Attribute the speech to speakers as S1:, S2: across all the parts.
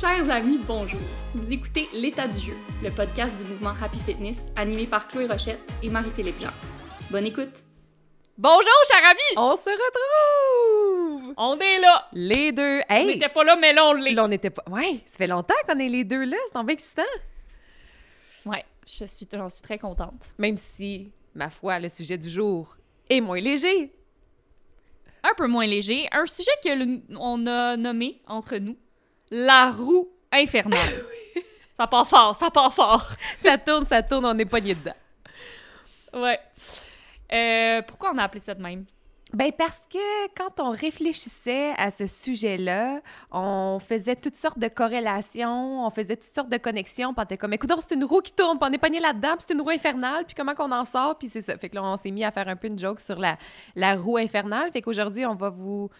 S1: Chers amis, bonjour. Vous écoutez L'état du jeu, le podcast du mouvement Happy Fitness animé par Chloé Rochette et Marie-Philippe Jean. Bonne écoute. Bonjour, chers amis!
S2: On se retrouve!
S1: On est là!
S2: Les deux.
S1: On
S2: Hey!
S1: n'était pas là, mais là, on l'est.
S2: Là, on était pas. Ouais, ça fait longtemps qu'on est les deux là. C'est un excitant.
S1: Ouais, je suis, j'en suis très contente.
S2: Même si, ma foi, le sujet du jour est moins léger.
S1: Un peu moins léger, un sujet que le- on a nommé entre nous la roue infernale. ça part fort, ça part fort.
S2: Ça tourne, ça tourne, on est pogné dedans.
S1: Ouais. Euh, pourquoi on a appelé ça de même?
S2: Ben parce que quand on réfléchissait à ce sujet-là, on faisait toutes sortes de corrélations, on faisait toutes sortes de connexions, puis on était comme, écoute, c'est une roue qui tourne, puis on est pogné là-dedans, puis c'est une roue infernale, puis comment qu'on en sort, puis c'est ça. Fait que là, on s'est mis à faire un peu une joke sur la, la roue infernale. Fait qu'aujourd'hui, on va vous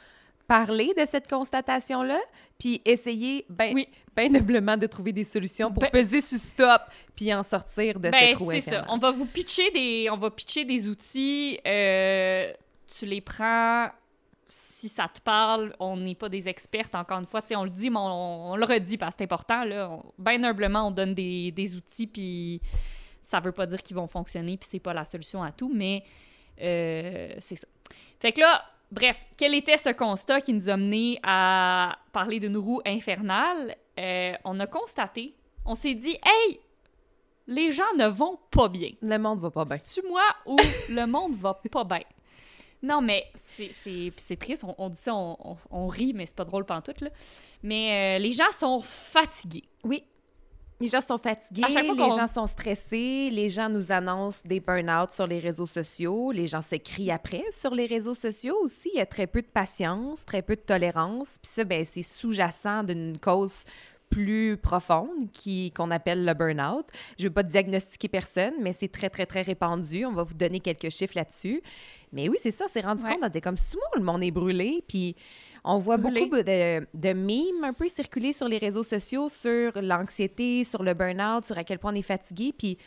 S2: parler de cette constatation-là, puis essayer, ben,
S1: Oui.
S2: ben noblement de trouver des solutions pour
S1: Ben-
S2: peser sur stop, puis en sortir de
S1: Ben,
S2: cette roue
S1: c'est ça. On va vous pitcher des, on va pitcher des outils. euh, tu les prends si ça te parle. On n'est pas des expertes, encore une fois. On le dit, mais on, on le redit parce que c'est important. Là. On- ben humblement, on donne des, des outils, puis ça veut pas dire qu'ils vont fonctionner, puis c'est pas la solution à tout, mais euh, c'est ça. Fait que là, bref, quel était ce constat qui nous a mené à parler d'une roue infernale? Euh, on a constaté, on s'est dit, hey, les gens ne vont pas bien.
S2: Le monde va pas bien.
S1: C'est-tu moi ou le monde va pas bien? Non, mais c'est triste, on, on dit ça, on, on- on rit, mais c'est pas drôle pantoute, là. Mais euh, les gens sont fatigués.
S2: Oui. Les gens sont fatigués, les gens sont stressés, les gens nous annoncent des burn-out sur les réseaux sociaux, les gens s'écrient après sur les réseaux sociaux aussi. Il y a très peu de patience, très peu de tolérance. Puis ça, ben, c'est sous-jacent d'une cause plus profonde qui qu'on appelle le burn-out. Je veux pas diagnostiquer personne, mais c'est très, très, très répandu. On va vous donner quelques chiffres là-dessus. Mais oui, c'est ça, c'est rendu
S1: Ouais.
S2: compte, on était comme, moi, le monde est brûlé, puis on voit beaucoup de, de mimes un peu circuler sur les réseaux sociaux sur l'anxiété, sur le burn-out, sur à quel point on est fatigué, puis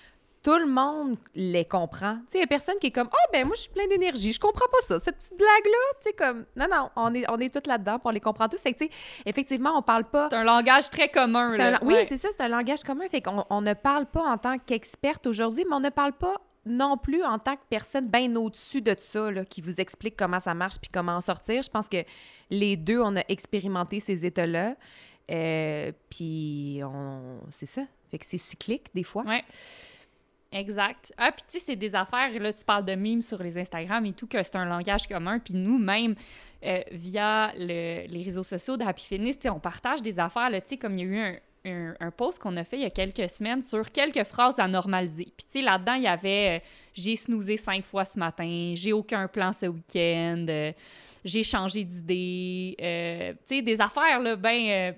S2: tout le monde les comprend. Tu sais, il y a personne qui est comme « Ah, ben moi, je suis plein d'énergie, je comprends pas ça, cette petite blague-là. » Tu sais, comme « Non, non, on est, on est tous là-dedans, on les comprend tous. » Fait que, tu sais, effectivement, on parle pas...
S1: C'est un langage très commun,
S2: un
S1: là.
S2: Oui,
S1: Ouais.
S2: c'est ça, c'est un langage commun. Fait qu'on on ne parle pas en tant qu'experte aujourd'hui, mais on ne parle pas non plus en tant que personne bien au-dessus de ça, qui vous explique comment ça marche puis comment en sortir. Je pense que les deux, on a expérimenté ces états-là. Euh, puis on... c'est ça. Fait que c'est cyclique des fois.
S1: Ouais. Exact. Ah, puis tu sais, c'est des affaires, là, tu parles de mimes sur les Instagram et tout, que c'est un langage commun. Puis nous-mêmes, euh, via le- les réseaux sociaux de Happy Fitness, on partage des affaires, là, tu sais, comme il y a eu un, un, post qu'on a fait il y a quelques semaines sur quelques phrases à normaliser. Puis là-dedans, il y avait euh, J'ai snoozé cinq fois ce matin »,« J'ai aucun plan ce week-end euh, J'ai changé d'idée euh, Tu sais, des affaires, là, ben...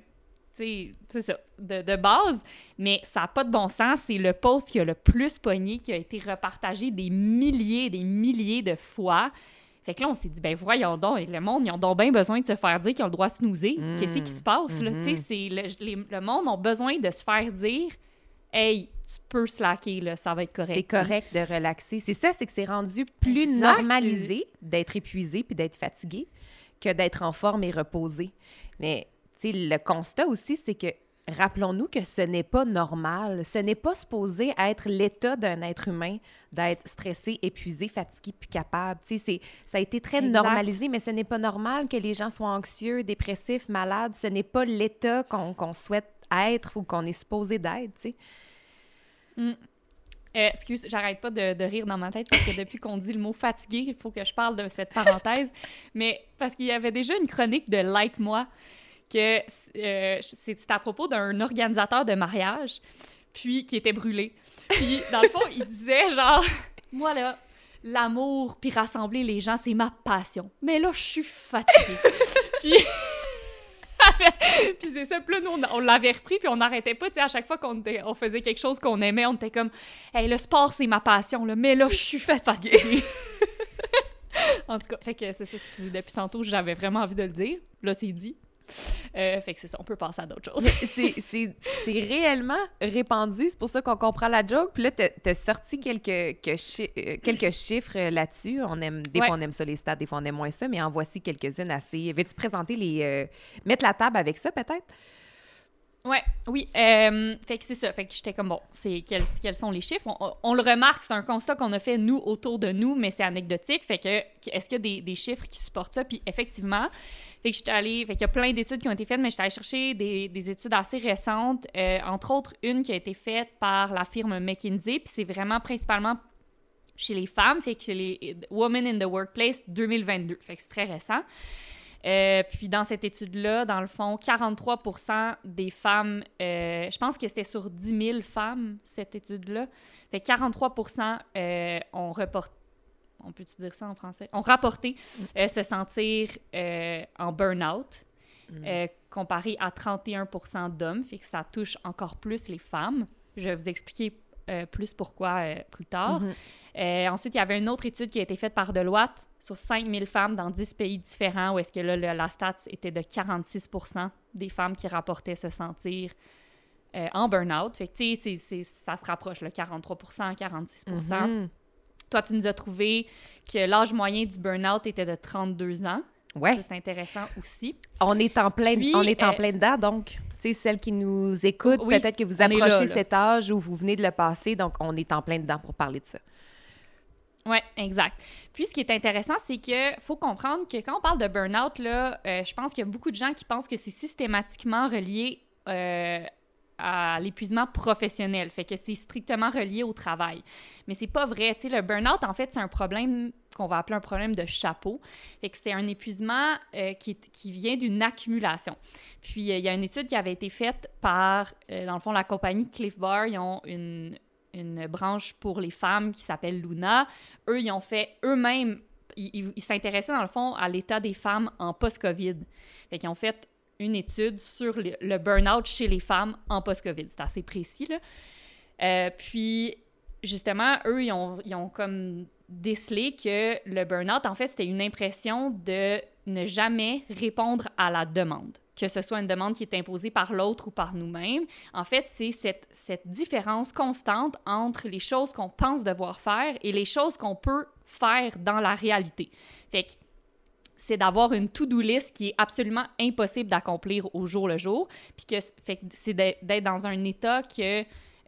S1: c'est ça, de, de base. Mais ça n'a pas de bon sens. C'est le post qui a le plus pogné, qui a été repartagé des milliers, des milliers de fois. Fait que là, on s'est dit, ben voyons donc, et le monde, ils ont donc bien besoin de se faire dire qu'ils ont le droit de snoozer.
S2: Mm.
S1: Qu'est-ce qui se passe, là? Tu sais, c'est le, monde ont besoin de se faire dire, hey, tu peux slacker, là, ça va être correct.
S2: C'est correct de relaxer. C'est ça, c'est que c'est rendu plus
S1: Exact.
S2: normalisé d'être épuisé puis d'être fatigué que d'être en forme et reposé. Mais tu sais, le constat aussi, c'est que rappelons-nous que ce n'est pas normal. Ce n'est pas supposé être l'état d'un être humain d'être stressé, épuisé, fatigué, plus capable. Tu sais, c'est- ça a été très
S1: Exact.
S2: normalisé, mais ce n'est pas normal que les gens soient anxieux, dépressifs, malades. Ce n'est pas l'état qu'on qu'on souhaite être ou qu'on est supposé d'être, tu sais.
S1: Euh, excuse, j'arrête pas de, de rire dans ma tête parce que depuis qu'on dit le mot fatigué, il faut que je parle de cette parenthèse. Mais parce qu'il y avait déjà une chronique de Like Moi que euh, c'est à propos d'un organisateur de mariage, puis qui était brûlé. Puis dans le fond, il disait genre, moi là, l'amour puis rassembler les gens, c'est ma passion. Mais là, je suis fatiguée. puis puis c'est ça, puis là, nous, on, on l'avait repris, puis on n'arrêtait pas, tu sais, à chaque fois qu'on on faisait quelque chose qu'on aimait, on était comme, hey, le sport, c'est ma passion, là, mais là, je suis fatiguée. en tout cas, fait que c'est ça, depuis tantôt, j'avais vraiment envie de le dire. Là, c'est dit. Euh, fait que c'est ça, on peut passer à d'autres choses.
S2: c'est réellement répandu. C'est pour ça qu'on comprend la joke. Puis là, t'as as sorti quelques, que chi- euh, quelques chiffres là-dessus. On aime, des
S1: Ouais.
S2: fois, on aime ça, les stats, des fois, on aime moins ça, mais en voici quelques-unes assez. Veux-tu présenter les. euh, mettre la table avec ça, peut-être?
S1: Ouais, oui. euh, fait que c'est ça. Fait que j'étais comme, bon, c'est quels, quels sont les chiffres? On, on le remarque, c'est un constat qu'on a fait, nous, autour de nous, mais c'est anecdotique. Fait que, est-ce qu'il y a des, des chiffres qui supportent ça? Puis effectivement, fait que j'étais allée... Fait qu'il y a plein d'études qui ont été faites, mais j'étais allée chercher des, des études assez récentes, euh, entre autres une qui a été faite par la firme McKinsey, puis c'est vraiment principalement chez les femmes, fait que les Women in the Workplace 2022. Fait que c'est très récent. Euh, puis dans cette étude-là, dans le fond, 43 des femmes, euh, je pense que c'était sur 10 000 femmes, cette étude-là, fait que 43% euh, ont reporté, on peut-tu dire ça en français, ont rapporté euh, se sentir euh, en burn-out, euh, comparé à 31% d'hommes, fait que ça touche encore plus les femmes. Je vais vous expliquer plus pourquoi plus tard.
S2: Mhm.
S1: Euh, ensuite, il y avait une autre étude qui a été faite par Deloitte sur 5000 femmes dans 10 pays différents, où est-ce que là, le- la stat était de 46% des femmes qui rapportaient se sentir en burn-out. Fait que, tu sais, ça se rapproche, le 43% 46
S2: Mhm.
S1: Toi, tu nous as trouvé que l'âge moyen du burn-out était de 32 ans.
S2: Ouais.
S1: C'est intéressant aussi.
S2: On est en plein,
S1: Puis,
S2: on est en
S1: euh,
S2: plein dedans, donc. Tu sais, celles qui nous écoutent,
S1: Oui,
S2: peut-être que vous
S1: là,
S2: approchez
S1: là.
S2: cet âge où vous venez de le passer, donc on est en plein dedans pour parler de ça.
S1: Oui, exact. Puis, ce qui est intéressant, c'est que faut comprendre que quand on parle de burn-out, là, euh, je pense qu'il y a beaucoup de gens qui pensent que c'est systématiquement relié euh, à l'épuisement professionnel. Fait que c'est strictement relié au travail. Mais c'est pas vrai. Tu le burn-out, en fait, c'est un problème qu'on va appeler un problème de chapeau. Fait que c'est un épuisement euh, qui, qui vient d'une accumulation. Puis, euh, il y a une étude qui avait été faite par, euh, dans le fond, la compagnie Cliff Bar. Ils ont une, une branche pour les femmes qui s'appelle Luna. Eux, ils ont fait eux-mêmes, ils s'intéressaient dans le fond à l'état des femmes en post-COVID. Fait ont fait une étude sur le, le burn-out chez les femmes en post-COVID. C'est assez précis. Euh, puis, justement, eux, ils ont, ils ont comme décelé que le burn-out, en fait, c'était une impression de ne jamais répondre à la demande, que ce soit une demande qui est imposée par l'autre ou par nous-mêmes. En fait, c'est cette, cette différence constante entre les choses qu'on pense devoir faire et les choses qu'on peut faire dans la réalité. Fait que c'est d'avoir une to-do list qui est absolument impossible d'accomplir au jour le jour, puis que fait que c'est d'être dans un état que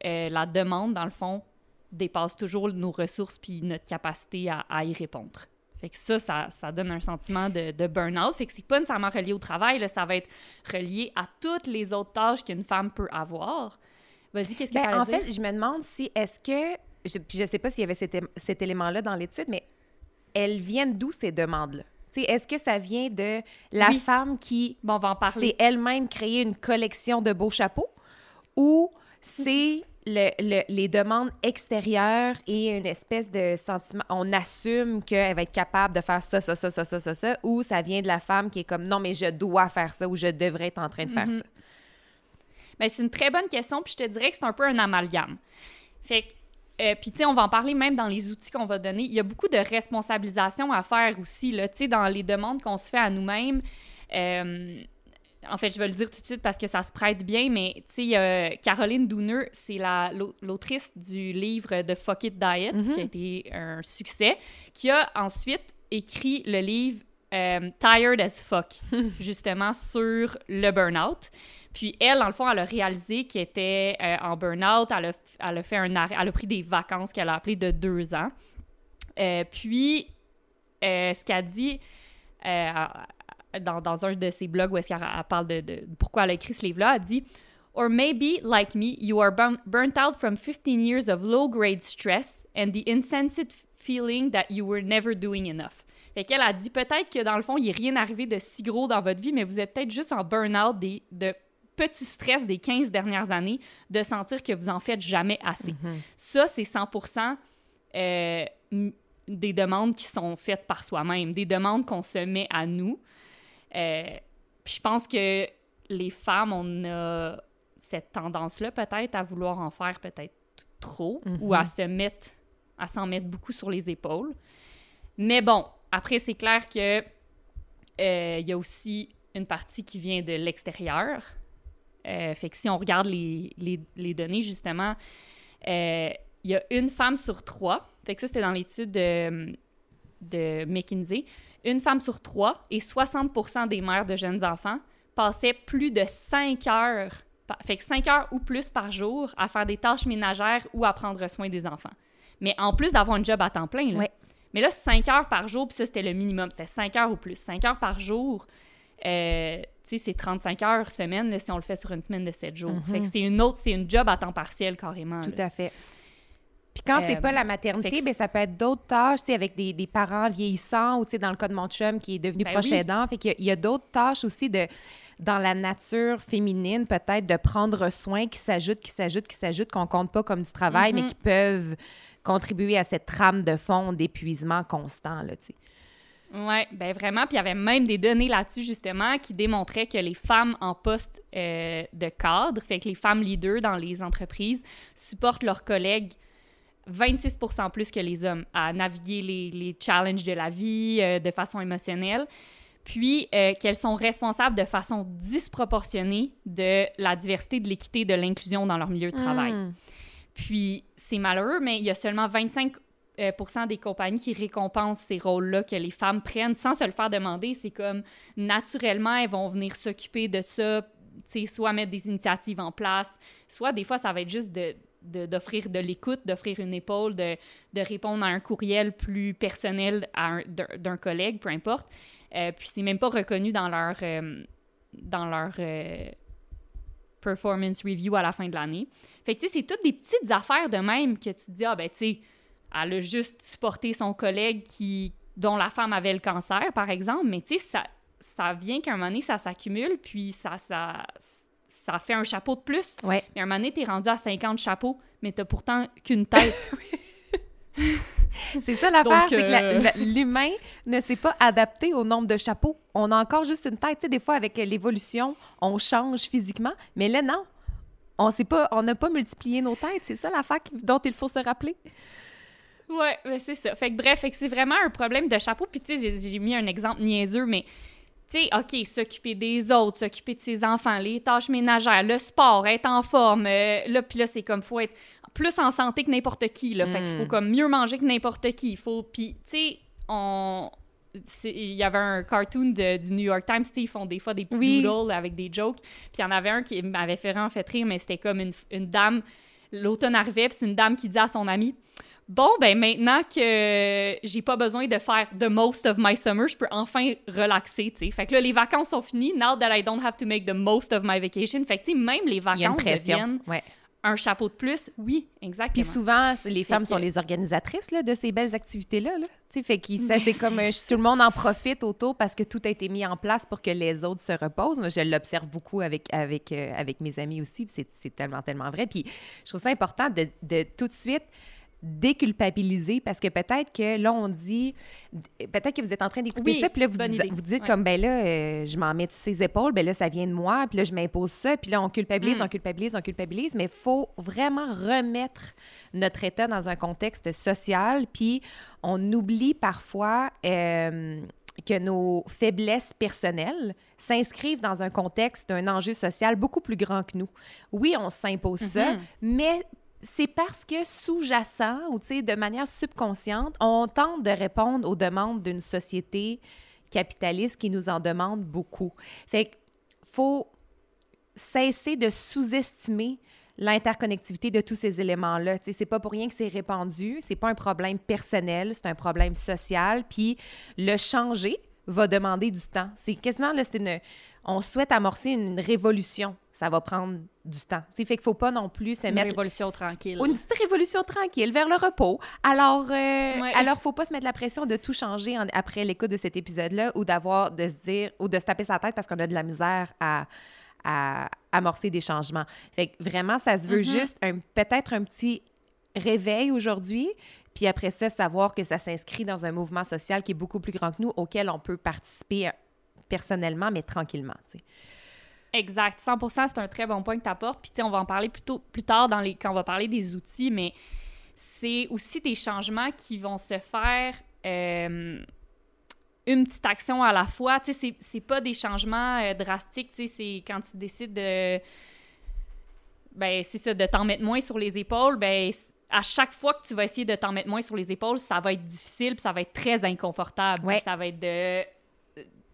S1: euh, la demande, dans le fond, dépasse toujours nos ressources puis notre capacité à, à y répondre. Fait que ça, ça, ça donne un sentiment de, de burn-out. Fait que c'est pas nécessairement relié au travail, là, ça va être relié à toutes les autres tâches qu'une femme peut avoir. Vas-y, qu'est-ce que
S2: Ben,
S1: t'allais
S2: en
S1: dire?
S2: fait, je me demande si est-ce que je, puis je sais pas s'il y avait cet, cet élément-là dans l'étude, mais elles viennent d'où ces demandes-là? Tu Est-ce que ça vient de la
S1: Oui.
S2: femme qui
S1: Bon,
S2: s'est elle-même créée une collection de beaux chapeaux ou c'est le- le- les demandes extérieures et une espèce de sentiment, on assume qu'elle va être capable de faire ça, ça, ça, ça, ça, ça, ça, ou ça vient de la femme qui est comme non, mais je dois faire ça ou je devrais être en train de faire
S1: Mhm.
S2: ça?
S1: Ben, c'est une très bonne question, puis je te dirais que c'est un peu un amalgame. Fait que, euh, puis tu sais, on va en parler même dans les outils qu'on va donner. Il y a beaucoup de responsabilisation à faire aussi, là, tu sais, dans les demandes qu'on se fait à nous-mêmes. Euh, en fait, je vais le dire tout de suite parce que ça se prête bien, mais tu sais, Caroline Dooner, c'est la- l'au- l'autrice du livre de Fuck It Diet,
S2: Mhm.
S1: qui a été un succès, qui a ensuite écrit le livre euh, Tired as Fuck, justement sur le burn-out. Puis elle, dans le fond, elle a réalisé qu'elle était euh, en burn-out. Elle a, elle a fait un arrêt, elle a pris des vacances qu'elle a appelées de deux ans. Euh, puis, euh, ce qu'elle dit euh, dans, dans un de ses blogs où est-ce qu'elle elle parle de, de pourquoi elle a écrit ce livre-là, elle dit Or maybe, like me, you are burn- burnt out from 15 years of low-grade stress and the insensate feeling that you were never doing enough. Fait qu'elle a dit peut-être que dans le fond, il n'est rien arrivé de si gros dans votre vie, mais vous êtes peut-être juste en burn-out de petits stress des 15 dernières années, de sentir que vous en faites jamais assez.
S2: Mhm.
S1: Ça, c'est 100 euh, des demandes qui sont faites par soi-même, des demandes qu'on se met à nous. Euh, puis je pense que les femmes, on a cette tendance-là peut-être à vouloir en faire peut-être trop ou à se mettre, à s'en mettre beaucoup sur les épaules. Mais bon, après, c'est clair que euh, il y a aussi une partie qui vient de l'extérieur. Euh, fait que si on regarde les, les- les données, justement, euh, il y a une femme sur trois. Fait que ça, c'était dans l'étude de, de McKinsey. Une femme sur trois et 60% des mères de jeunes enfants passaient plus de 5 heures fait que 5 heures ou plus par jour à faire des tâches ménagères ou à prendre soin des enfants. Mais en plus d'avoir un job à temps plein, là.
S2: Ouais.
S1: Mais là, 5 heures par jour, puis ça, c'était le minimum. C'était 5 heures ou plus. 5 heures par jour, euh, c'est 35 heures semaine là, si on le fait sur une semaine de 7 jours. Fait que c'est une autre, c'est une job à temps partiel carrément.
S2: Tout
S1: là.
S2: à fait. Puis quand c'est
S1: Euh,
S2: pas la maternité, ben, ça peut être d'autres tâches, tu sais, avec des, des parents vieillissants ou, tu sais, dans le cas de mon chum qui est devenu
S1: Ben
S2: proche
S1: oui.
S2: aidant. Fait qu'il y a- il y a, d'autres tâches aussi de, dans la nature féminine, peut-être, de prendre soin qui s'ajoutent, qui s'ajoutent, qui s'ajoutent, qu'on compte pas comme du travail, mais
S1: Mhm.
S2: qui peuvent contribuer à cette trame de fond d'épuisement constant, là, tu sais.
S1: Oui, ben vraiment. Puis il y avait même des données là-dessus, justement, qui démontraient que les femmes en poste euh, de cadre, fait que les femmes leaders dans les entreprises, supportent leurs collègues 26% plus que les hommes à naviguer les, les challenges de la vie euh, de façon émotionnelle. Puis euh, qu'elles sont responsables de façon disproportionnée de la diversité, de l'équité, de l'inclusion dans leur milieu de travail.
S2: Mm.
S1: Puis c'est malheureux, mais il y a seulement 25 euh, des compagnies qui récompensent ces rôles-là que les femmes prennent sans se le faire demander. C'est comme naturellement, elles vont venir s'occuper de ça, soit mettre des initiatives en place, soit des fois, ça va être juste d'offrir de, l'écoute, d'offrir une épaule, de, de répondre à un courriel plus personnel d'un collègue, peu importe. Euh, puis c'est même pas reconnu dans leur, euh, dans leur performance review à la fin de l'année. Fait que, tu sais, c'est toutes des petites affaires de même que tu te dis, ah, ben, tu sais, elle a juste supporté son collègue qui, dont la femme avait le cancer, par exemple, mais tu sais, ça, ça vient qu'à un moment donné, ça s'accumule, puis ça, ça, ça fait un chapeau de plus.
S2: Ouais.
S1: Mais à un moment donné, t'es rendu à 50 chapeaux, mais t'as pourtant qu'une tête.
S2: C'est ça l'affaire, c'est que
S1: euh,
S2: la- l'humain ne s'est pas adapté au nombre de chapeaux. On a encore juste une tête. Tu sais, des fois, avec l'évolution, on change physiquement, mais là, non. On sait pas, on n'a pas multiplié nos têtes. C'est ça l'affaire dont il faut se rappeler.
S1: Ouais, ben c'est ça. Fait que bref, fait que c'est vraiment un problème de chapeau. Puis tu sais, j'ai- mis un exemple niaiseux, mais tu sais, OK, s'occuper des autres, s'occuper de ses enfants, les tâches ménagères, le sport, être en forme. euh, là, puis là, c'est comme, faut être plus en santé que n'importe qui, là. Fait qu'il faut
S2: Mm.
S1: comme mieux manger que n'importe qui. Il faut... Puis, tu sais, on... Il y avait un cartoon de- du New York Times, ils font des fois des petits
S2: Oui.
S1: doodles avec des jokes. Puis il y en avait un qui m'avait fait vraiment fait rire, mais c'était comme une, une dame, l'automne arrivait, puis c'est une dame qui dit à son ami Bon, ben maintenant que j'ai pas besoin de faire the most of my summer, je peux enfin relaxer, tu sais. Fait que là, les vacances sont finies. Now that I don't have to make the most of my vacation. Fait que, tu sais, même les
S2: Il y a une
S1: vacances
S2: pression.
S1: deviennent
S2: Ouais.
S1: un chapeau de plus. Oui, exactement.
S2: Puis souvent, les femmes
S1: que-
S2: sont les organisatrices là, de ces belles activités-là. Là. Tu sais, Fait que ça, c'est comme un- tout le monde en profite autour parce que tout a été mis en place pour que les autres se reposent. Moi, je l'observe beaucoup avec, avec, euh, avec mes amis aussi. c'est tellement, tellement vrai. Puis je trouve ça important de, de tout de suite déculpabiliser parce que peut-être que là, on dit, peut-être que vous êtes en train d'écouter
S1: Oui,
S2: ça, puis là, vous, dis- vous dites
S1: Ouais.
S2: comme, ben là, euh, je m'en mets sur ses épaules, ben là, ça vient de moi, puis là, je m'impose ça, puis là, on culpabilise,
S1: Mm.
S2: on culpabilise, on culpabilise, mais il faut vraiment remettre notre état dans un contexte social, puis on oublie parfois... euh, que nos faiblesses personnelles s'inscrivent dans un contexte d'un enjeu social beaucoup plus grand que nous. Oui, on s'impose ça,
S1: Mhm.
S2: mais c'est parce que sous-jacent ou de manière subconsciente, on tente de répondre aux demandes d'une société capitaliste qui nous en demande beaucoup. Fait qu'il faut cesser de sous-estimer l'interconnectivité de tous ces éléments-là. Tu sais, C'est pas pour rien que c'est répandu, c'est pas un problème personnel, c'est un problème social, puis le changer va demander du temps. C'est quasiment, là, une... On souhaite amorcer une révolution, ça va prendre du temps. Tu sais, fait qu'il faut pas non plus se
S1: Une
S2: mettre
S1: révolution tranquille.
S2: une petite révolution tranquille vers le repos. Alors, euh,
S1: Ouais.
S2: alors faut pas se mettre la pression de tout changer en- après l'écoute de cet épisode-là ou d'avoir de se dire ou de se taper sa tête parce qu'on a de la misère à, à amorcer des changements. Fait que vraiment, ça se veut
S1: Mhm.
S2: juste peut-être un petit réveil aujourd'hui, puis après ça, savoir que ça s'inscrit dans un mouvement social qui est beaucoup plus grand que nous, auquel on peut participer euh, personnellement, mais tranquillement.
S1: Exact. 100% c'est un très bon point que tu apportes. Puis, tu sais, on va en parler plus, tôt- plus tard dans les, quand on va parler des outils, mais c'est aussi des changements qui vont se faire euh, une petite action à la fois. Tu sais, c'est- pas des changements euh, drastiques. Tu sais, c'est quand tu décides de. Ben, c'est ça, de t'en mettre moins sur les épaules, ben, à chaque fois que tu vas essayer de t'en mettre moins sur les épaules, ça va être difficile, puis ça va être très inconfortable.
S2: Ouais.
S1: Ça va être de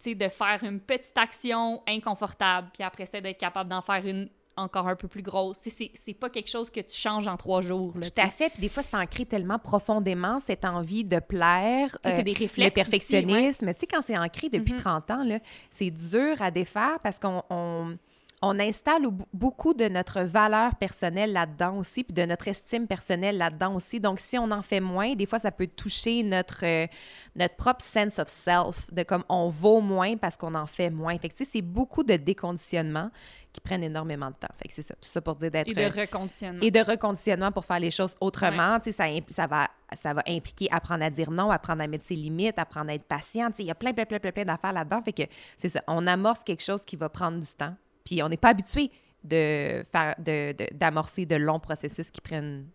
S1: de faire une petite action inconfortable, puis après ça, d'être capable d'en faire une encore un peu plus grosse. C'est pas quelque chose que tu changes en trois jours. Là,
S2: Tout à fait. Puis des fois, c'est ancré tellement profondément, cette envie de plaire.
S1: c'est
S2: euh,
S1: des réflexes.
S2: le perfectionnisme. Tu sais, quand c'est ancré depuis
S1: Mhm.
S2: 30 ans, là, c'est dur à défaire parce qu'on on, on installe au- beaucoup de notre valeur personnelle là-dedans aussi, puis de notre estime personnelle là-dedans aussi. Donc, si on en fait moins, des fois, ça peut toucher notre, euh, notre propre sense of self, de comme on vaut moins parce qu'on en fait moins. Fait que, tu sais, c'est beaucoup de déconditionnements qui prennent énormément de temps. Fait que c'est ça, tout ça pour dire d'être...
S1: Et de reconditionnement.
S2: Et de reconditionnement pour faire les choses autrement. Tu sais, ça, va, ça va impliquer apprendre à dire non, apprendre à mettre ses limites, apprendre à être patient. Tu sais, Il y a plein, plein, plein, plein, plein d'affaires là-dedans. Fait que c'est ça. On amorce quelque chose qui va prendre du temps. Puis on n'est pas habitué de faire de, de- d'amorcer de, longs processus qui prennent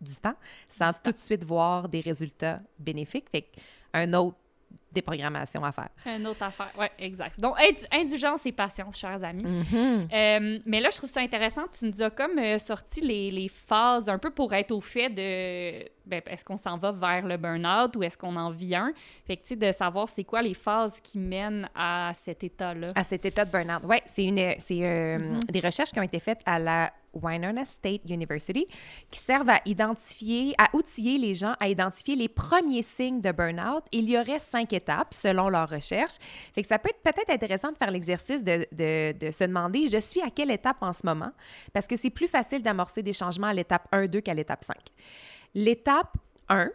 S2: du temps sans
S1: Du
S2: tout de suite voir des résultats bénéfiques. Fait un autre déprogrammation à faire.
S1: Une autre affaire. Oui, exact. Donc, indu- indulgence et patience, chers amis.
S2: Mm-hmm.
S1: Euh, mais là, je trouve ça intéressant. Tu nous as comme euh, sorti les, les phases un peu pour être au fait de ben, est-ce qu'on s'en va vers le burn-out ou est-ce qu'on en vit un? Fait que, tu sais, de savoir c'est quoi les phases qui mènent à cet état-là.
S2: À cet état de burn-out. Oui, c'est une, c'est euh,
S1: Mm-hmm.
S2: des recherches qui ont été faites à la Winona State University qui servent à identifier, à outiller les gens à identifier les premiers signes de burn-out. Il y aurait cinq étapes selon leurs recherches. Fait que ça peut être peut-être intéressant de faire l'exercice de, de, se demander je suis à quelle étape en ce moment? Parce que c'est plus facile d'amorcer des changements à l'étape 1, 2 qu'à l'étape 5. L'étape 1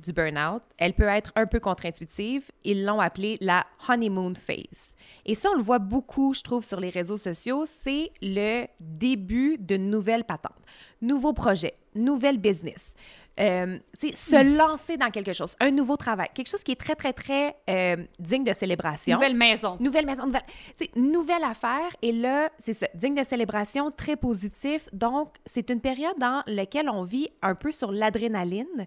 S2: du burn-out, elle peut être un peu contre-intuitive. Ils l'ont appelée la honeymoon phase. Et ça, on le voit beaucoup, je trouve, sur les réseaux sociaux. C'est le début d'une nouvelle patente. Nouveau projet, nouvelle business. Euh, se lancer dans quelque chose, un nouveau travail, quelque chose qui est très, très, très euh, digne de célébration.
S1: Nouvelle maison.
S2: Nouvelle maison, nouvelle, nouvelle affaire. Et là, c'est ça, digne de célébration, très positif. Donc, c'est une période dans laquelle on vit un peu sur l'adrénaline.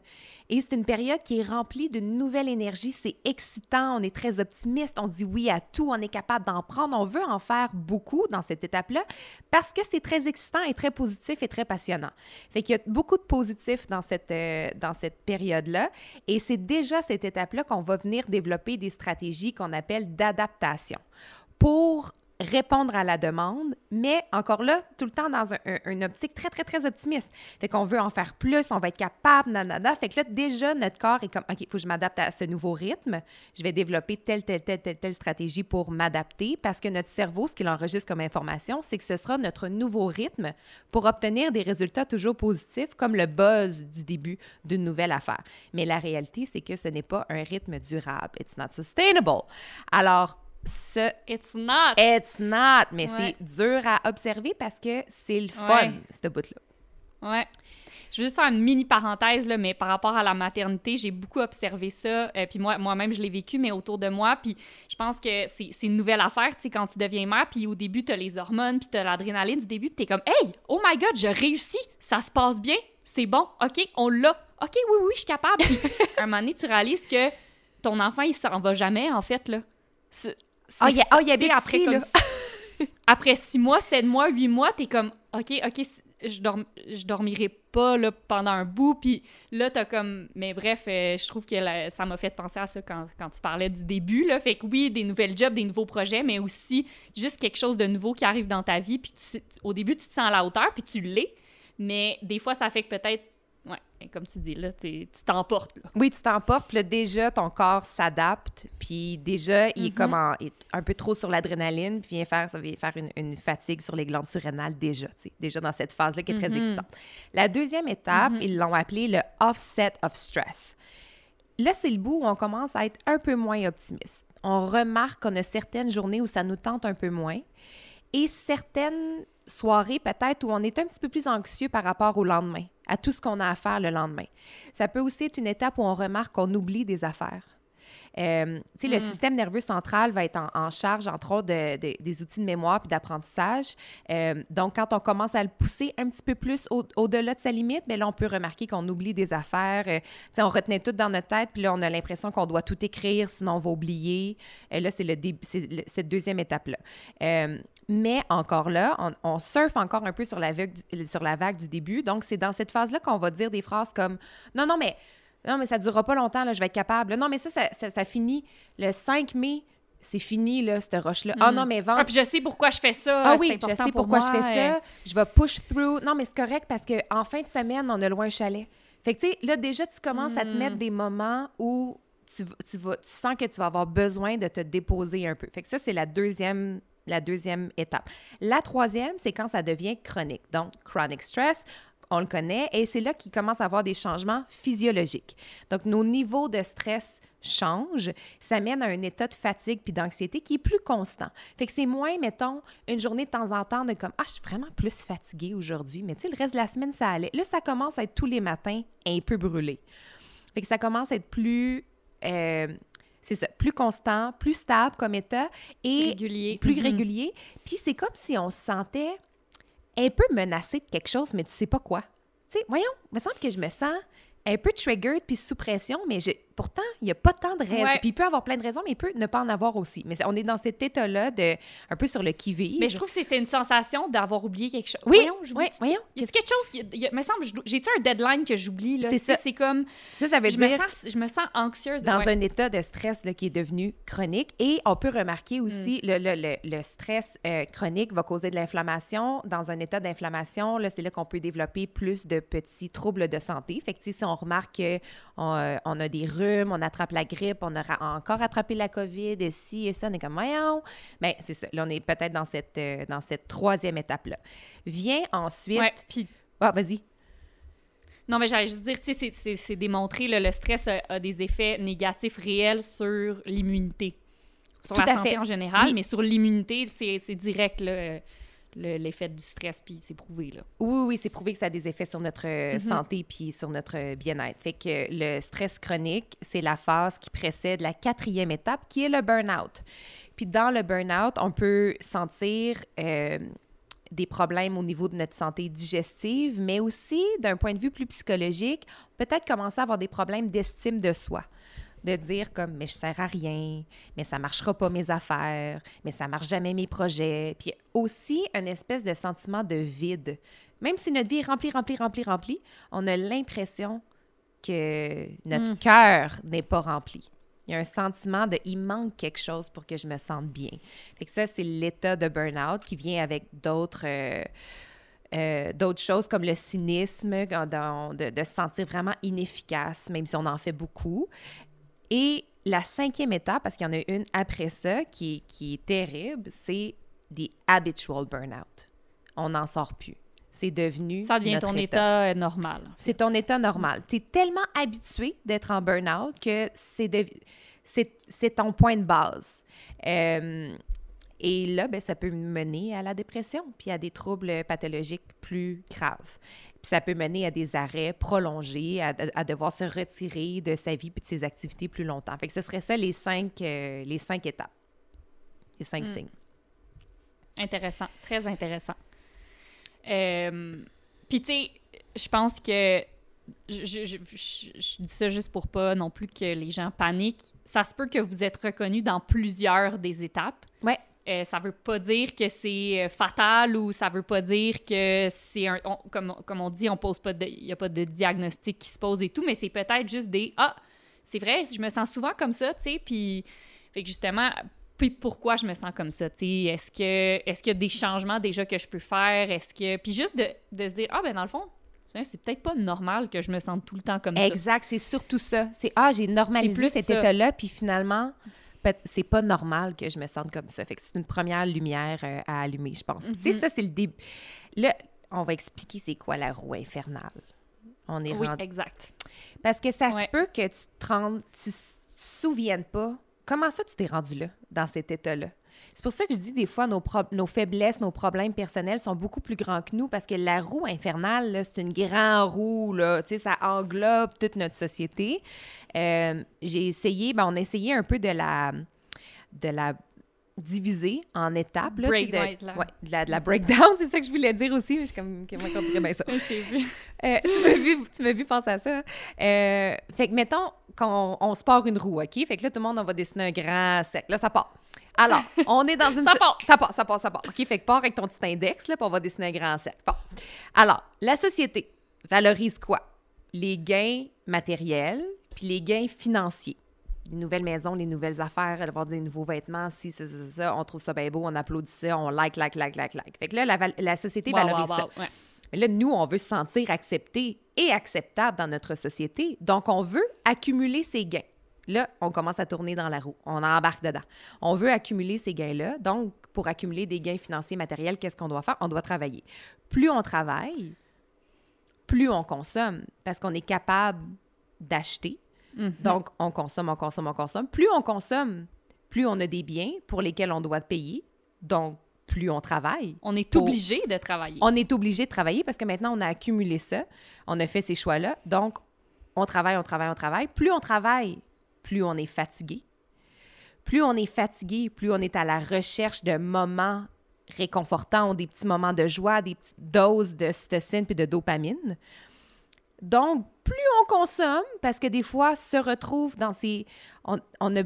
S2: Et c'est une période qui est remplie d'une nouvelle énergie. C'est excitant, on est très optimiste, on dit oui à tout, on est capable d'en prendre. On veut en faire beaucoup dans cette étape-là parce que c'est très excitant et très positif et très passionnant. Fait qu'il y a beaucoup de positifs dans cette, dans cette période-là. Et c'est déjà cette étape-là qu'on va venir développer des stratégies qu'on appelle d'adaptation pour répondre à la demande, mais encore là, tout le temps dans un, un- une optique très, très, très optimiste. Fait qu'on veut en faire plus, on va être capable, nanana. Fait que là, déjà, notre corps est comme, OK, il faut que je m'adapte à ce nouveau rythme. Je vais développer telle, telle, telle, telle, telle stratégie pour m'adapter parce que notre cerveau, ce qu'il enregistre comme information, c'est que ce sera notre nouveau rythme pour obtenir des résultats toujours positifs, comme le buzz du début d'une nouvelle affaire. Mais la réalité, c'est que ce n'est pas un rythme durable. It's not sustainable. Alors, ce
S1: It's not.
S2: It's not, mais
S1: Ouais.
S2: c'est dur à observer parce que c'est le fun,
S1: Ouais.
S2: ce bout-là.
S1: Ouais. Je veux juste faire une mini parenthèse, là, mais par rapport à la maternité, j'ai beaucoup observé ça. euh, puis moi, moi-même, je l'ai vécu, mais autour de moi. Puis je pense que c'est une nouvelle affaire, tu sais, quand tu deviens mère. Puis au début, tu as les hormones, puis tu as l'adrénaline du début. Puis tu es comme, hey, oh my God, je réussis, ça se passe bien, c'est bon, OK, on l'a. OK, oui, oui, je suis capable. Puis à un moment donné, tu réalises que ton enfant, il s'en va jamais, en fait, là.
S2: Ah, il y a-
S1: c'est-
S2: ah, il habite
S1: après,
S2: ici,
S1: comme
S2: là.
S1: après six mois, sept mois, huit mois, t'es comme, OK, OK, je, dorm- je dormirai pas là, pendant un bout. Puis là, t'as comme. Mais bref, euh, je trouve que ça m'a fait penser à ça quand, quand tu parlais du début. Là. Fait que oui, des nouvelles jobs, des nouveaux projets, mais aussi juste quelque chose de nouveau qui arrive dans ta vie. Puis tu au début, tu te sens à la hauteur, puis tu l'es. Mais des fois, ça fait que peut-être. Ouais, comme tu dis, là, tu t'emportes.
S2: Oui, tu t'emportes, puis déjà, ton corps s'adapte, puis déjà, il est
S1: Mhm.
S2: comme en- il est un peu trop sur l'adrénaline, puis vient faire, ça vient faire une, une fatigue sur les glandes surrénales déjà, tu sais, déjà dans cette phase-là qui est très
S1: Mhm.
S2: excitante. La deuxième étape,
S1: Mhm.
S2: ils l'ont appelé le offset of stress. Là, c'est le bout où on commence à être un peu moins optimiste. On remarque qu'on a certaines journées où ça nous tente un peu moins et certaines soirées peut-être où on est un petit peu plus anxieux par rapport au lendemain, à tout ce qu'on a à faire le lendemain. Ça peut aussi être une étape où on remarque qu'on oublie des affaires. Euh, tu sais, le
S1: Mm.
S2: système nerveux central va être en, en charge, entre autres, de- de- des outils de mémoire puis d'apprentissage. Euh, donc, quand on commence à le pousser un petit peu plus au- au-delà de sa limite, bien là, on peut remarquer qu'on oublie des affaires. Euh, tu sais, on retenait tout dans notre tête, puis là, on a l'impression qu'on doit tout écrire, sinon on va oublier. Euh, là, c'est cette deuxième étape-là. Mais encore là, on, on surfe encore un peu sur la, vague du, sur la vague du début. Donc, c'est dans cette phase-là qu'on va dire des phrases comme Non, non, mais non, mais ça durera pas longtemps, là, je vais être capable. Non, mais ça, ça, ça, ça finit le 5 mai c'est fini, là, cette roche-là. Ah
S1: Mm.
S2: non, mais vendre
S1: Ah, puis je sais pourquoi je fais ça.
S2: ah oui, je sais
S1: pour
S2: pourquoi je fais ça. Je vais push through. Non, mais c'est correct parce qu'en fin de semaine, on a loin un chalet. Fait que, tu sais, là, déjà, tu commences à te
S1: Mm.
S2: mettre des moments où tu, v- tu, vas, tu sens que tu vas avoir besoin de te déposer un peu. Fait que ça, c'est la deuxième, la deuxième étape. La troisième, c'est quand ça devient chronique. Donc, chronic stress, on le connaît, et c'est là qu'il commence à avoir des changements physiologiques. Donc, nos niveaux de stress changent, ça mène à un état de fatigue puis d'anxiété qui est plus constant. Fait que c'est moins, mettons, une journée de temps en temps de comme, ah, je suis vraiment plus fatiguée aujourd'hui, mais tu sais, le reste de la semaine, ça allait. Là, ça commence à être tous les matins un peu brûlé. Fait que ça commence à être plus, euh, c'est ça, plus constant, plus stable comme état et
S1: régulier.
S2: plus
S1: Mhm.
S2: régulier. Puis c'est comme si on se sentait un peu menacé de quelque chose, mais tu sais pas quoi. Tu sais, voyons, il me semble que je me sens un peu triggered puis sous pression, mais je- pourtant, il n'y a pas tant de raisons.
S1: Ouais.
S2: Puis il peut avoir plein de raisons, mais il peut ne pas en avoir aussi. Mais on est dans cet état-là de un peu sur le qui-vive.
S1: Mais je trouve que c'est- une sensation d'avoir oublié quelque chose.
S2: Oui,
S1: Voyons,
S2: oui, voyons.
S1: Y a quelque chose qui. a- me semble, j'ai-tu un deadline que j'oublie?
S2: C'est ça.
S1: C'est comme.
S2: Ça, ça veut
S1: Je
S2: dire
S1: me, sens, je me sens anxieuse.
S2: dans
S1: ouais.
S2: un état de stress là, qui est devenu chronique. Et on peut remarquer aussi
S1: Mm.
S2: le, le- le- le stress euh, chronique va causer de l'inflammation. Dans un état d'inflammation, c'est là qu'on peut développer plus de petits troubles de santé. Fait que si on remarque qu'on euh, on a des rhumes, on attrape la grippe, on a ra- encore attrapé la COVID, et ci et ça, on est comme, voyons. Bien, c'est ça. Là, on est peut-être dans cette, euh, dans cette troisième étape-là. Vient ensuite...
S1: Ouais, puis
S2: Ah, vas-y.
S1: Non, mais j'allais juste dire, tu sais, c'est- démontré, là, le stress a, a des effets négatifs réels sur l'immunité. Sur
S2: Tout
S1: la
S2: à
S1: santé
S2: fait.
S1: en général,
S2: Oui.
S1: mais sur l'immunité, c'est c'est direct, là, le- l'effet du stress, puis c'est prouvé, là.
S2: Oui, oui, c'est prouvé que ça a des effets sur notre euh,
S1: Mhm.
S2: santé puis sur notre euh, bien-être. Fait que le stress chronique, c'est la phase qui précède la quatrième étape, qui est le burn-out. Puis dans le burn-out, on peut sentir euh, des problèmes au niveau de notre santé digestive, mais aussi d'un point de vue plus psychologique, peut-être commencer à avoir des problèmes d'estime de soi de dire comme mais je sers à rien, mais ça marchera pas mes affaires, mais ça marche jamais mes projets, puis aussi une espèce de sentiment de vide. Même si notre vie est remplie, remplie, remplie, remplie, on a l'impression que notre
S1: Mm.
S2: cœur n'est pas rempli. Il y a un sentiment de il manque quelque chose pour que je me sente bien. Fait que ça, c'est l'état de burn-out qui vient avec d'autres. euh, euh, d'autres choses comme le cynisme, de se sentir vraiment inefficace, même si on en fait beaucoup. Et la cinquième étape, parce qu'il y en a une après ça qui est, qui est terrible, c'est des habitual burn-out. On n'en sort plus. C'est devenu.
S1: Ça devient
S2: notre
S1: ton état euh, normal.
S2: C'est ton état normal. Tu es tellement habitué d'être en burn-out que c'est de- c'est c'est ton point de base. Euh, et là, ben, ça peut mener à la dépression, puis à des troubles pathologiques plus graves. Puis ça peut mener à des arrêts prolongés, à, à devoir se retirer de sa vie puis de ses activités plus longtemps. Fait que ce serait ça les cinq, euh, les cinq étapes, les cinq
S1: Mm.
S2: signes.
S1: Intéressant, très intéressant. Euh, Puis, tu sais, je pense que. Je, je- je- je- je dis ça juste pour pas non plus que les gens paniquent. Ça se peut que vous êtes reconnu dans plusieurs des étapes.
S2: Ouais.
S1: Euh, ça veut pas dire que c'est euh, fatal ou ça veut pas dire que c'est un. on- comme, comme on dit, on pose pas de. Il y a pas de diagnostic qui se pose et tout, mais c'est peut-être juste des. Ah, c'est vrai, je me sens souvent comme ça, tu sais, puis. Fait que justement, puis pourquoi je me sens comme ça, tu sais, est-ce que est-ce qu'il y a des changements déjà que je peux faire, est-ce que puis juste de, de se dire ah ben dans le fond, tiens, c'est peut-être pas normal que je me sente tout le temps comme ça.
S2: Exact, c'est surtout ça. C'est ah, j'ai normalisé
S1: plus
S2: cet état-là, puis finalement, c'est pas normal que je me sente comme ça. Fait que c'est une première lumière euh, à allumer, je pense. Tu sais,
S1: Mhm.
S2: ça, c'est le début. Là, on va expliquer c'est quoi la roue infernale. On est
S1: Oui,
S2: rendu-
S1: exact.
S2: Parce que ça
S1: Ouais.
S2: se peut que tu te rendes, tu te souviennes pas. Comment ça, tu t'es rendu là, dans cet état-là? C'est pour ça que je dis des fois, nos, faiblesses, nos problèmes personnels sont beaucoup plus grands que nous parce que la roue infernale, c'est une grande roue, là. Ça englobe toute notre société. Euh, j'ai essayé, ben, on a essayé un peu de la, de la diviser en étapes. Là,
S1: Break-
S2: de,
S1: la-
S2: ouais, de la, de la breakdown, c'est ça que je voulais dire aussi. mais Je suis comme, comment on dirait bien ça?
S1: je t'ai vu.
S2: Euh, tu m'as vu, tu m'as vu penser à ça. Euh, fait que, mettons qu'on on se part une roue, OK? Fait que là, tout le monde, on va dessiner un grand cercle. Là, ça part. Alors, on est dans une...
S1: Ça part.
S2: Ça part, ça part, ça part. OK? Fait que pars avec ton petit index, là, puis on va dessiner un grand cercle. Bon. Alors, la société valorise quoi? Les gains matériels puis les gains financiers. les nouvelles maisons, les nouvelles affaires, avoir des nouveaux vêtements, si, ça, ça, ça, on trouve ça bien beau, on applaudit ça, on like, like, like, like, like. Fait que là, la, société
S1: Wow,
S2: valorise
S1: wow,
S2: ça.
S1: ouais.
S2: Mais là, nous, on veut se sentir accepté et acceptable dans notre société. Donc, on veut accumuler ces gains. Là, on commence à tourner dans la roue. On embarque dedans. On veut accumuler ces gains-là. Donc, pour accumuler des gains financiers matériels, qu'est-ce qu'on doit faire? On doit travailler. Plus on travaille, plus on consomme parce qu'on est capable d'acheter.
S1: Mhm.
S2: Donc, on consomme, on consomme, on consomme. Plus on consomme, plus on a des biens pour lesquels on doit payer. Donc, plus on travaille.
S1: On est
S2: Pour-
S1: obligé de travailler.
S2: On est obligé de travailler parce que maintenant, on a accumulé ça. On a fait ces choix-là. Donc, on travaille, on travaille, on travaille. Plus on travaille, plus on est fatigué. Plus on est fatigué, plus on est à la recherche de moments réconfortants, des petits moments de joie, des petites doses de cytocine puis de dopamine. Donc, plus on consomme, parce que des fois, se retrouve dans ces... On, on a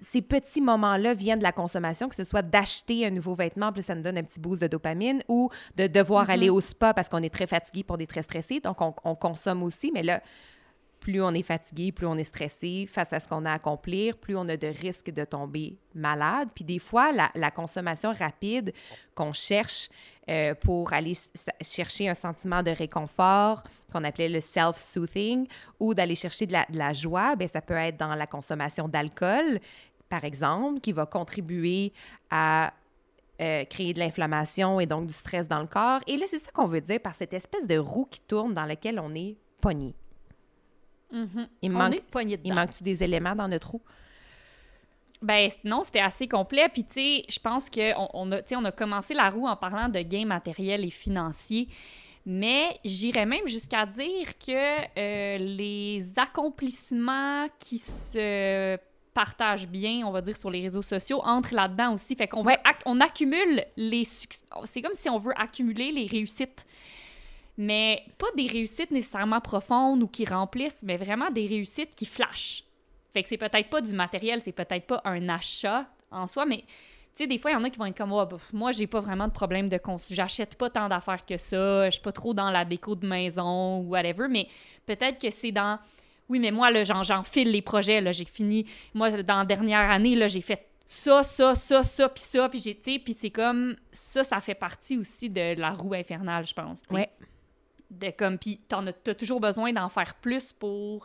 S2: ces petits moments-là viennent de la consommation, que ce soit d'acheter un nouveau vêtement, puis ça nous donne un petit boost de dopamine, ou de devoir aller au spa parce qu'on est très fatigué, pour des très stressé, donc on, on consomme aussi, mais là, plus on est fatigué, plus on est stressé face à ce qu'on a à accomplir, plus on a de risques de tomber malade. Puis des fois, la, consommation rapide qu'on cherche euh, pour aller chercher un sentiment de réconfort, qu'on appelait le self-soothing, ou d'aller chercher de la, de la joie, bien, ça peut être dans la consommation d'alcool, par exemple, qui va contribuer à euh, créer de l'inflammation et donc du stress dans le corps. Et là, c'est ça qu'on veut dire par cette espèce de roue qui tourne dans laquelle on est pogné.
S1: Mhm.
S2: Il
S1: On
S2: manque,
S1: poigné
S2: il manque-tu des éléments dans notre roue?
S1: Ben non, c'était assez complet. Puis tu sais, je pense qu'on on a, on a commencé la roue en parlant de gains matériels et financiers. Mais j'irais même jusqu'à dire que euh, les accomplissements qui se partagent bien, on va dire, sur les réseaux sociaux, entrent là-dedans aussi. Fait qu'on
S2: Ouais.
S1: on accumule les succès. C'est comme si on veut accumuler les réussites. Mais pas des réussites nécessairement profondes ou qui remplissent, mais vraiment des réussites qui flashent. Fait que c'est peut-être pas du matériel, c'est peut-être pas un achat en soi, mais tu sais, des fois, il y en a qui vont être comme, bah, moi, j'ai pas vraiment de problème de cons. J'achète pas tant d'affaires que ça, je suis pas trop dans la déco de maison ou whatever, mais peut-être que c'est dans. Oui, mais moi, j'enfile les projets, j'ai fini. Moi, dans la dernière année, j'ai fait ça, ça, ça, ça, puis ça, puis j'ai, tu sais, puis c'est comme. Ça, ça fait partie aussi de la roue infernale, je pense.
S2: Ouais.
S1: De comme, puis t'en as, t'as toujours besoin d'en faire plus pour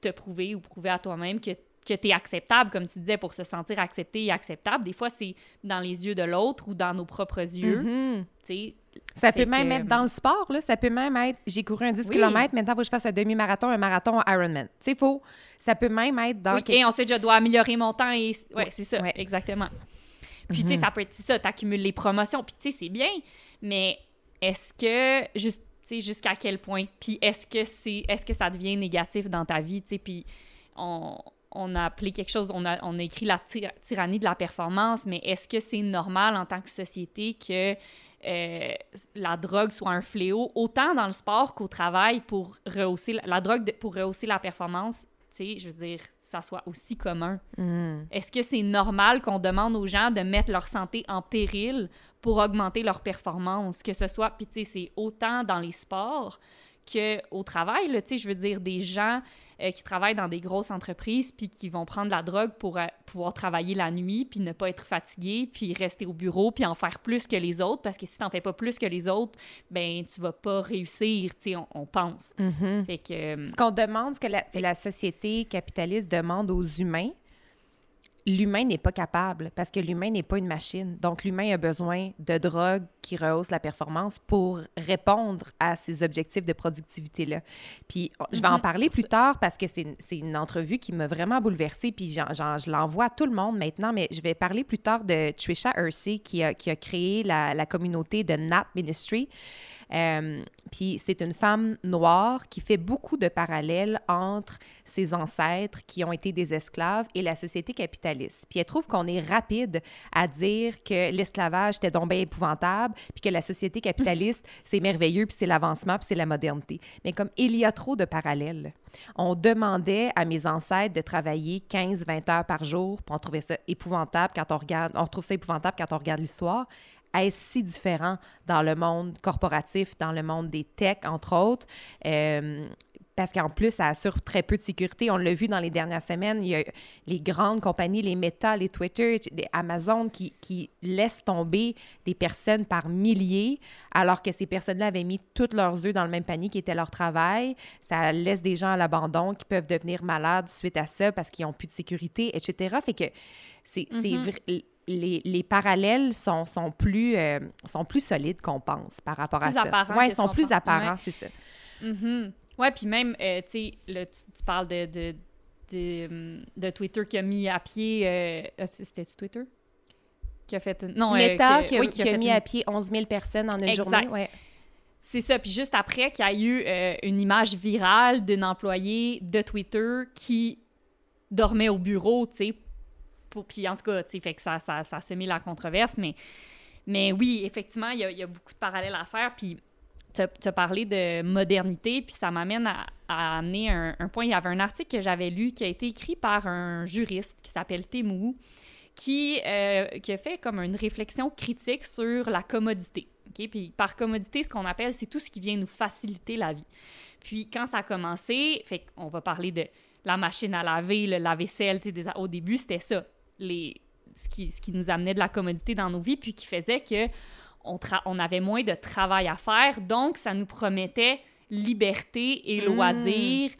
S1: te prouver ou prouver à toi-même que, que tu es acceptable, comme tu disais, pour se sentir accepté et acceptable. Des fois, c'est dans les yeux de l'autre ou dans nos propres yeux.
S2: Mhm.
S1: sais.
S2: Ça peut même
S1: que-
S2: être dans le sport, là. Ça peut même être, j'ai couru un 10
S1: Oui.
S2: km, maintenant, il faut que je fasse un demi-marathon, un marathon Ironman. C'est faux. Ça peut même être dans
S1: Oui,
S2: quelque
S1: et ensuite, je dois améliorer mon temps. Et... Ouais,
S2: Ouais,
S1: c'est ça,
S2: ouais.
S1: exactement. Puis, tu sais, ça peut être ça, t'accumules les promotions. Puis, tu sais, c'est bien, mais est-ce que, juste, jusqu'à quel point? Puis, est-ce que, c'est, est-ce que ça devient négatif dans ta vie? Tu sais, puis, on, on a appelé quelque chose, on a, on a écrit la tyr- tyrannie de la performance, mais est-ce que c'est normal en tant que société que euh, la drogue soit un fléau, autant dans le sport qu'au travail pour rehausser la, drogue pour rehausser la performance, tu sais, je veux dire, ça soit aussi commun.
S2: Mhm.
S1: Est-ce que c'est normal qu'on demande aux gens de mettre leur santé en péril pour augmenter leur performance, que ce soit, puis tu sais, c'est autant dans les sports qu'au travail, tu sais, je veux dire, des gens euh, qui travaillent dans des grosses entreprises puis qui vont prendre la drogue pour euh, pouvoir travailler la nuit puis ne pas être fatigué puis rester au bureau puis en faire plus que les autres parce que si t'en fais pas plus que les autres, ben tu vas pas réussir, tu sais, on, on pense. Fait que... euh,
S2: Ce qu'on demande, ce que la, la société capitaliste demande aux humains, l'humain n'est pas capable parce que l'humain n'est pas une machine. Donc, l'humain a besoin de drogue qui rehausse la performance pour répondre à ces objectifs de productivité-là. Puis, je vais en
S1: Mhm.
S2: parler plus tard parce que c'est une, entrevue qui m'a vraiment bouleversée. Puis, j'en- j'en- je l'envoie à tout le monde maintenant, mais je vais parler plus tard de Trisha Hersey qui a, qui a créé la, la communauté de Nap Ministry. Euh, puis c'est une femme noire qui fait beaucoup de parallèles entre ses ancêtres qui ont été des esclaves et la société capitaliste. Puis elle trouve qu'on est rapide à dire que l'esclavage était donc bien épouvantable, puis que la société capitaliste, c'est merveilleux, puis c'est l'avancement, puis c'est la modernité. Mais comme il y a trop de parallèles, on demandait à mes ancêtres de travailler 15-20 heures par jour, puis on trouvait ça épouvantable quand on regarde, on trouve ça épouvantable quand on regarde l'histoire est si différent dans le monde corporatif, dans le monde des techs, entre autres, euh, parce qu'en plus, ça assure très peu de sécurité. On l'a vu dans les dernières semaines, il y a les grandes compagnies, les Meta, les Twitter, les Amazon qui, qui laissent tomber des personnes par milliers, alors que ces personnes-là avaient mis toutes leurs œufs dans le même panier qui était leur travail. Ça laisse des gens à l'abandon qui peuvent devenir malades suite à ça parce qu'ils n'ont plus de sécurité, etc. Fait que c'est mm-hmm. Les, les, parallèles sont, sont, plus, euh, sont plus solides qu'on pense par rapport à ça. Oui, ils sont plus apparents, c'est ça.
S1: Mm-hmm. Ouais, puis même, euh, tu sais, tu, parles de, de, de, de, Twitter qui a mis à pied. Euh, ah, c'était Twitter? Qui a fait.
S2: Non, Meta qui, a, qui, a, mis à pied 11 000 personnes en une journée. Ouais.
S1: C'est ça. Puis juste après, qu'il y a eu une image virale d'un employé de Twitter qui dormait au bureau, tu sais, puis en tout cas, fait que ça, ça, ça a semé la controverse, mais, mais oui, effectivement, il y, a beaucoup de parallèles à faire, puis tu as parlé de modernité, puis ça m'amène à, amener un, point. Il y avait un article que j'avais lu qui a été écrit par un juriste qui s'appelle Temou, qui, euh, qui a fait comme une réflexion critique sur la commodité. OK? Puis par commodité, ce qu'on appelle, c'est tout ce qui vient nous faciliter la vie. Puis quand ça a commencé, fait qu'on va parler de la machine à laver, le lave-vaisselle, au début, c'était ça, les, ce, qui, ce qui nous amenait de la commodité dans nos vies, puis qui faisait que on, on avait moins de travail à faire, donc ça nous promettait liberté et mmh. loisir.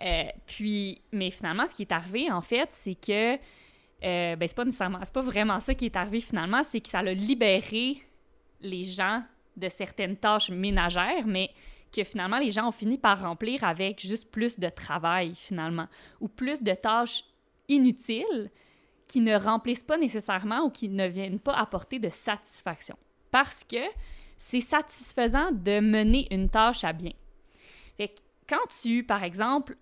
S1: Euh, puis, mais finalement, ce qui est arrivé, en fait, c'est que, euh, ben, c'est pas nécessairement, c'est pas vraiment ça qui est arrivé finalement, c'est que ça a libéré les gens de certaines tâches ménagères, mais que finalement les gens ont fini par remplir avec juste plus de travail finalement, ou plus de tâches inutiles qui ne remplissent pas nécessairement ou qui ne viennent pas apporter de satisfaction. Parce que c'est satisfaisant de mener une tâche à bien. Fait quand tu, par exemple,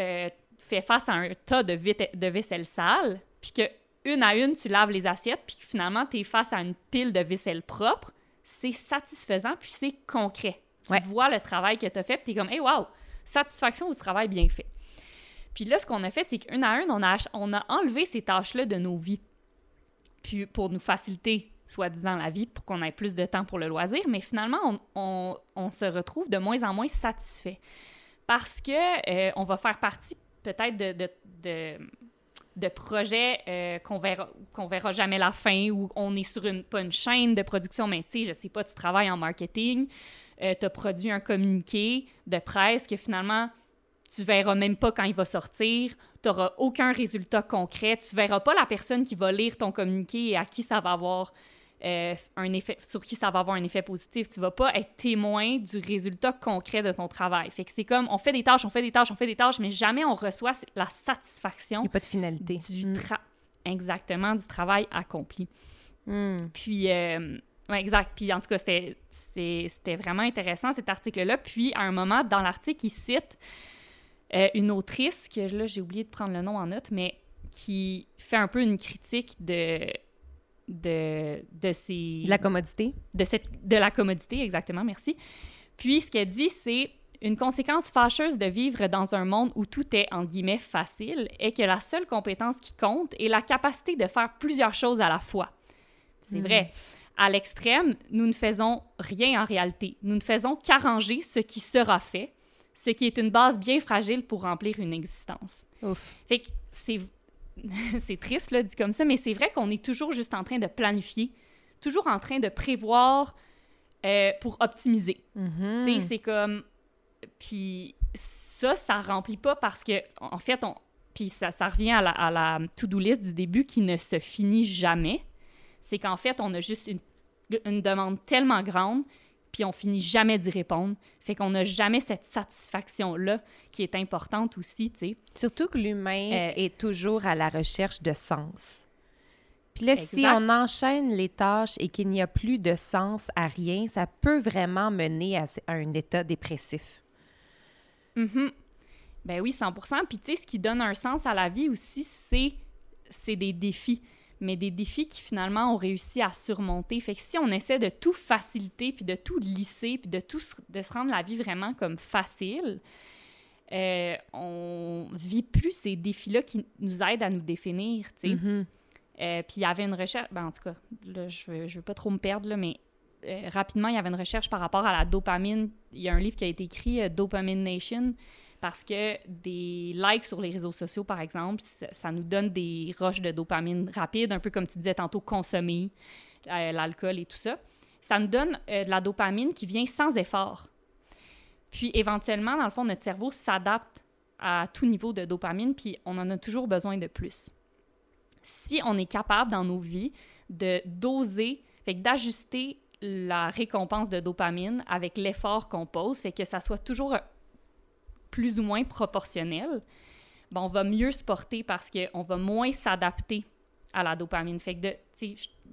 S1: euh, fais face à un tas de, de vaisselle sale, puis que une à une, tu laves les assiettes, puis que finalement, tu es face à une pile de vaisselle propre, c'est satisfaisant, puis c'est concret. Tu vois le travail que tu as fait, puis tu es comme, hey, wow, satisfaction du travail bien fait. Puis là, ce qu'on a fait, c'est qu'une à une, on a, enlevé ces tâches-là de nos vies. Puis pour nous faciliter, soi-disant, la vie, pour qu'on ait plus de temps pour le loisir, mais finalement, on, se retrouve de moins en moins satisfait. Parce que euh, on va faire partie peut-être de, projets euh, qu'on verra, verra jamais la fin, ou on est sur une chaîne de production, mais tu sais, je sais pas, tu travailles en marketing, euh, tu as produit un communiqué de presse que finalement, tu verras même pas quand il va sortir, tu n'auras aucun résultat concret, tu verras pas la personne qui va lire ton communiqué et à qui ça va avoir euh, un effet, sur qui ça va avoir un effet positif. Tu vas pas être témoin du résultat concret de ton travail. Fait que c'est comme, on fait des tâches, on fait des tâches, on fait des tâches, mais jamais on reçoit la satisfaction.
S2: Il n'y a pas de finalité.
S1: Du mm. Exactement, du travail accompli. Mm. Puis, euh, exact. Puis en tout cas, c'était vraiment intéressant cet article-là. Puis à un moment, dans l'article, il cite euh, une autrice, que là, j'ai oublié de prendre le nom en note, mais qui fait un peu une critique de. de, de ces.
S2: De la commodité.
S1: De, cette, de la commodité, exactement, merci. Puis ce qu'elle dit, c'est une conséquence fâcheuse de vivre dans un monde où tout est, en guillemets, facile est que la seule compétence qui compte est la capacité de faire plusieurs choses à la fois. C'est hmm. vrai. À l'extrême, nous ne faisons rien en réalité. Nous ne faisons qu'arranger ce qui sera fait, ce qui est une base bien fragile pour remplir une existence.
S2: Ouf.
S1: Fait que c'est... c'est triste, là, dit comme ça, mais c'est vrai qu'on est toujours juste en train de planifier, toujours en train de prévoir euh, pour optimiser.
S2: Mm-hmm.
S1: Tu sais, c'est comme... Puis ça, ça remplit pas parce que, en fait, on... Puis ça, ça revient à la, à la to-do list du début qui ne se finit jamais c'est qu'en fait, on a juste une, demande tellement grande, puis on finit jamais d'y répondre. Fait qu'on n'a jamais cette satisfaction-là qui est importante aussi, tu sais.
S2: Surtout que l'humain euh, est toujours à la recherche de sens. Puis là, si on enchaîne les tâches et qu'il n'y a plus de sens à rien, ça peut vraiment mener à, un état dépressif.
S1: Mm Ben oui, 100 Puis tu sais, ce qui donne un sens à la vie aussi, c'est des défis mais des défis qui finalement ont réussi à surmonter. Fait que si on essaie de tout faciliter, puis de tout lisser, puis de tout de se rendre la vie vraiment comme facile, euh, on vit plus ces défis-là qui nous aident à nous définir, tu sais.
S2: Mm-hmm.
S1: Euh, puis il y avait une recherche, ben, en tout cas, là, je veux, je veux pas trop me perdre, là, mais euh, rapidement, il y avait une recherche par rapport à la dopamine. Il y a un livre qui a été écrit, euh, Dopamine Nation, parce que des likes sur les réseaux sociaux, par exemple, ça, nous donne des roches de dopamine rapides, un peu comme tu disais tantôt, consommer euh, l'alcool et tout ça. Ça nous donne de la dopamine qui vient sans effort. Puis éventuellement, dans le fond, notre cerveau s'adapte à tout niveau de dopamine, puis on en a toujours besoin de plus. Si on est capable dans nos vies de doser, fait d'ajuster la récompense de dopamine avec l'effort qu'on pose, fait que ça soit toujours plus ou moins proportionnel, ben on va mieux se porter parce qu'on va moins s'adapter à la dopamine. Fait que, de,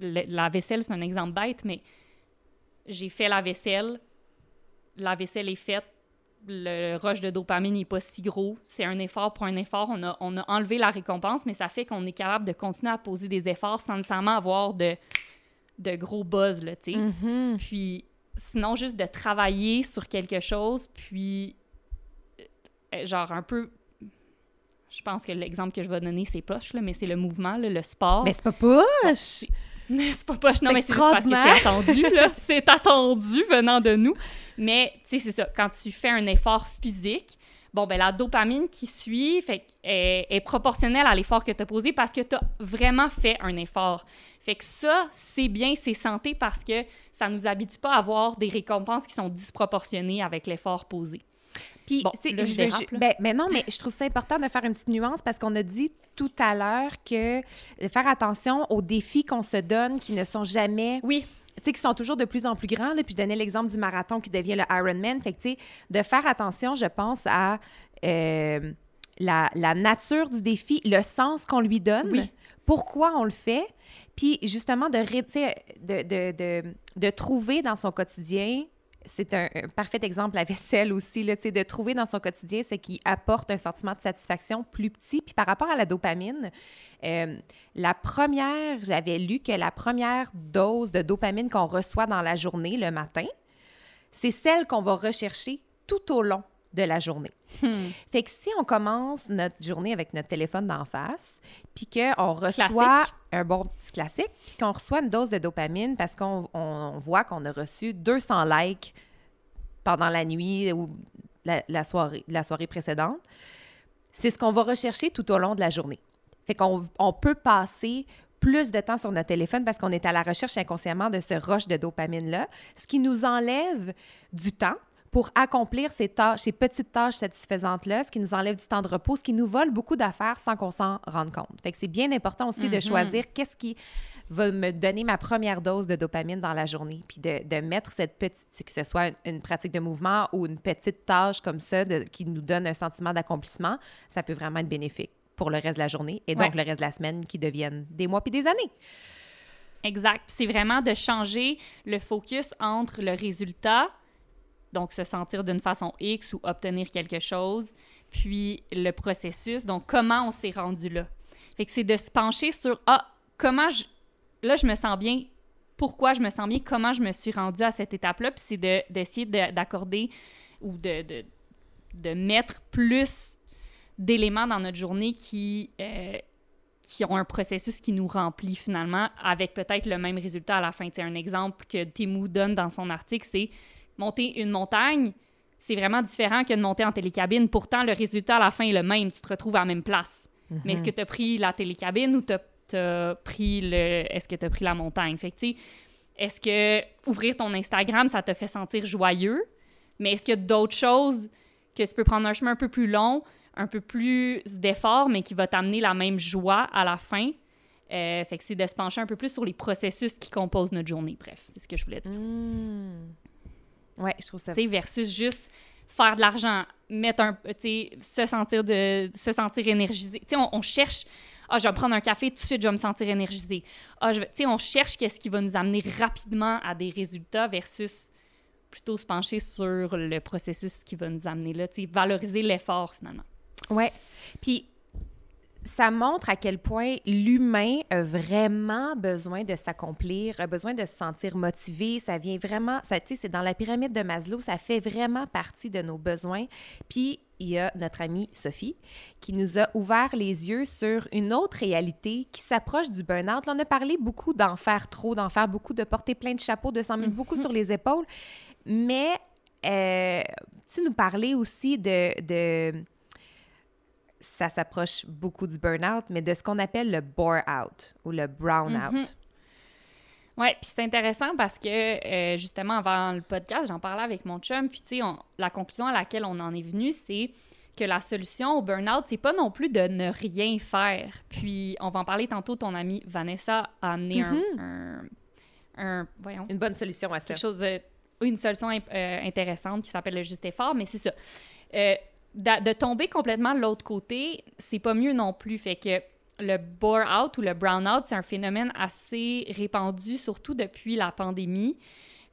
S1: la vaisselle, c'est un exemple bête, mais j'ai fait la vaisselle, la vaisselle est faite, le rush de dopamine n'est pas si gros. C'est un effort pour un effort. On a, on a enlevé la récompense, mais ça fait qu'on est capable de continuer à poser des efforts sans nécessairement avoir de, de gros buzz, là, tu sais.
S2: Mm-hmm.
S1: Puis, sinon, juste de travailler sur quelque chose, puis, genre, un peu... Je pense que l'exemple que je vais donner, c'est poche, là, mais c'est le mouvement, le sport.
S2: Mais c'est pas poche!
S1: c'est pas poche, non, mais c'est parce que c'est attendu, là. c'est attendu venant de nous. Mais, tu sais, c'est ça. Quand tu fais un effort physique, bon, ben la dopamine qui suit fait, est, est proportionnelle à l'effort que tu as posé parce que tu as vraiment fait un effort. Fait que ça, c'est bien, c'est santé parce que ça nous habitue pas à avoir des récompenses qui sont disproportionnées avec l'effort posé.
S2: Puis, bon, là, je, je, ben, mais non, mais je trouve ça important de faire une petite nuance parce qu'on a dit tout à l'heure que faire attention aux défis qu'on se donne qui ne sont jamais.
S1: Oui
S2: tu sais, qui sont toujours de plus en plus grands. Là, puis je donnais l'exemple du marathon qui devient le Ironman. Fait que, tu sais, de faire attention, je pense, à euh, la, la, nature du défi, le sens qu'on lui donne,
S1: oui.
S2: pourquoi on le fait, puis justement de, de, de, de, de trouver dans son quotidien c'est un, parfait exemple, la vaisselle aussi, là, de trouver dans son quotidien ce qui apporte un sentiment de satisfaction plus petit. Puis par rapport à la dopamine, euh, la première, j'avais lu que la première dose de dopamine qu'on reçoit dans la journée, le matin, c'est celle qu'on va rechercher tout au long de la journée.
S1: Hmm.
S2: Fait que si on commence notre journée avec notre téléphone d'en face, puis qu'on reçoit un bon petit classique, puis qu'on reçoit une dose de dopamine parce qu'on on voit qu'on a reçu 200 likes pendant la nuit ou la, la soirée, la soirée précédente, c'est ce qu'on va rechercher tout au long de la journée. Fait qu'on on peut passer plus de temps sur notre téléphone parce qu'on est à la recherche inconsciemment de ce rush de dopamine-là, ce qui nous enlève du temps pour accomplir ces tâches, ces petites tâches satisfaisantes-là, ce qui nous enlève du temps de repos, ce qui nous vole beaucoup d'affaires sans qu'on s'en rende compte. Fait que c'est bien important aussi de
S1: Mhm.
S2: choisir qu'est-ce qui va me donner ma première dose de dopamine dans la journée, puis de, de mettre cette petite, que ce soit une, une pratique de mouvement ou une petite tâche comme ça de- qui nous donne un sentiment d'accomplissement, ça peut vraiment être bénéfique pour le reste de la journée et donc
S1: Ouais.
S2: le reste de la semaine qui deviennent des mois puis des années.
S1: Exact. C'est vraiment de changer le focus entre le résultat, donc se sentir d'une façon X ou obtenir quelque chose, puis le processus, donc comment on s'est rendu là? Fait que c'est de se pencher sur ah comment je là je me sens bien, pourquoi je me sens bien, comment je me suis rendu à cette étape-là, puis c'est de- d'essayer de- d'accorder ou de, de, mettre plus d'éléments dans notre journée qui euh, qui ont un processus qui nous remplit finalement avec peut-être le même résultat à la fin. C'est un exemple que Timou donne dans son article, c'est monter une montagne, c'est vraiment différent que de monter en télécabine. Pourtant, le résultat à la fin est le même, tu te retrouves à la même place. Mais est-ce que tu as pris la télécabine ou tu as, pris le est-ce que tu as pris la montagne? Fait que est-ce que ouvrir ton Instagram, ça te fait sentir joyeux? Mais est-ce qu'il y a d'autres choses que tu peux prendre un chemin un peu plus long, un peu plus d'effort, mais qui va t'amener la même joie à la fin? Euh, fait que c'est de se pencher un peu plus sur les processus qui composent notre journée. Bref, c'est ce que je voulais dire.
S2: Mm. Ouais, je trouve ça.
S1: Tu sais, versus juste faire de l'argent, mettre un, tu sais, se sentir de, se sentir énergisé. Tu sais, on, on cherche, ah, je vais me prendre un café, tout de suite, je vais me sentir énergisé. Ah, je tu sais, on cherche qu'est-ce qui va nous amener rapidement à des résultats versus plutôt se pencher sur le processus qui va nous amener là, tu sais, valoriser l'effort finalement.
S2: Ouais. Puis ça montre à quel point l'humain a vraiment besoin de s'accomplir, a besoin de se sentir motivé. Ça vient vraiment, ça, tu sais, c'est dans la pyramide de Maslow, ça fait vraiment partie de nos besoins. Puis il y a notre amie Sophie qui nous a ouvert les yeux sur une autre réalité qui s'approche du burn-out. Là, on a parlé beaucoup d'en faire trop, d'en faire beaucoup, de porter plein de chapeaux, de s'en mettre beaucoup sur les épaules. Mais euh, tu nous parlais aussi de, de ça s'approche beaucoup du burn-out, mais de ce qu'on appelle le bore-out ou le brown-out.
S1: Mhm. Oui, puis c'est intéressant parce que euh, justement, avant le podcast, j'en parlais avec mon chum, puis tu sais, la conclusion à laquelle on en est venu, c'est que la solution au burn-out, c'est pas non plus de ne rien faire. Puis, on va en parler tantôt, ton amie Vanessa a amené un,
S2: Mhm.
S1: un, voyons,
S2: Une bonne solution à ça.
S1: quelque chose de, oui, une solution euh, intéressante qui s'appelle le juste effort, mais c'est ça. Euh, de, tomber complètement de l'autre côté, c'est pas mieux non plus. Fait que le bore out ou le brown out, c'est un phénomène assez répandu, surtout depuis la pandémie.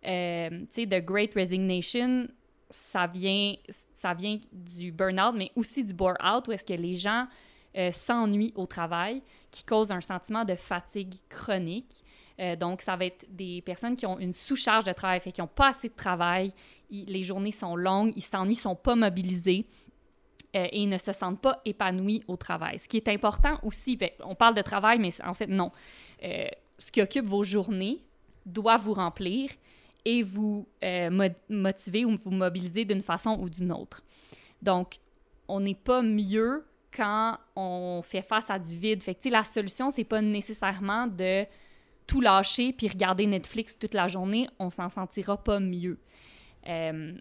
S1: Euh, tu sais, The Great Resignation, ça vient, ça vient du burn-out, mais aussi du bore-out, où est-ce que les gens euh, s'ennuient au travail, qui cause un sentiment de fatigue chronique. Euh, donc, ça va être des personnes qui ont une sous-charge de travail, fait qu'ils n'ont pas assez de travail, les journées sont longues, ils s'ennuient, ils sont pas mobilisés euh, et ne se sentent pas épanouis au travail. Ce qui est important aussi, ben, on parle de travail, mais en fait, non. Euh, ce qui occupe vos journées doit vous remplir et vous euh, mo- motiver ou vous mobiliser d'une façon ou d'une autre. Donc, on n'est pas mieux quand on fait face à du vide. Fait que, la solution, c'est pas nécessairement de tout lâcher puis regarder Netflix toute la journée. On s'en sentira pas mieux. Euh,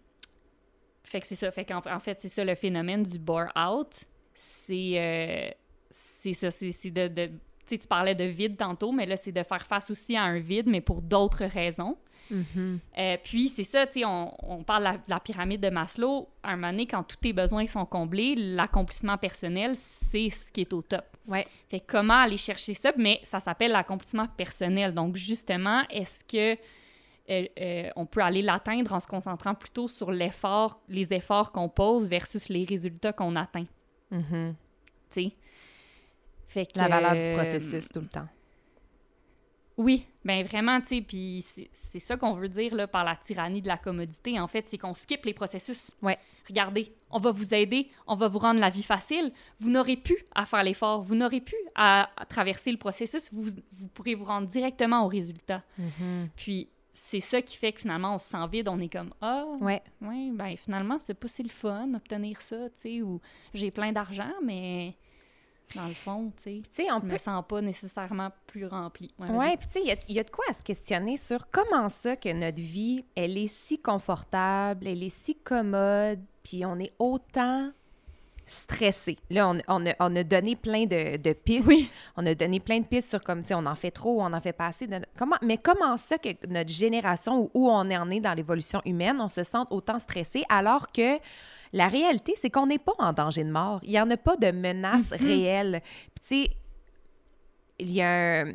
S1: fait que c'est ça. Fait qu'en en fait, c'est ça le phénomène du bore-out. C'est euh, c'est ça. C'est de... de tu sais, tu parlais de vide tantôt, mais là, c'est de faire face aussi à un vide, mais pour d'autres raisons.
S2: Mhm.
S1: Euh, puis c'est ça, tu sais, on, on parle de la, de la pyramide de Maslow. À un moment donné, quand tous tes besoins sont comblés, l'accomplissement personnel, c'est ce qui est au top.
S2: Ouais.
S1: Fait comment aller chercher ça? Mais ça s'appelle l'accomplissement personnel. Donc, justement, est-ce que euh, euh, on peut aller l'atteindre en se concentrant plutôt sur l'effort, les efforts qu'on pose versus les résultats qu'on atteint,
S2: Mhm.
S1: tu sais? Fait que,
S2: La valeur du
S1: euh,
S2: processus tout le temps.
S1: Oui, ben vraiment, tu sais, puis c'est ça qu'on veut dire là, par la tyrannie de la commodité, en fait, c'est qu'on skip les processus.
S2: Ouais.
S1: Regardez, on va vous aider, on va vous rendre la vie facile, vous n'aurez plus à faire l'effort, vous n'aurez plus à, à traverser le processus, vous, vous pourrez vous rendre directement au résultat.
S2: Mhm.
S1: Puis c'est ça qui fait que finalement, on se sent vide, on est comme « Ah,
S2: Ouais.
S1: ouais, ben finalement, c'est pas si le fun obtenir ça, tu sais, ou j'ai plein d'argent, mais dans le fond, tu sais,
S2: on peut
S1: me sens pas nécessairement plus rempli. Ouais.
S2: Oui, puis tu sais, il y a- il y, a de quoi à se questionner sur comment ça que notre vie, elle est si confortable, elle est si commode, puis on est autant stressé. Là, on, on a, on a donné plein de, de pistes.
S1: Oui.
S2: On a donné plein de pistes sur comme, tu sais, on en fait trop, on en fait pas assez. De- Comment, mais comment ça que notre génération, ou où on en est dans l'évolution humaine, on se sent autant stressé alors que la réalité, c'est qu'on n'est pas en danger de mort. Il n'y en a pas de menace réelle. Puis tu sais, il y a un,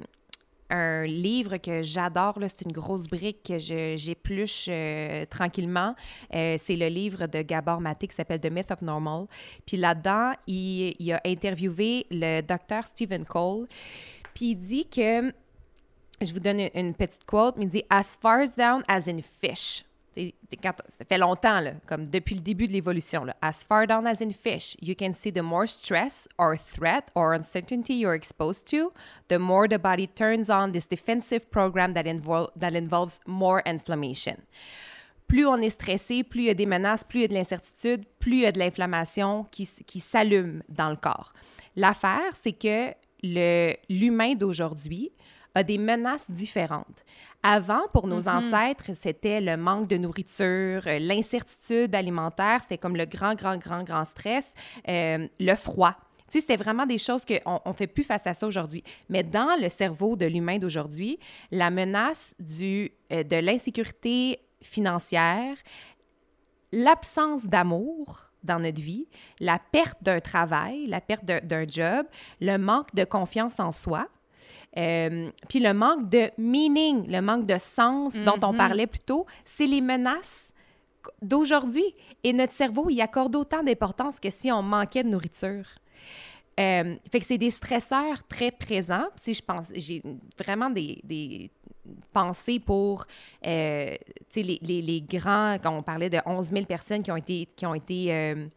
S2: un livre que j'adore, c'est une grosse brique que j'épluche euh, tranquillement. Euh, c'est le livre de Gabor Maté qui s'appelle The Myth of Normal. Puis là-dedans, il, il a interviewé le docteur Stephen Cole. Puis il dit que, je vous donne une petite quote, mais il dit « As far down as in fish ». Quand- Ça fait longtemps, comme depuis le début de l'évolution. As far down as in fish, you can see the more stress or threat or uncertainty you're exposed to, the more the body turns on this defensive program that, invol- that involves more inflammation. Plus on est stressé, plus il y a des menaces, plus il y a de l'incertitude, plus il y a de l'inflammation qui, s'allume dans le corps. L'affaire, c'est que l'humain d'aujourd'hui a des menaces différentes. Avant, pour nos ancêtres, c'était le manque de nourriture, euh, l'incertitude alimentaire, c'était comme le grand, grand, grand, grand stress, euh, le froid. Tu sais, c'était vraiment des choses qu'on ne fait plus face à ça aujourd'hui. Mais dans le cerveau de l'humain d'aujourd'hui, la menace du, euh, de l'insécurité financière, l'absence d'amour dans notre vie, la perte d'un travail, la perte d'un job, le manque de confiance en soi, euh, puis le manque de meaning, le manque de sens dont on parlait plus tôt, c'est les menaces d'aujourd'hui. Et notre cerveau y accorde autant d'importance que si on manquait de nourriture. Euh, fait que c'est des stresseurs très présents. Si je pense, j'ai vraiment des, des pensées pour euh, les, les, les grands, quand on parlait de 11 000 personnes qui ont été, qui ont été, euh,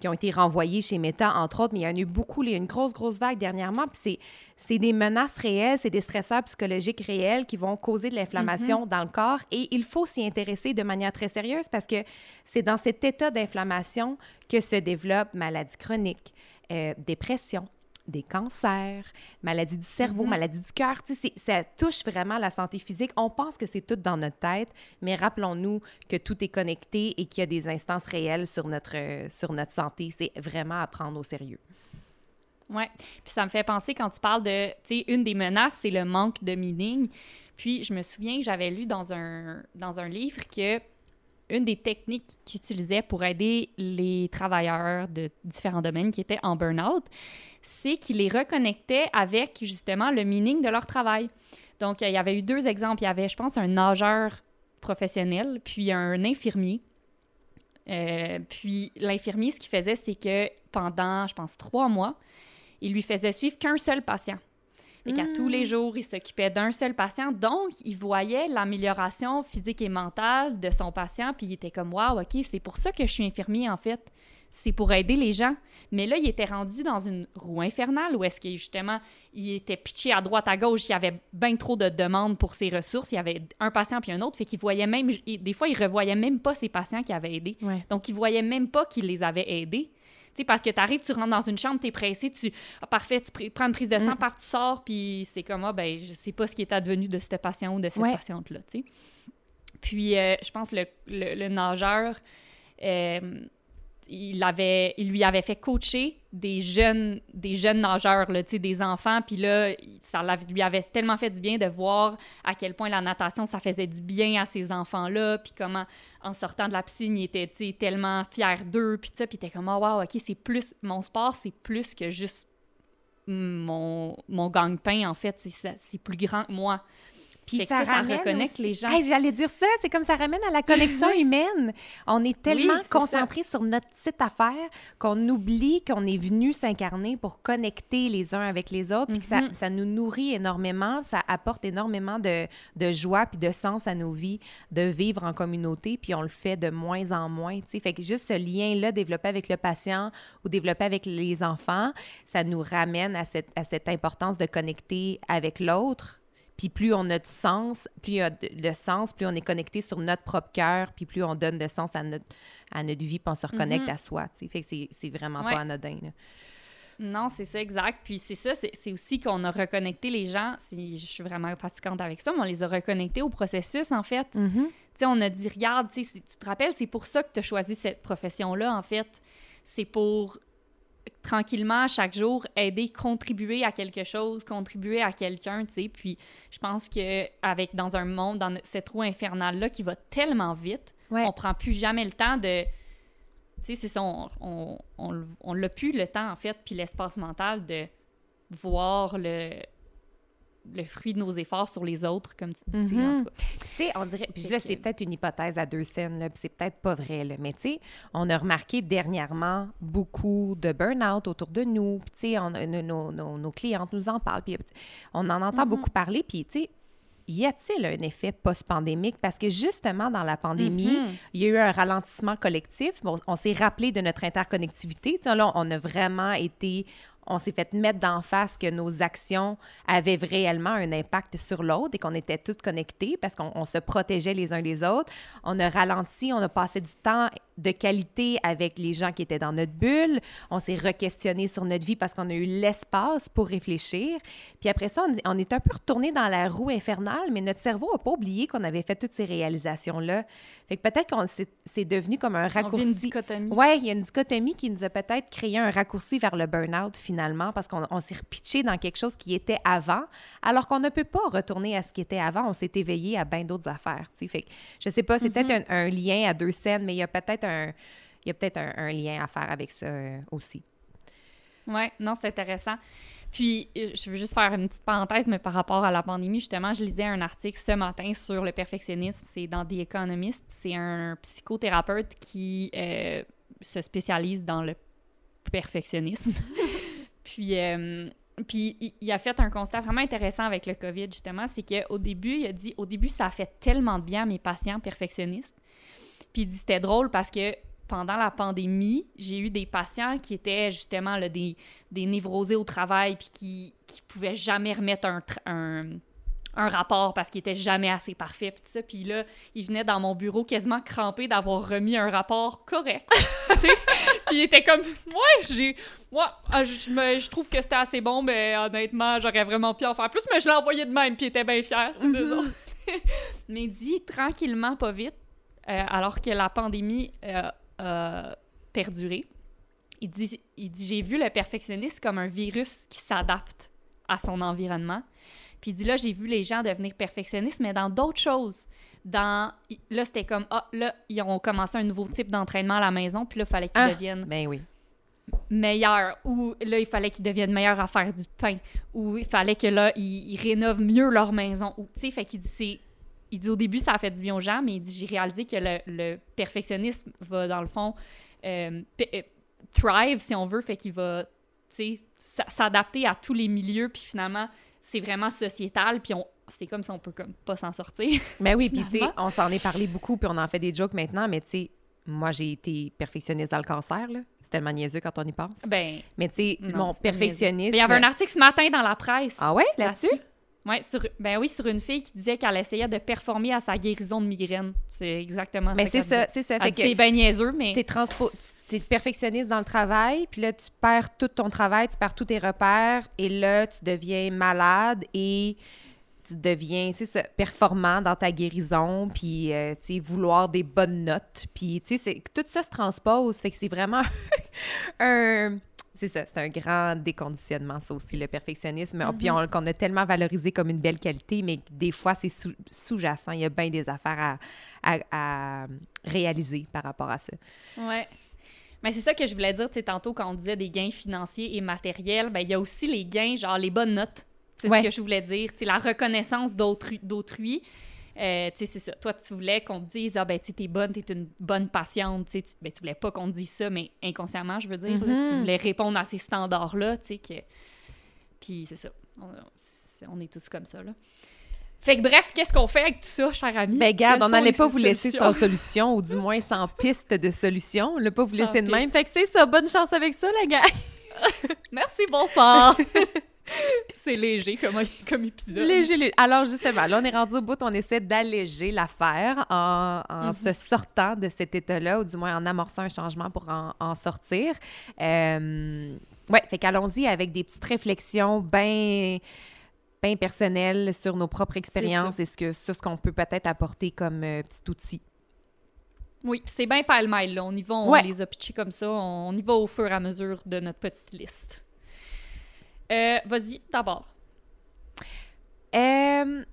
S2: qui ont été renvoyés chez Meta, entre autres, mais il y en a eu beaucoup, il y a eu une grosse, grosse vague dernièrement. Puis c'est des menaces réelles, c'est des stresseurs psychologiques réels qui vont causer de l'inflammation
S1: Mm-hmm.
S2: dans le corps. Et il faut s'y intéresser de manière très sérieuse parce que c'est dans cet état d'inflammation que se développe maladie chronique, euh, dépression, des cancers, maladies du cerveau,
S1: Mhm.
S2: maladies du cœur. Tu sais, c'est- ça touche vraiment la santé physique. On pense que c'est tout dans notre tête, mais rappelons-nous que tout est connecté et qu'il y a des instances réelles sur notre, euh, sur notre santé. C'est vraiment à prendre au sérieux.
S1: Oui. Puis ça me fait penser quand tu parles de, tu sais, une des menaces, c'est le manque de meaning. Puis je me souviens que j'avais lu dans un, dans un livre que une des techniques qu'ils utilisaient pour aider les travailleurs de différents domaines qui étaient en burn-out, c'est qu'ils les reconnectaient avec justement le meaning de leur travail. Donc, il y avait eu deux exemples. Il y avait, je pense, un nageur professionnel, puis un infirmier. Euh, puis l'infirmier, ce qu'il faisait, c'est que pendant, je pense, trois mois, il lui faisait suivre qu'un seul patient. Et qu'à tous les jours, il s'occupait d'un seul patient. Donc, il voyait l'amélioration physique et mentale de son patient. Puis il était comme, waouh, OK, c'est pour ça que je suis infirmier, en fait. C'est pour aider les gens. Mais là, il était rendu dans une roue infernale où est-ce que justement, il était pitché à droite, à gauche. Il y avait bien trop de demandes pour ses ressources. Il y avait un patient puis un autre. Fait qu'il voyait même, il- des fois, il revoyait même pas ses patients qu'il avait aidés.
S2: Ouais.
S1: Donc, il voyait même pas qu'il les avait aidés. Sais, parce que tu arrives, tu rentres dans une chambre, tu es pressé, tu. Ah, parfait, tu pr- prends une prise de sang,
S2: Mm.
S1: paf, tu sors, puis c'est comme, ah, ben, je sais pas ce qui est advenu de ce patient ou de cette
S2: Ouais.
S1: patiente-là, tu sais. Puis, euh, je pense le, le, le nageur, euh, il, lui avait fait coacher des jeunes, des jeunes nageurs, des enfants. Puis là, ça lui avait tellement fait du bien de voir à quel point la natation, ça faisait du bien à ces enfants-là. Puis comment, en sortant de la piscine, il était, tellement fier d'eux. Puis ça, puis comme, oh, wow, OK, c'est plus... Mon sport, c'est plus que juste mon, mon gagne-pain, en fait. C'est plus grand que moi.
S2: Puis
S1: ça, ça
S2: ramène
S1: reconnecte
S2: aussi-
S1: les gens.
S2: Hey, J'allais dire ça, c'est comme ça ramène à la connexion humaine. On est tellement
S1: Oui,
S2: concentré sur notre petite affaire qu'on oublie qu'on est venu s'incarner pour connecter les uns avec les autres, puis que ça,
S1: Mhm.
S2: ça nous nourrit énormément, ça apporte énormément de, de joie puis de sens à nos vies de vivre en communauté, puis on le fait de moins en moins. tu sais. Fait que juste ce lien-là développé avec le patient ou développé avec les enfants, ça nous ramène à cette, à cette importance de connecter avec l'autre. Puis plus on a de sens, plus il y a de, sens, plus on est connecté sur notre propre cœur, puis plus on donne de sens à notre, à notre vie, puis on se reconnecte
S1: Mhm.
S2: à soi. tu sais. Fait que c'est- c'est vraiment
S1: Ouais.
S2: pas anodin. là.
S1: Non, c'est ça, exact. Puis c'est ça, c'est c'est aussi qu'on a reconnecté les gens. Je suis vraiment fatigante avec ça, mais on les a reconnectés au processus, en fait. Tu sais, on a dit, regarde, tu te rappelles, c'est pour ça que tu as choisi cette profession-là, en fait. C'est pour tranquillement, chaque jour, aider, contribuer à quelque chose, contribuer à quelqu'un, tu sais. Puis je pense que avec dans un monde, dans cette roue infernale-là qui va tellement vite,
S2: Ouais.
S1: on prend plus jamais le temps de... Tu sais, c'est ça, on, on, on, on l'a plus le temps, en fait, puis l'espace mental de voir le, le fruit de nos efforts sur les autres, comme tu disais, en
S2: Mhm.
S1: tout cas.
S2: Tu sais, on dirait. Puis là, c'est peut-être une hypothèse à deux scènes, là, puis c'est peut-être pas vrai, là. Mais tu sais, on a remarqué dernièrement beaucoup de burn-out autour de nous. Puis tu sais, on nos, nos- clientes nous en parlent. Puis on en entend
S1: Mhm.
S2: beaucoup parler. Puis tu sais, y a-t-il un effet post-pandémique? Parce que justement, dans la pandémie,
S1: Mhm.
S2: il y a eu un ralentissement collectif. Bon, on s'est rappelé de notre interconnectivité. Là, on a vraiment été... On s'est fait mettre d'en face que nos actions avaient réellement un impact sur l'autre et qu'on était tous connectés parce qu'on on se protégeait les uns les autres. On a ralenti, on a passé du temps de qualité avec les gens qui étaient dans notre bulle. On s'est re-questionné sur notre vie parce qu'on a eu l'espace pour réfléchir. Puis après ça, on, on est un peu retourné dans la roue infernale, mais notre cerveau n'a pas oublié qu'on avait fait toutes ces réalisations-là. Fait que peut-être qu'on s'est- c'est devenu comme un
S1: On vit une
S2: raccourci.
S1: dichotomie.
S2: Oui, il y a une dichotomie qui nous a peut-être créé un raccourci vers le burn-out finalement, parce qu'on on s'est repitché dans quelque chose qui était avant, alors qu'on ne peut pas retourner à ce qui était avant. On s'est éveillé à bien d'autres affaires. Fait que, je sais pas, c'est peut-être un, un lien à deux scènes, mais il y a peut-être un, il y a peut-être un, lien à faire avec ça euh, aussi.
S1: Oui, non, c'est intéressant. Puis, euh, je veux juste faire une petite parenthèse, mais par rapport à la pandémie, justement, je lisais un article ce matin sur le perfectionnisme. C'est dans The Economist. C'est un psychothérapeute qui euh, se spécialise dans le perfectionnisme. puis, puis, il a fait un constat vraiment intéressant avec le COVID, justement. C'est qu'au début, il a dit au début, ça a fait tellement de bien à mes patients perfectionnistes. Puis, il dit c'était drôle parce que pendant la pandémie, j'ai eu des patients qui étaient justement là, des, des névrosés au travail puis qui, qui pouvaient jamais remettre un, un, un rapport parce qu'il était jamais assez parfait puis tout ça. Puis là, il venait dans mon bureau quasiment crampé d'avoir remis un rapport correct. puis il était comme, ouais, j'ai, moi, ah, je, je me- je trouve que c'était assez bon, mais honnêtement, j'aurais vraiment pu en faire plus, mais je l'ai envoyé de même puis il était bien fier. ça. mais dit tranquillement, pas vite, euh, alors que la pandémie euh, a perduré. Il dit, il dit J'ai vu le perfectionniste comme un virus qui s'adapte à son environnement. Puis il dit Là, j'ai vu les gens devenir perfectionnistes, mais dans d'autres choses. Dans, là, c'était comme Ah, là, ils ont commencé un nouveau type d'entraînement à la maison, puis là, il fallait qu'ils
S2: Ah.
S1: deviennent
S2: Ben oui.
S1: meilleurs, ou là, il fallait qu'ils deviennent meilleurs à faire du pain, ou il fallait que là, ils, ils rénovent mieux leur maison. Ou, tu sais, fait qu'il dit, c'est... Il dit au début, ça a fait du bien aux gens, mais il dit, j'ai réalisé que le, le perfectionnisme va, dans le fond, euh, euh, thrive, si on veut, fait qu'il va, s'adapter à tous les milieux, puis finalement, c'est vraiment sociétal, puis on... c'est comme si on peut comme pas s'en sortir.
S2: Mais oui, puis tu sais, on s'en est parlé beaucoup, puis on en fait des jokes maintenant, mais tu sais, moi, j'ai été perfectionniste dans le cancer, là. C'est tellement niaiseux quand on y pense.
S1: ben,
S2: Mais tu sais, mon perfectionnisme...
S1: il y avait un article ce matin dans la presse.
S2: Ah ouais, là-dessus?
S1: Ouais, sur, ben oui, sur une fille qui disait qu'elle essayait de performer à sa guérison de migraine. C'est exactement
S2: Mais
S1: ça.
S2: c'est ça, c'est ça. Fait que
S1: C'est bien niaiseux, mais.
S2: t'es transpo... t'es perfectionniste dans le travail, puis là, tu perds tout ton travail, tu perds tous tes repères, et là, tu deviens malade et tu deviens, c'est ça, performant dans ta guérison, puis, euh, tu sais, vouloir des bonnes notes, puis, tu sais, tout ça se transpose, fait que c'est vraiment un... C'est ça, c'est un grand déconditionnement, ça aussi, le perfectionnisme. Puis on, qu'on a tellement valorisé comme une belle qualité, mais des fois, c'est sous- sous-jacent. Il y a bien des affaires à, à- à réaliser par rapport à ça.
S1: Ouais. Mais c'est ça que je voulais dire, tu sais, tantôt, quand on disait des gains financiers et matériels, ben il y a aussi les gains, genre les bonnes notes. C'est
S2: Ouais.
S1: ce que je voulais dire. Tu sais, la reconnaissance d'autrui. Euh, tu sais, c'est ça. Toi, tu voulais qu'on te dise, ah ben, tu t'es bonne, t'es une bonne patiente. Tu tu, ben, tu voulais pas qu'on te dise ça, mais inconsciemment, je veux dire. là,
S2: Mhm.
S1: tu voulais répondre à ces standards-là, tu sais, que... Puis c'est ça. On, est tous comme ça, là. Fait que bref, qu'est-ce qu'on fait avec tout ça, cher ami?
S2: Ben, garde, on n'allait pas vous laisser sans solution, ou du moins sans piste de solution. On l'a pas vous laisser de même. Fait que c'est ça. Bonne chance avec ça, la gars.
S1: Merci, bonsoir. c'est léger comme, comme épisode.
S2: Léger, léger. Alors, justement, là, on est rendu au bout. On essaie d'alléger l'affaire en, en
S1: Mhm.
S2: se sortant de cet état-là, ou du moins en amorçant un changement pour en, en sortir. Euh, ouais, fait qu'allons-y avec des petites réflexions bien bien personnelles sur nos propres expériences et ce que sur ce qu'on peut peut-être apporter comme euh, petit outil.
S1: Oui, c'est bien pêle-mêle, là. On y va, on
S2: Ouais.
S1: les a pitchés comme ça. On y va au fur et à mesure de notre petite liste. Euh, Vas-y, d'abord.
S2: Euh,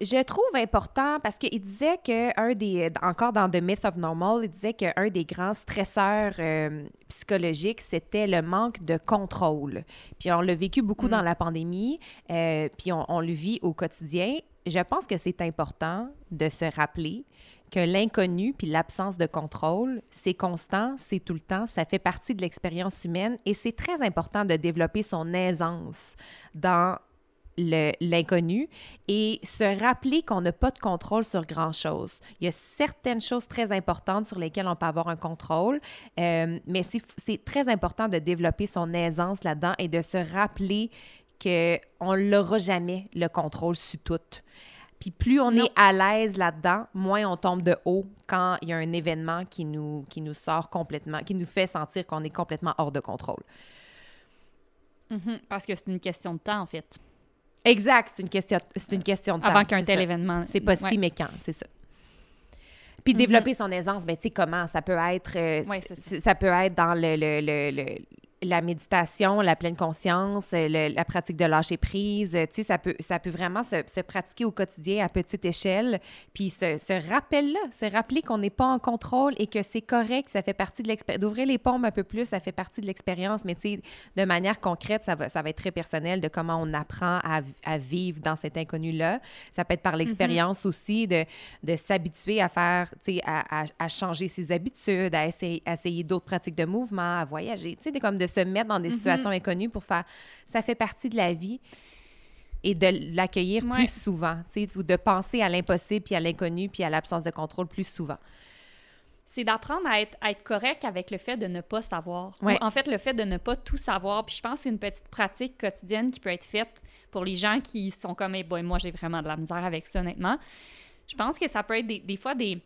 S2: je trouve important parce qu'il disait que un des encore dans The Myth of Normal, il disait qu'un des grands stresseurs euh, psychologiques c'était le manque de contrôle. Puis on l'a vécu beaucoup
S1: Mm.
S2: dans la pandémie, euh, puis on, on le vit au quotidien. Je pense que c'est important de se rappeler que l'inconnu puis l'absence de contrôle, c'est constant, c'est tout le temps, ça fait partie de l'expérience humaine et c'est très important de développer son aisance dans l'inconnu et se rappeler qu'on n'a pas de contrôle sur grand-chose. Il y a certaines choses très importantes sur lesquelles on peut avoir un contrôle, euh, mais c'est très important de développer son aisance là-dedans et de se rappeler qu'on l'aura jamais, le contrôle sur tout. Puis plus on
S1: Non.
S2: est à l'aise là-dedans, moins on tombe de haut quand il y a un événement qui nous, qui nous sort complètement, qui nous fait sentir qu'on est complètement hors de contrôle.
S1: Mhm, Parce que c'est une question de temps, en fait.
S2: Exact, c'est une question, c'est une question de temps.
S1: Avant qu'un tel
S2: ça.
S1: événement.
S2: C'est pas
S1: Ouais.
S2: si, mais quand, c'est ça. Puis
S1: Mhm.
S2: développer son aisance, ben tu sais comment, ça peut être, euh,
S1: Ouais, ça.
S2: ça peut être dans le, le- le- le- la méditation, la pleine conscience, euh, le- la pratique de lâcher prise, euh, tu sais, ça peut, ça peut vraiment se, se pratiquer au quotidien à petite échelle, puis ce, ce rappel-là, se rappeler qu'on n'est pas en contrôle et que c'est correct, ça fait partie de l'expérience, d'ouvrir les paumes un peu plus, ça fait partie de l'expérience, mais tu sais, de manière concrète, ça va, ça va être très personnel de comment on apprend à, à vivre dans cet inconnu-là. Ça peut être par l'expérience aussi, de, de s'habituer à faire, tu sais, à, à, à changer ses habitudes, à essayer, d'autres pratiques de mouvement, à voyager, tu sais, comme de se mettre dans des situations inconnues pour faire, ça fait partie de la vie et de l'accueillir
S1: Ouais.
S2: plus souvent, ou de penser à l'impossible, puis à l'inconnu, puis à l'absence de contrôle plus souvent.
S1: c'est d'apprendre à être, à être correct avec le fait de ne pas savoir.
S2: Ouais.
S1: En fait, le fait de ne pas tout savoir. Puis je pense que c'est une petite pratique quotidienne qui peut être faite pour les gens qui sont comme, hey, boy, moi, j'ai vraiment de la misère avec ça, honnêtement. Je pense que ça peut être des, des fois des.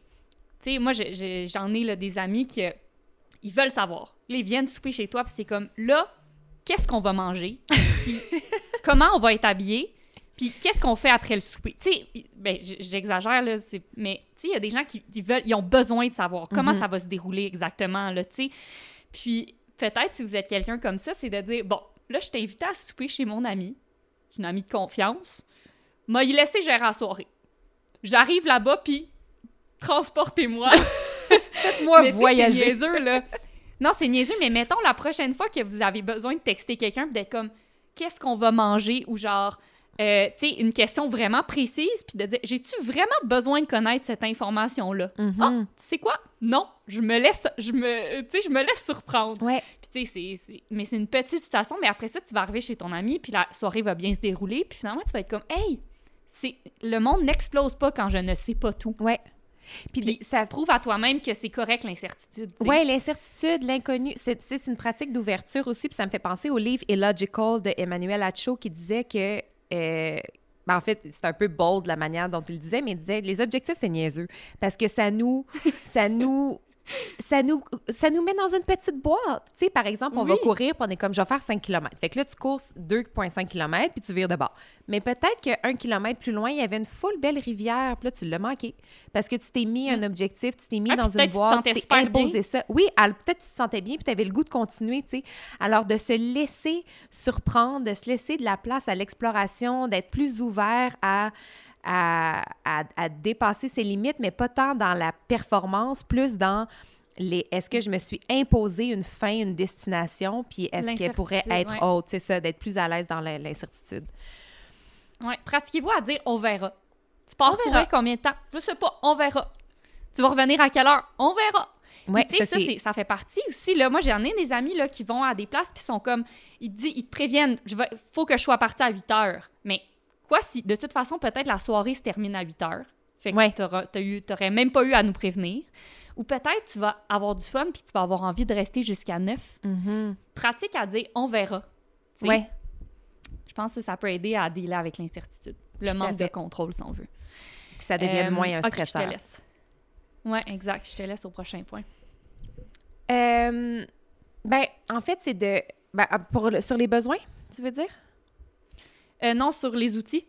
S1: Tu sais, moi, j'en ai là, des amis qui euh, ils veulent savoir. Là, ils viennent souper chez toi, puis c'est comme, là, qu'est-ce qu'on va manger? Puis comment on va être habillé? Puis qu'est-ce qu'on fait après le souper? Tu sais, ben, j'exagère, là, mais tu sais, il y a des gens qui veulent, ils ont besoin de savoir comment
S2: Mhm.
S1: ça va se dérouler exactement, là, tu sais. Puis peut-être si vous êtes quelqu'un comme ça, c'est de dire, bon, là, je t'ai invité à souper chez mon ami, une amie de confiance, m'a laissé gérer la soirée. J'arrive là-bas, puis transportez-moi.
S2: Moi,
S1: Mais tu sais, C'est niaiseux, là. Non, c'est niaiseux, mais mettons la prochaine fois que vous avez besoin de texter quelqu'un, d'être comme, qu'est-ce qu'on va manger? Ou genre, euh, tu sais, une question vraiment précise, puis de dire, j'ai-tu vraiment besoin de connaître cette information-là?
S2: Mhm.
S1: Ah, tu sais quoi? Non, je me laisse, je me, tu sais, je me laisse surprendre.
S2: Ouais.
S1: Puis tu sais, c'est- c'est, mais c'est une petite situation, mais après ça, tu vas arriver chez ton ami, puis la soirée va bien se dérouler, puis finalement, tu vas être comme, hey, c'est, le monde n'explose pas quand je ne sais pas tout.
S2: Ouais. Puis,
S1: Puis
S2: ça
S1: ça prouve à toi-même que c'est correct l'incertitude.
S2: Oui, l'incertitude, l'inconnu, c'est une pratique d'ouverture aussi, puis ça me fait penser au livre Illogical de Emmanuel Acho qui disait que, euh, ben, en fait, c'est un peu bold la manière dont il disait, mais il disait les objectifs c'est niaiseux parce que ça nous, ça nous, ça nous, ça nous met dans une petite boîte. Tu sais, par exemple, on va courir, puis on est comme je vais faire 5 km. Fait que là, tu cours 2,5 km, puis tu vires de bord. Mais peut-être qu'un kilomètre plus loin, il y avait une full belle rivière, puis là, tu l'as manqué. Parce que tu t'es mis un objectif, tu t'es mis
S1: Ah,
S2: dans une boîte, tu t'es
S1: super bien.
S2: imposé ça. Oui, peut-être tu te sentais bien, puis tu avais le goût de continuer, tu sais. Alors, de se laisser surprendre, de se laisser de la place à l'exploration, d'être plus ouvert à, à, à- à dépasser ses limites, mais pas tant dans la performance, plus dans les est-ce que je me suis imposé une fin, une destination, puis est-ce qu'elle pourrait être
S1: ouais.
S2: autre, c'est ça, d'être plus à l'aise dans l'incertitude.
S1: Ouais, pratiquez-vous à dire on verra. Tu
S2: verra.
S1: eux combien de temps? Je sais pas, on verra. Tu vas revenir à quelle heure? On verra.
S2: Ouais,
S1: tu sais,
S2: ça,
S1: ça, ça fait partie aussi. Là. Moi, j'en ai des amis là, qui vont à des places puis sont comme. Ils te, disent- ils te préviennent, vais, faut que je sois partie à 8 heures. Mais quoi si, de toute façon, peut-être la soirée se termine à 8 heures? Fait que
S2: Ouais.
S1: t'aurais même pas eu à nous prévenir. Ou peut-être tu vas avoir du fun puis tu vas avoir envie de rester jusqu'à 9.
S2: Mhm.
S1: Pratique à dire on verra.
S2: Ouais.
S1: Je pense que ça peut aider à dealer avec l'incertitude. Le manque de contrôle, si on veut.
S2: Puis ça devient
S1: Euh,
S2: moins un
S1: ok,
S2: stresseur.
S1: je te laisse. Ouais, exact. Je te laisse au prochain point.
S2: Euh, ben, en fait, c'est de. Ben, pour le- sur les besoins, tu veux dire?
S1: Euh, non, sur les outils.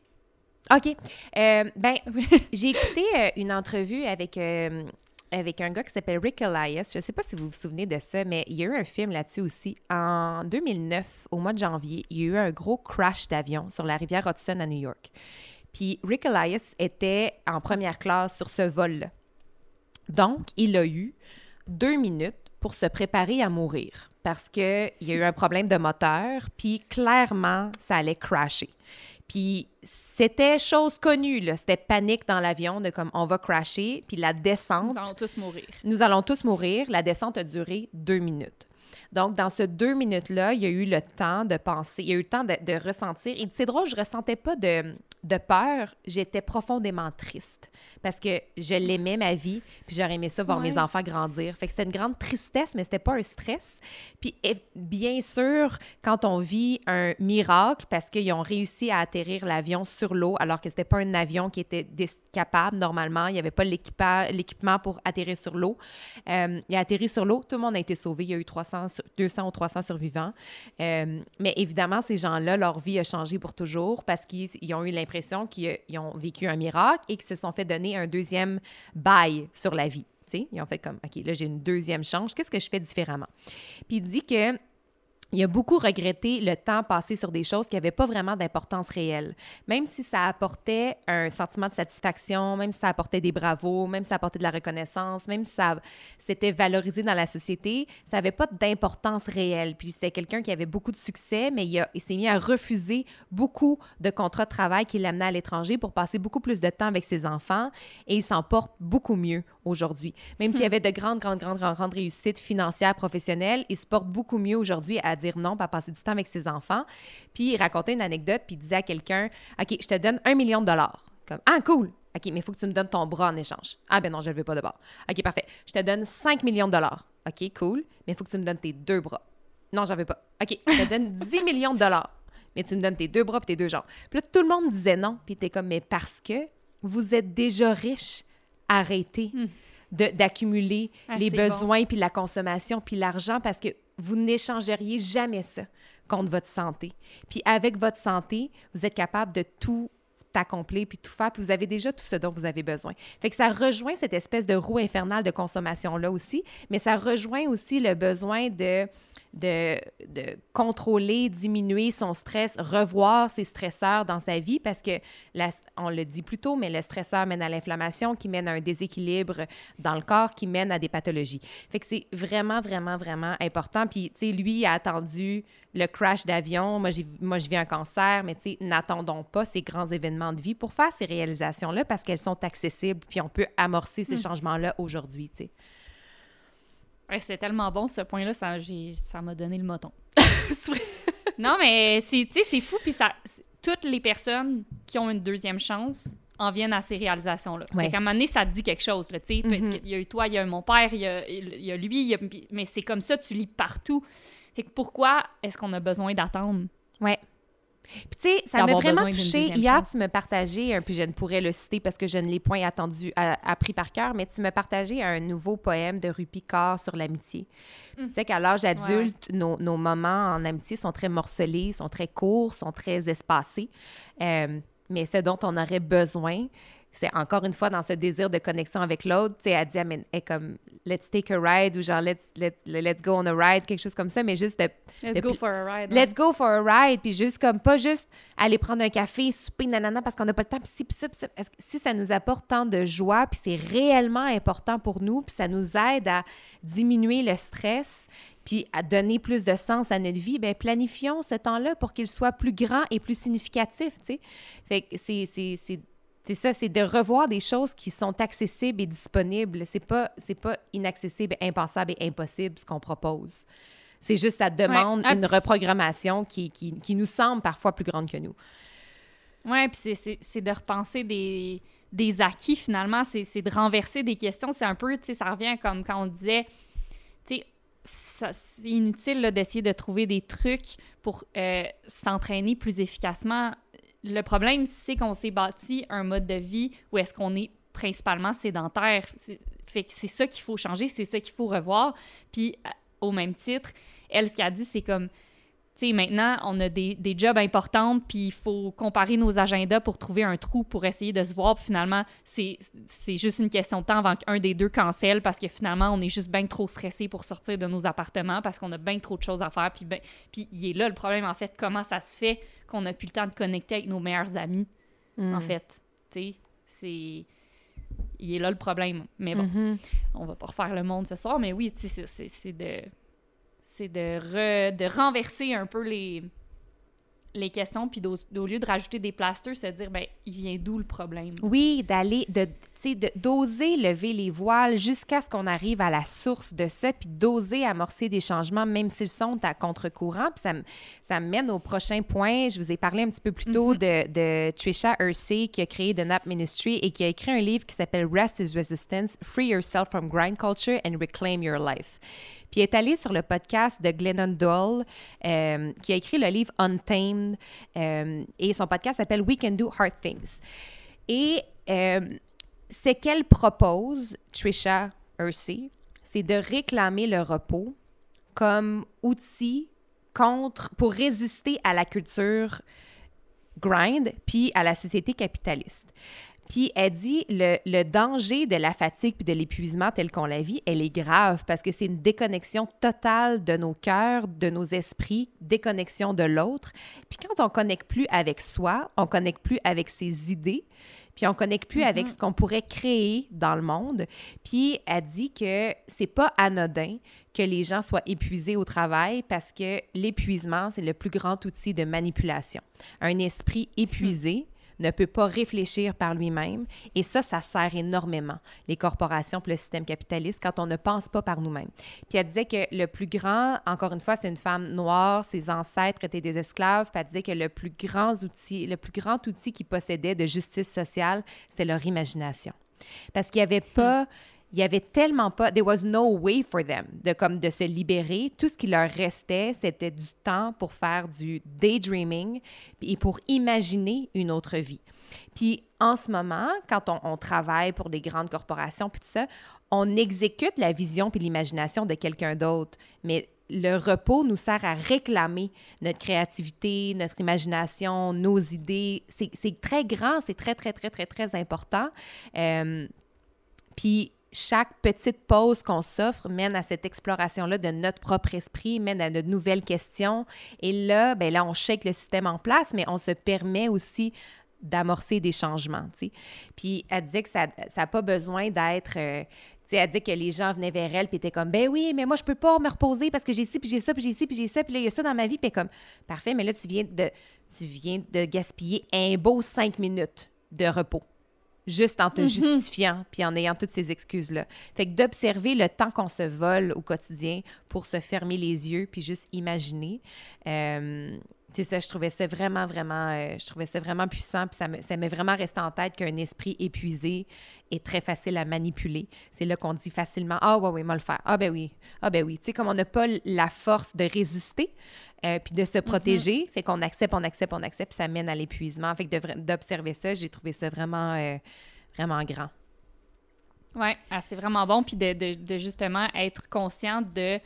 S2: OK. Euh, ben, j'ai écouté euh, une entrevue avec, euh, avec un gars qui s'appelle Rick Elias. Je ne sais pas si vous vous souvenez de ça, mais il y a eu un film là-dessus aussi. En 2009, au mois de janvier, il y a eu un gros crash d'avion sur la rivière Hudson à New York. Puis Rick Elias était en première classe sur ce vol-là. Donc, il a eu deux minutes pour se préparer à mourir parce qu'il y a eu un problème de moteur, puis clairement, ça allait crasher. Puis c'était chose connue, là. C'était panique dans l'avion de comme on va crasher, puis la descente
S1: Nous allons tous mourir.
S2: nous allons tous mourir. La descente a duré deux minutes. Donc, dans ces deux minutes-là, il y a eu le temps de penser, il y a eu le temps de, de ressentir. Et c'est drôle, je ressentais pas de, de peur, j'étais profondément triste parce que je l'aimais, ma vie, puis j'aurais aimé ça voir
S1: Ouais.
S2: mes enfants grandir. Fait que c'était une grande tristesse, mais c'était pas un stress. Puis, bien sûr, quand on vit un miracle, parce qu'ils ont réussi à atterrir l'avion sur l'eau, alors que c'était pas un avion qui était capable normalement, il n'y avait pas l'équipement pour atterrir sur l'eau. Euh, il a atterri sur l'eau, tout le monde a été sauvé. Il y a eu 300, sur- 200 ou 300 survivants. Euh, mais évidemment, ces gens-là, leur vie a changé pour toujours parce qu'ils ils ont eu l'impression qu'ils ils ont vécu un miracle et qu'ils se sont fait donner un deuxième bail sur la vie. Tu sais, ils ont fait comme, OK, là, j'ai une deuxième chance. Qu'est-ce que je fais différemment? Puis il dit que il a beaucoup regretté le temps passé sur des choses qui n'avaient pas vraiment d'importance réelle. Même si ça apportait un sentiment de satisfaction, même si ça apportait des bravos, même si ça apportait de la reconnaissance, même si ça s'était valorisé dans la société, ça n'avait pas d'importance réelle. Puis c'était quelqu'un qui avait beaucoup de succès, mais il, a- il s'est mis à refuser beaucoup de contrats de travail qui l'amenaient à l'étranger pour passer beaucoup plus de temps avec ses enfants et il s'en porte beaucoup mieux aujourd'hui. Même s'il y avait de grandes, grandes, grandes, grandes réussites financières, professionnelles, il se porte beaucoup mieux aujourd'hui à dire non, puis à passer du temps avec ses enfants. Puis il racontait une anecdote, puis il disait à quelqu'un, OK, je te donne un million de dollars. Comme, ah, cool! OK, mais il faut que tu me donnes ton bras en échange. Ah, ben non, je ne le veux pas de bord. OK, parfait. Je te donne 5 millions de dollars. OK, cool. Mais il faut que tu me donnes tes deux bras. Non, j'en veux pas. OK, je te donne 10 millions de dollars. Mais tu me donnes tes deux bras et tes deux jambes. Puis là, tout le monde disait non. Puis t'es comme, mais parce que vous êtes déjà riche, arrêtez de- d'accumuler
S1: Ah,
S2: les besoins, puis la consommation, puis l'argent, parce que vous n'échangeriez jamais ça contre votre santé. Puis avec votre santé, vous êtes capable de tout accomplir puis tout faire, puis vous avez déjà tout ce dont vous avez besoin. Fait que ça rejoint cette espèce de roue infernale de consommation-là aussi, mais ça rejoint aussi le besoin de, de, de contrôler, diminuer son stress, revoir ses stresseurs dans sa vie, parce que, la- on le dit plus tôt, mais le stresseur mène à l'inflammation, qui mène à un déséquilibre dans le corps, qui mène à des pathologies. Fait que c'est vraiment, vraiment, vraiment important. Puis, tu sais, lui a attendu le crash d'avion. Moi, je vis un cancer, mais tu sais, n'attendons pas ces grands événements de vie pour faire ces réalisations-là parce qu'elles sont accessibles, puis on peut amorcer ces changements-là aujourd'hui, tu sais.
S1: Ouais, c'est tellement bon ce point-là, ça m'a donné le moton. Non, mais c'est, tu sais, c'est fou, puis ça, toutes les personnes qui ont une deuxième chance en viennent à ces réalisations-là.
S2: Ouais.
S1: Qu'à un moment donné, ça te dit quelque chose, tu sais, parce
S2: Mhm.
S1: qu'il y a eu toi, il y a eu mon père, il y a, il y a lui, il y a- mais c'est comme ça, tu lis partout. Fait que pourquoi est-ce qu'on a besoin d'attendre?
S2: Ouais. Puis tu sais, ça m'a vraiment
S1: besoin d'une
S2: touché.
S1: deuxième
S2: Hier,
S1: chance.
S2: tu me partageais, puis je ne pourrais le citer parce que je ne l'ai point attendu, à- appris par cœur, mais tu me partageais un nouveau poème de Rupi Kaur sur l'amitié.
S1: Mm.
S2: Tu sais qu'à l'âge adulte, nos, nos moments en amitié sont très morcelés, sont très courts, sont très espacés. Euh, mais ce dont on aurait besoin, c'est encore une fois dans ce désir de connexion avec l'autre. Tu sais, elle dit, elle est comme let's take a ride ou genre let's, let's, let's go on a ride, quelque chose comme ça, mais juste de
S1: Let's
S2: De
S1: go for a ride.
S2: Let's go for a ride, puis juste comme pas juste aller prendre un café, souper, nanana, parce qu'on n'a pas le temps, puis si, puis ça, puis ça. Est-ce que- Si ça nous apporte tant de joie, puis c'est réellement important pour nous, puis ça nous aide à diminuer le stress, puis à donner plus de sens à notre vie, bien, planifions ce temps-là pour qu'il soit plus grand et plus significatif, tu sais. Fait que c'est... c'est- ça, c'est de revoir des choses qui sont accessibles et disponibles. C'est pas, c'est pas inaccessible, impensable et impossible ce qu'on propose. C'est juste, ça demande
S1: Ah,
S2: une reprogrammation qui, qui, qui nous semble parfois plus grande que nous.
S1: Ouais, puis c'est- de repenser des, des acquis finalement, c'est de renverser des questions. C'est un peu, tu sais, ça revient comme quand on disait, tu sais, c'est inutile d'essayer de trouver des trucs pour euh, s'entraîner plus efficacement. Le problème, c'est qu'on s'est bâti un mode de vie où est-ce qu'on est principalement sédentaire. C'est- ça qu'il faut changer, c'est ça qu'il faut revoir. Puis, au même titre, elle, ce qu'elle dit, c'est comme, tu sais, maintenant, on a des, des jobs importants, puis il faut comparer nos agendas pour trouver un trou pour essayer de se voir. Puis finalement, c'est juste une question de temps avant qu'un des deux cancelle parce que finalement, on est juste bien trop stressé pour sortir de nos appartements parce qu'on a bien trop de choses à faire. Puis, ben, puis il est là le problème, en fait, comment ça se fait qu'on n'a plus le temps de connecter avec nos meilleurs amis, en fait. Tu c'est... Il est là le problème. Mais bon,
S2: Mhm.
S1: on va pas refaire le monde ce soir, mais oui, c'est de c'est de, re- de renverser un peu les les questions puis au lieu de rajouter des plasters se dire ben il vient d'où le problème?
S2: Oui, d'aller, de, tu sais, de- d'oser lever les voiles jusqu'à ce qu'on arrive à la source de ça, puis d'oser amorcer des changements, même s'ils sont à contre-courant. Puis ça, me- ça me mène au prochain point. Je vous ai parlé un petit peu plus tôt de, de Trisha Hersey, qui a créé The Nap Ministry et qui a écrit un livre qui s'appelle Rest is Resistance, Free Yourself from Grind Culture and Reclaim Your Life. Puis elle est allée sur le podcast de Glennon Doyle, euh, qui a écrit le livre Untamed, euh, et son podcast s'appelle We Can Do Hard Things. Et euh, ce qu'elle propose, Trisha Hersey, c'est de réclamer le repos comme outil contre, pour résister à la culture grind puis à la société capitaliste. Puis elle dit le, le danger de la fatigue puis de l'épuisement tel qu'on la vit, elle est grave parce que c'est une déconnexion totale de nos cœurs, de nos esprits, déconnexion de l'autre. Puis quand on connecte plus avec soi, on connecte plus avec ses idées, puis on connecte plus avec ce qu'on pourrait créer dans le monde. Puis elle dit que c'est pas anodin que les gens soient épuisés au travail parce que l'épuisement, c'est le plus grand outil de manipulation. Un esprit épuisé ne peut pas réfléchir par lui-même. Et ça, ça sert énormément, les corporations puis le système capitaliste, quand on ne pense pas par nous-mêmes. Puis elle disait que le plus grand, encore une fois, c'est une femme noire, ses ancêtres étaient des esclaves, puis elle disait que le plus grand outil, le plus grand outil qu'ils possédaient de justice sociale, c'était leur imagination. Parce qu'il n'y avait pas il y avait tellement pas, there was no way for them de comme de se libérer. Tout ce qui leur restait, c'était du temps pour faire du daydreaming et pour imaginer une autre vie. Puis en ce moment, quand on, travaille pour des grandes corporations puis tout ça, on exécute la vision puis l'imagination de quelqu'un d'autre, mais le repos nous sert à réclamer notre créativité, notre imagination, nos idées. C'est très grand, c'est très, très, très, très, très important. Euh, puis chaque petite pause qu'on s'offre mène à cette exploration-là de notre propre esprit, mène à de nouvelles questions. Et là, ben là, on shake le système en place, mais on se permet aussi d'amorcer des changements, tu sais. Puis elle disait que ça n'a pas besoin d'être... Euh, sais, elle dit que les gens venaient vers elle puis étaient comme ben oui mais moi je peux pas me reposer parce que j'ai ci puis j'ai ça puis j'ai ci puis j'ai ça puis là il y a ça dans ma vie puis comme parfait mais là tu viens de tu viens de gaspiller un beau cinq minutes de repos juste en te mhm. justifiant puis en ayant toutes ces excuses-là. Fait que d'observer le temps qu'on se vole au quotidien pour se fermer les yeux puis juste imaginer. Euh, c'est ça, je trouvais ça vraiment, vraiment, euh, je trouvais ça vraiment puissant, puis ça m'est vraiment resté en tête qu'un esprit épuisé est très facile à manipuler. C'est là qu'on dit facilement, ah ouais, oui, moi le faire. Ah ben oui, ah ben oui. Tu sais, comme on n'a pas la force de résister, euh, puis de se mhm. protéger, fait qu'on accepte, on accepte, on accepte, puis ça mène à l'épuisement. Fait que d'observer ça, j'ai trouvé ça vraiment, euh, vraiment grand.
S1: Oui, ah, c'est vraiment bon, puis de, de, de justement être consciente de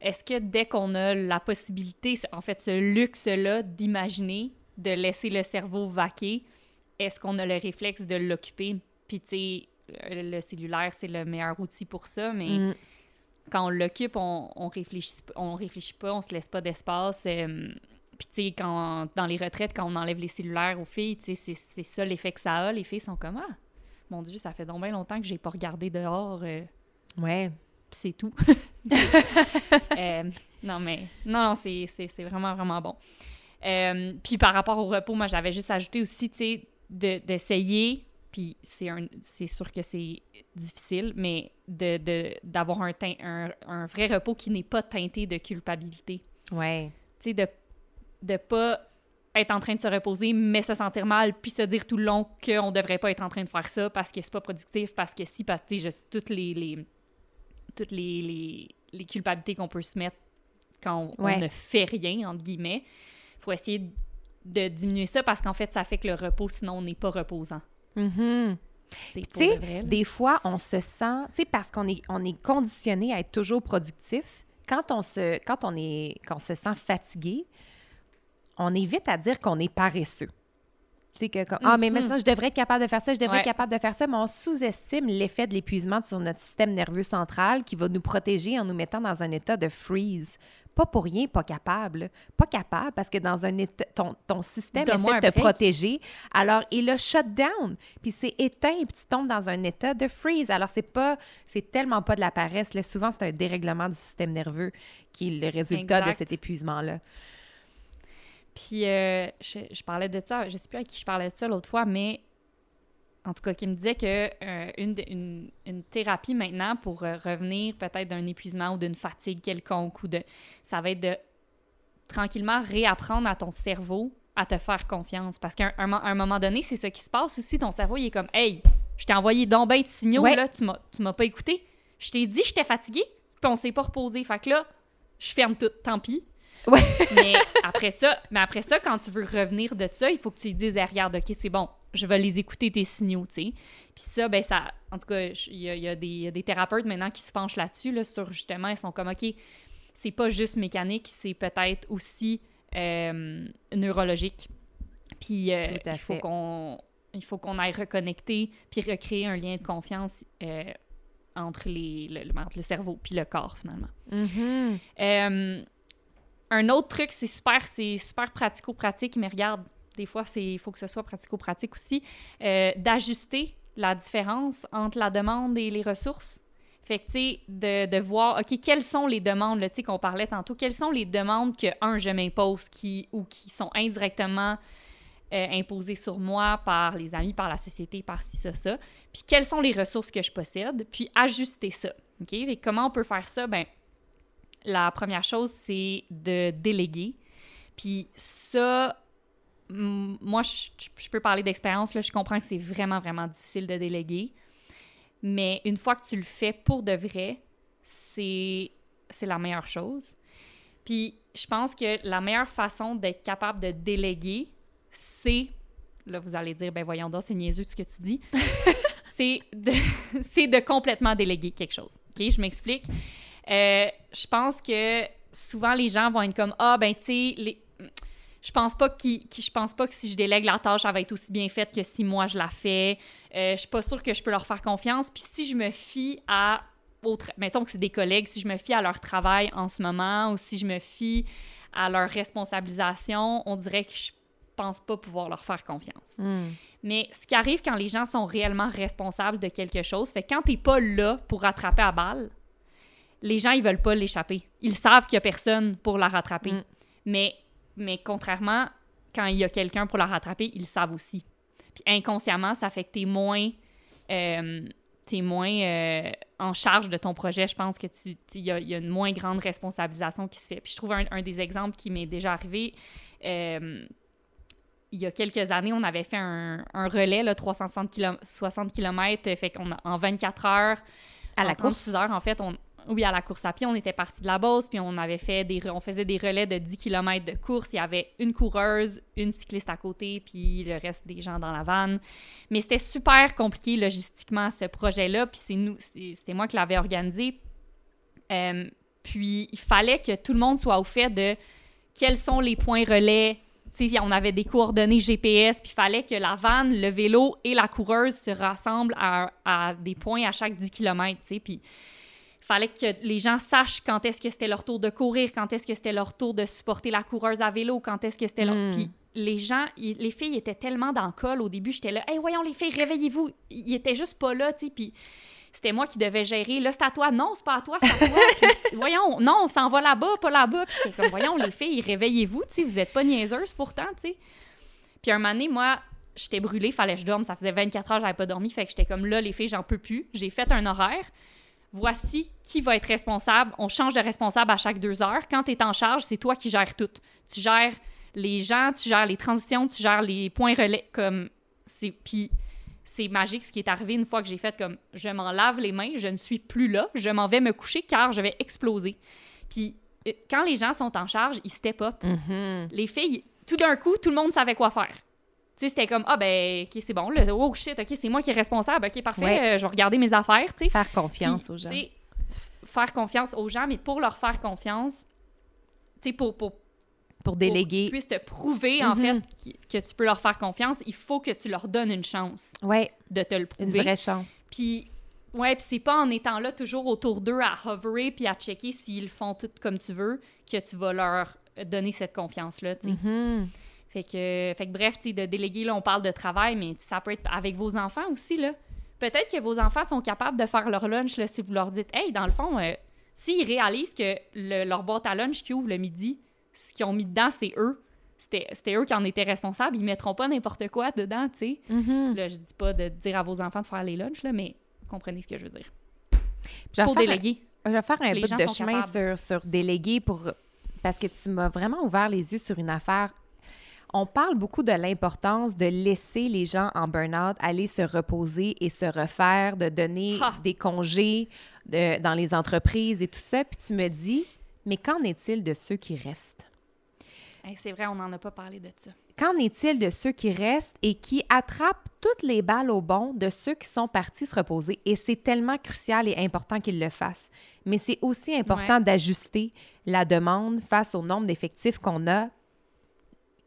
S1: est-ce que dès qu'on a la possibilité, en fait, ce luxe-là d'imaginer, de laisser le cerveau vaquer, est-ce qu'on a le réflexe de l'occuper? Puis, tu sais, le cellulaire, c'est le meilleur outil pour ça, mais mm. quand on l'occupe, on, on, réfléchit, on réfléchit pas, on se laisse pas d'espace. Euh, puis, tu sais, quand, dans les retraites, quand on enlève les cellulaires aux filles, tu sais, c'est ça l'effet que ça a. Les filles sont comme Ah, mon Dieu, ça fait donc bien longtemps que j'ai pas regardé dehors. Euh.
S2: Ouais
S1: c'est tout. Euh, non, mais non, non c'est vraiment, vraiment bon. Euh, puis par rapport au repos, moi, j'avais juste ajouté aussi, tu sais, d'essayer, puis c'est sûr que c'est difficile, mais d'avoir de, un, un, un, vrai repos qui n'est pas teinté de culpabilité.
S2: Ouais.
S1: Tu sais, de ne pas être en train de se reposer, mais se sentir mal, puis se dire tout le long qu'on devrait pas être en train de faire ça parce que c'est pas productif, parce que si, parce que, tu sais, toutes les, les toutes les, les, culpabilités qu'on peut se mettre quand on, ne fait rien, entre guillemets. Il faut essayer de diminuer ça parce qu'en fait, ça fait que le repos, sinon, on n'est pas reposant.
S2: Mm-hmm. Tu sais, des fois, on se sent, tu sais, parce qu'on est, on est conditionné à être toujours productif, quand on se, quand on est, quand on se sent fatigué, on évite à dire qu'on est paresseux que comme, ah, mais maintenant, mm-hmm. je devrais être capable de faire ça, je devrais être capable de faire ça, mais on sous-estime l'effet de l'épuisement sur notre système nerveux central qui va nous protéger en nous mettant dans un état de freeze. Pas pour rien, pas capable. Pas capable parce que dans un état, ton, ton système essaie de te protéger. Alors, il a shut down. Puis c'est éteint, puis tu tombes dans un état de freeze. Alors, c'est pas, c'est tellement pas de la paresse. Là, souvent, c'est un dérèglement du système nerveux qui est le résultat de cet épuisement-là.
S1: Puis euh, je, parlais de ça, je sais plus à qui je parlais de ça l'autre fois, mais en tout cas, qui me disait que euh, une, une, thérapie maintenant pour euh, revenir peut-être d'un épuisement ou d'une fatigue quelconque ou de. Ça va être de tranquillement réapprendre à ton cerveau à te faire confiance. Parce qu'à un, moment donné, c'est ça qui se passe aussi. Ton cerveau, il est comme Hey, je t'ai envoyé donc ben de signaux, là, tu m'as pas écouté. Je t'ai dit, j'étais fatiguée, puis on s'est pas reposé. Fait que là, je ferme tout, tant pis.
S2: Ouais.
S1: mais après ça, mais après ça, quand tu veux revenir de ça, il faut que tu lui dises, regarde, ok, c'est bon, je vais les écouter tes signaux, tu sais. Puis ça, ben ça, en tout cas, il y a, des thérapeutes maintenant qui se penchent là-dessus, là, sur justement, ils sont comme, ok, c'est pas juste mécanique, c'est peut-être aussi euh, neurologique. Puis euh, il faut qu'on il faut qu'on aille reconnecter puis recréer un lien de confiance euh, entre, les, le, le cerveau puis le corps, finalement.
S2: Mm-hmm.
S1: Un autre truc, c'est super, c'est super pratico-pratique, mais regarde, des fois, il faut que ce soit pratico-pratique aussi, euh, d'ajuster la différence entre la demande et les ressources. Fait que, tu sais, de, voir, OK, quelles sont les demandes, tu sais, qu'on parlait tantôt, quelles sont les demandes que, un, je m'impose qui, ou qui sont indirectement euh, imposées sur moi par les amis, par la société, par ci, ça, ça. Puis quelles sont les ressources que je possède, puis ajuster ça. OK? Et comment on peut faire ça? Ben, la première chose, c'est de déléguer. Puis ça, moi, je, peux parler d'expérience, là, je comprends que c'est vraiment, vraiment difficile de déléguer. Mais une fois que tu le fais pour de vrai, c'est la meilleure chose. Puis je pense que la meilleure façon d'être capable de déléguer, c'est, là vous allez dire, ben voyons donc, c'est niaiseux ce que tu dis, c'est de, de complètement déléguer quelque chose. OK, je m'explique. Euh, je pense que souvent les gens vont être comme, ah ben tu sais, je pense pas que je pense pas que si je délègue la tâche, ça va être aussi bien faite que si moi je la fais. Euh, je suis pas sûre que je peux leur faire confiance. Puis si je me fie à autre, mettons que c'est des collègues, si je me fie à leur travail en ce moment ou si je me fie à leur responsabilisation, on dirait que je pense pas pouvoir leur faire confiance.
S2: Hmm.
S1: Mais ce qui arrive quand les gens sont réellement responsables de quelque chose, fait quand t'es pas là pour rattraper à balle, les gens ils veulent pas l'échapper. Ils savent qu'il y a personne pour la rattraper.
S2: Hmm.
S1: Mais mais contrairement, quand il y a quelqu'un pour la rattraper, ils le savent aussi. Puis inconsciemment, ça fait que tu es moins, euh, moins euh, en charge de ton projet. Je pense que tu il y, a une moins grande responsabilisation qui se fait. Puis je trouve un, des exemples qui m'est déjà arrivé. Euh, il y a quelques années, on avait fait un, relais, là, 360 km, 60 km, fait qu'on en 24 heures,
S2: à la course?
S1: heures, en fait, on, oui, à la course à pied, on était parti de la base, puis on avait fait des, on faisait des relais de 10 km de course. Il y avait une coureuse, une cycliste à côté, puis le reste des gens dans la vanne. Mais c'était super compliqué logistiquement ce projet-là, puis c'est nous, c'était moi qui l'avais organisé. Euh, puis il fallait que tout le monde soit au fait de quels sont les points relais. on avait des coordonnées GPS, puis il fallait que la vanne, le vélo et la coureuse se rassemblent à, des points à chaque 10 km. Fallait que les gens sachent quand est-ce que c'était leur tour de courir, quand est-ce que c'était leur tour de supporter la coureuse à vélo, quand est-ce que c'était leur...
S2: Hmm.
S1: Puis les gens, les filles étaient tellement dans le col au début, j'étais là, « Hey, voyons les filles, réveillez-vous! » Ils étaient juste pas là, tu sais, puis c'était moi qui devais gérer. Là, c'est à toi. Non, c'est pas à toi, c'est à toi. voyons, non, on s'en va là-bas, pas là-bas. Puis j'étais comme, voyons, les filles, réveillez-vous, tu sais, vous êtes pas niaiseuses pourtant, tu sais. Puis un moment donné, moi, j'étais brûlée, fallait que je dorme. Ça faisait 24 heures, j'avais pas dormi. Fait que j'étais comme, là, les filles, j'en peux plus. J'ai fait un horaire voici qui va être responsable. On change de responsable à chaque deux heures. Quand tu es en charge, c'est toi qui gères tout. Tu gères les gens, tu gères les transitions, tu gères les points relais. Comme c'est Puis c'est magique ce qui est arrivé une fois que j'ai fait comme je m'en lave les mains, je ne suis plus là, je m'en vais me coucher car je vais exploser. Puis euh, quand les gens sont en charge, ils step up.
S2: Mm-hmm.
S1: Les filles, tout d'un coup, tout le monde savait quoi faire sais, c'était comme, ah ben, ok, c'est bon, là, oh shit, ok, c'est moi qui est responsable, ok, parfait, euh, je vais regarder mes affaires, tu sais.
S2: Faire confiance aux gens.
S1: Faire confiance aux gens, mais pour leur faire confiance, tu sais, pour, pour,
S2: pour déléguer. Pour qu'ils
S1: puissent te prouver, en
S2: mm-hmm.
S1: fait, que tu peux leur faire confiance, il faut que tu leur donnes une chance.
S2: Ouais.
S1: De te le prouver.
S2: Une vraie chance.
S1: Puis, ouais, puis c'est pas en étant là toujours autour d'eux à hoverer puis à checker s'ils font tout comme tu veux que tu vas leur donner cette confiance-là, tu sais.
S2: Mm-hmm.
S1: Fait que, fait que bref, de déléguer, là, on parle de travail, mais ça peut être avec vos enfants aussi, là. Peut-être que vos enfants sont capables de faire leur lunch, là, si vous leur dites, hey, dans le fond, euh, s'ils réalisent que leur boîte à lunch qui ouvre le midi, ce qu'ils ont mis dedans, c'est eux. C'était eux qui en étaient responsables. Ils mettront pas n'importe quoi dedans, tu sais.
S2: Mm-hmm.
S1: Là, je dis pas de dire à vos enfants de faire les lunchs, là, mais comprenez ce que je veux dire.
S2: Faut
S1: déléguer.
S2: je vais faire un bout de chemin sur, sur déléguer pour... Parce que tu m'as vraiment ouvert les yeux sur une affaire on parle beaucoup de l'importance de laisser les gens en burn-out aller se reposer et se refaire, de donner des congés dans les entreprises et tout ça. Puis tu me dis, mais qu'en est-il de ceux qui restent?
S1: c'est vrai, on n'en a pas parlé de ça.
S2: Qu'en est-il de ceux qui restent et qui attrapent toutes les balles au bon de ceux qui sont partis se reposer? Et c'est tellement crucial et important qu'ils le fassent. Mais c'est aussi important d'ajuster la demande face au nombre d'effectifs qu'on a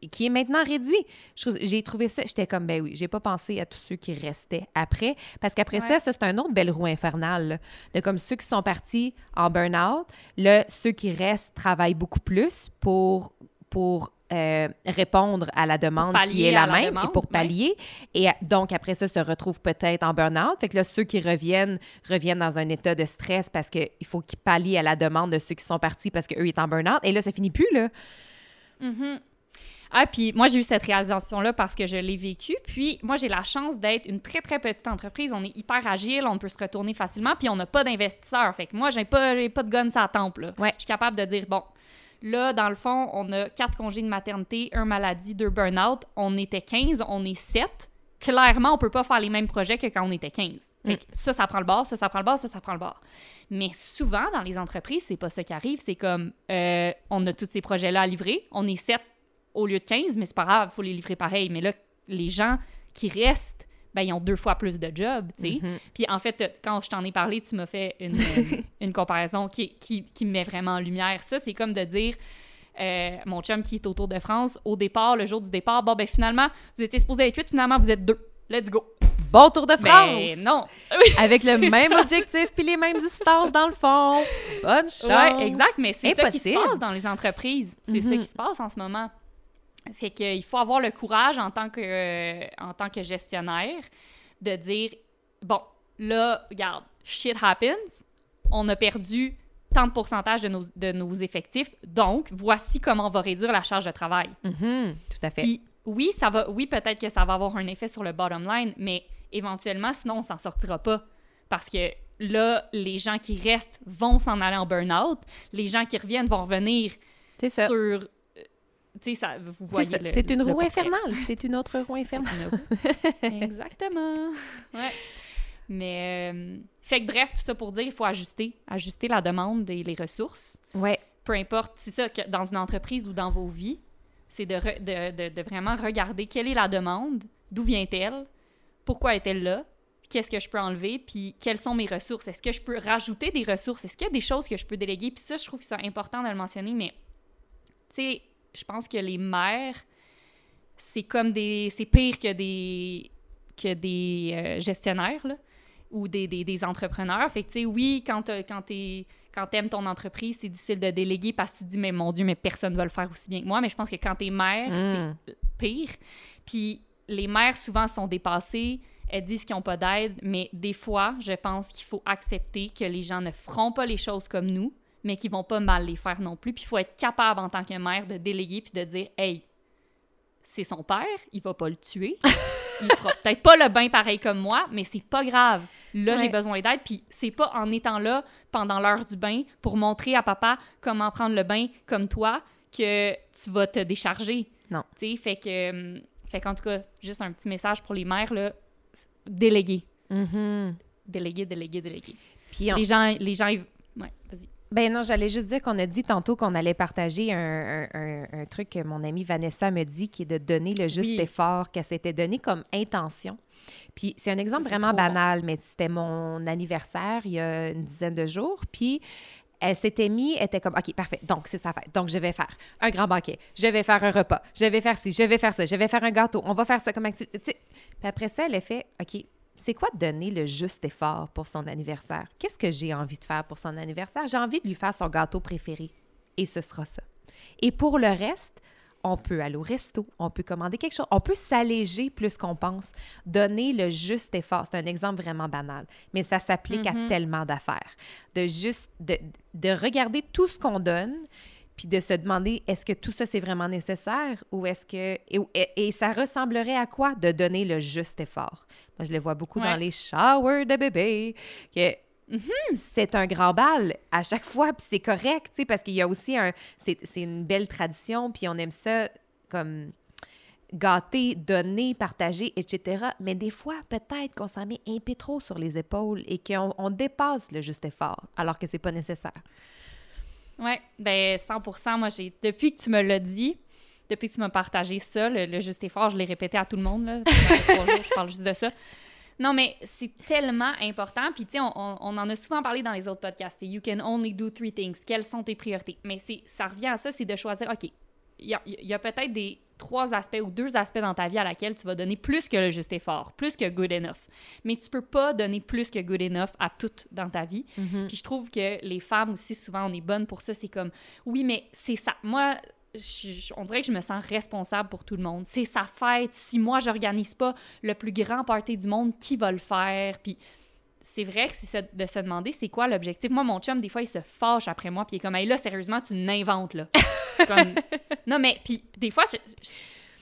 S2: qui est maintenant réduit. J'ai trouvé ça, j'étais comme, ben oui, j'ai pas pensé à tous ceux qui restaient après, parce qu'après ça, ça, c'est un autre belle roue infernale, de comme ceux qui sont partis en burn-out, là, ceux qui restent travaillent beaucoup plus pour, pour euh, répondre à la demande qui est la, même et pour pallier. Et donc, après ça, se retrouvent peut-être en burn-out. Fait que là, ceux qui reviennent, reviennent dans un état de stress parce qu'il faut qu'ils pallient à la demande de ceux qui sont partis parce qu'eux, ils sont en burn-out. Et là, ça finit plus, là.
S1: Mm-hmm. Ah, puis moi, j'ai eu cette réalisation-là parce que je l'ai vécu. Puis moi, j'ai la chance d'être une très, très petite entreprise. On est hyper agile, on peut se retourner facilement, puis on n'a pas d'investisseurs. Fait que moi, j'ai pas, pas de gun à temple. Là.
S2: Ouais.
S1: Je suis capable de dire, bon, là, dans le fond, on a quatre congés de maternité, un maladie, deux burn-out. On était 15, on est 7. Clairement, on peut pas faire les mêmes projets que quand on était 15. Fait que ça, ça prend le bord, ça, ça prend le bord, ça, ça prend le bord. Mais souvent, dans les entreprises, c'est pas ça qui arrive. C'est comme, euh, on a tous ces projets-là à livrer. On est 7 au lieu de 15, mais c'est pas grave, il faut les livrer pareil. Mais là, les gens qui restent, ben, ils ont deux fois plus de jobs, tu sais.
S2: Mhm.
S1: Puis en fait, quand je t'en ai parlé, tu m'as fait une, euh, une comparaison qui, qui, qui me met vraiment en lumière. Ça, c'est comme de dire, euh, mon chum qui est au Tour de France, au départ, le jour du départ, bon, ben finalement, vous étiez supposé être 8, finalement, vous êtes deux. Let's go.
S2: Bon Tour de France!
S1: Ben non.
S2: Avec le même
S1: ça.
S2: objectif puis les mêmes distances dans le fond. Bonne chance!
S1: Ouais, exact, mais c'est ça qui se passe dans les entreprises. C'est ça
S2: Mhm.
S1: qui se passe en ce moment. Fait que, euh, il faut avoir le courage en tant que, euh, en tant que gestionnaire de dire bon, là, regarde, shit happens, on a perdu tant de pourcentage de nos, de nos effectifs, donc voici comment on va réduire la charge de travail.
S2: Mhm, Tout à fait.
S1: Puis oui, ça va, oui, peut-être que ça va avoir un effet sur le bottom line, mais éventuellement, sinon, on s'en sortira pas. Parce que là, les gens qui restent vont s'en aller en burn-out. Les gens qui reviennent vont revenir
S2: ça.
S1: sur. Ça, vous
S2: C'est
S1: voyez.
S2: une
S1: le
S2: roue
S1: portrait.
S2: infernale. C'est une autre roue infernale.
S1: une. Exactement. Ouais. Mais. euh, fait que bref, tout ça pour dire, il faut ajuster. Ajuster la demande et les ressources.
S2: Ouais.
S1: peu importe, c'est ça, que dans une entreprise ou dans vos vies, c'est de, re- de, de- de vraiment regarder quelle est la demande, d'où vient-elle, pourquoi est-elle là, qu'est-ce que je peux enlever, puis quelles sont mes ressources. Est-ce que je peux rajouter des ressources? Est-ce qu'il y a des choses que je peux déléguer? Puis ça, je trouve que c'est important de le mentionner, mais tu sais, je pense que les mères, c'est comme des... c'est pire que des que des euh, gestionnaires, là, ou des, des, des entrepreneurs. Fait que, tu sais, oui, quand quand t'es quand t'aimes ton entreprise, c'est difficile de déléguer parce que tu te dis, mais mon Dieu, mais personne ne va le faire aussi bien que moi. Mais je pense que quand t'es mère,
S2: Mm.
S1: c'est pire. Puis les mères, souvent, sont dépassées. Elles disent qu'ils n'ont pas d'aide, mais des fois, je pense qu'il faut accepter que les gens ne feront pas les choses comme nous, mais qu'ils vont pas mal les faire non plus. Puis il faut être capable, en tant que mère, de déléguer puis de dire, hey, c'est son père, il va pas le tuer. il fera peut-être pas le bain pareil comme moi, mais c'est pas grave. Là, j'ai besoin d'aide, puis c'est pas en étant là pendant l'heure du bain pour montrer à papa comment prendre le bain comme toi que tu vas te décharger.
S2: Non.
S1: Tu sais, fait que hum, fait qu'en tout cas, juste un petit message pour les mères là, déléguer,
S2: Mhm.
S1: déléguer, déléguer, déléguer.
S2: Puis on-
S1: Les gens les gens ils- ouais, vas-y.
S2: Ben non, j'allais juste dire qu'on a dit tantôt qu'on allait partager un, un- un- un truc que mon amie Vanessa me dit, qui est de donner le juste
S1: Oui.
S2: effort qu'elle s'était donné comme intention. Puis c'est un exemple vraiment
S1: bon.
S2: banal, mais c'était mon anniversaire il y a une dizaine de jours. Puis elle s'était mis, elle était comme, OK, parfait, donc c'est sa fête. Donc je vais faire un grand banquet, je vais faire un repas, je vais faire ci, je vais faire ça, je vais faire un gâteau, on va faire ça comme activité. Puis après ça, elle a fait, OK, c'est quoi donner le juste effort pour son anniversaire? Qu'est-ce que j'ai envie de faire pour son anniversaire? J'ai envie de lui faire son gâteau préféré. Et ce sera ça. Et pour le reste, on peut aller au resto, on peut commander quelque chose, on peut s'alléger plus qu'on pense, donner le juste effort. C'est un exemple vraiment banal, mais ça s'applique à tellement d'affaires. De juste, de, de regarder tout ce qu'on donne, puis de se demander est-ce que tout ça c'est vraiment nécessaire ou est-ce que et, ça ressemblerait à quoi de donner le juste effort? Moi je le vois beaucoup dans les showers de bébés que c'est un grand bal à chaque fois, puis c'est correct, tu sais, parce qu'il y a aussi un... C'est c'est une belle tradition, puis on aime ça comme gâter, donner, partager, etc. Mais des fois, peut-être qu'on s'en met un peu trop sur les épaules et qu'on on dépasse le juste effort, alors que c'est pas nécessaire.
S1: Ouais, ben 100% Moi, j'ai depuis que tu me l'as dit, depuis que tu m'as partagé ça, le, le juste effort, je l'ai répété à tout le monde. Là, trois jours, je parle juste de ça. Non, mais c'est tellement important. Puis, tu sais, on, en a souvent parlé dans les autres podcasts. You can only do three things. Quelles sont tes priorités? Mais ça revient à ça, c'est de choisir, OK, il y a, il y a peut-être des trois aspects ou deux aspects dans ta vie à laquelle tu vas donner plus que le juste effort, plus que good enough. Mais tu peux pas donner plus que good enough à tout dans ta vie. Puis je trouve que les femmes aussi, souvent, on est bonnes pour ça. C'est comme, oui, mais c'est ça. Moi, je- je- on dirait que je me sens responsable pour tout le monde. C'est sa fête. Si moi, j'organise pas le plus grand party du monde, qui va le faire? Puis c'est vrai que c'est de se demander c'est quoi l'objectif. Moi, mon chum, des fois, il se fâche après moi, puis il est comme, hey, là, sérieusement, tu n'inventes, là. Comme- Non, mais, puis des fois, je- je-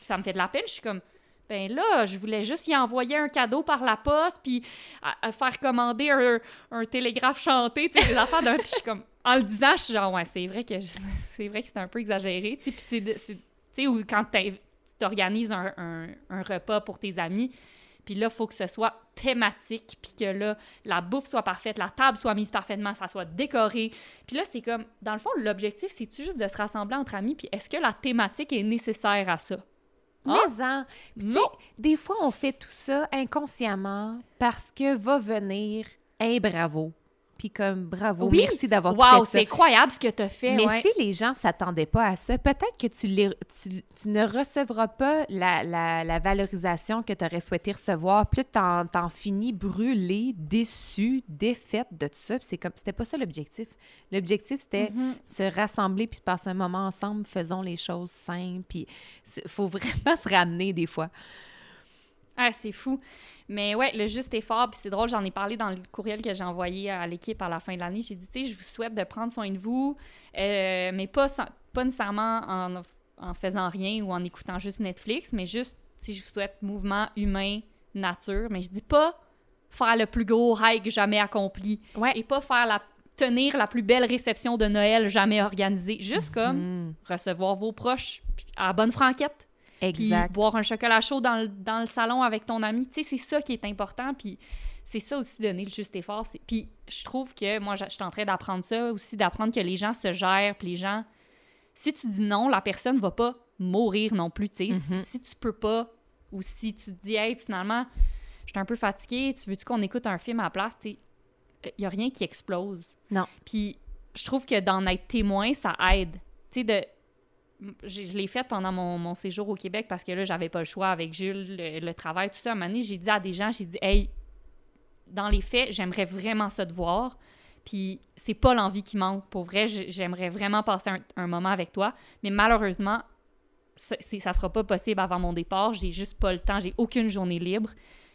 S1: ça me fait de la peine. Je suis comme, ben là, je voulais juste y envoyer un cadeau par la poste, puis à, à faire commander un, un télégraphe chanté, tu sais, des affaires d'un. Puis je suis comme, en le disant, je suis genre, ouais, c'est vrai que c'est vrai que c'est un peu exagéré, tu sais. Puis tu sais, ou quand tu organises un, un- un repas pour tes amis, puis là, il faut que ce soit thématique, puis que là, la bouffe soit parfaite, la table soit mise parfaitement, ça soit décoré. Puis là, c'est comme, dans le fond, l'objectif, c'est-tu juste de se rassembler entre amis, puis est-ce que la thématique est nécessaire à ça? Ah!
S2: Mais en, tu sais,
S1: Non.
S2: des fois, on fait tout ça inconsciemment parce que va venir un bravo. Puis comme bravo,
S1: Oui.
S2: merci d'avoir
S1: Wow,
S2: fait
S1: c'est
S2: ça.
S1: incroyable ce que tu as fait.
S2: Mais
S1: ouais.
S2: si les gens s'attendaient pas à ça, peut-être que tu, les- tu, tu ne recevras pas la, la- la valorisation que tu aurais souhaité recevoir. Plus t'en, t'en finis brûlé, déçu, défaite de tout ça. Puis c'est comme, c'était pas ça l'objectif. L'objectif, c'était
S1: Mhm.
S2: se rassembler puis se passer un moment ensemble, faisons les choses simples. Puis il faut vraiment se ramener des fois.
S1: Ah, c'est fou. Mais ouais, le juste effort, puis c'est drôle, j'en ai parlé dans le courriel que j'ai envoyé à l'équipe à la fin de l'année. J'ai dit, tu sais, je vous souhaite de prendre soin de vous, euh, mais pas, sans- pas nécessairement en, en faisant rien ou en écoutant juste Netflix, mais juste, tu sais, je vous souhaite mouvement humain, nature. Mais je dis pas faire le plus gros hike jamais accompli
S2: Ouais.
S1: et pas faire la tenir la plus belle réception de Noël jamais organisée. Juste comme
S2: Mm,
S1: recevoir vos proches à la bonne franquette puis
S2: exact.
S1: boire un chocolat chaud dans le, dans le salon avec ton ami. Tu sais, c'est ça qui est important. Puis c'est ça aussi, donner le juste effort. Puis je trouve que moi, je suis en train d'apprendre ça aussi, d'apprendre que les gens se gèrent. Puis les gens, si tu dis non, la personne va pas mourir non plus. Tu sais, Si-
S2: Mhm.
S1: si, tu peux pas, ou si tu te dis, hey, finalement, je suis un peu fatiguée, tu veux-tu qu'on écoute un film à la place? Tu sais, il y a rien qui explose.
S2: Non.
S1: Puis je trouve que d'en être témoin, ça aide. Tu sais, de je l'ai fait pendant mon, mon séjour au Québec parce que là, j'avais pas le choix avec Jules, le, le travail, tout ça. À un moment donné, j'ai dit à des gens, j'ai dit, hey, dans les faits, j'aimerais vraiment ça te voir. Puis c'est pas l'envie qui manque. Pour vrai, j'ai- j'aimerais vraiment passer un, un moment avec toi. Mais malheureusement, ça, ça sera pas possible avant mon départ. J'ai juste pas le temps. J'ai aucune journée libre.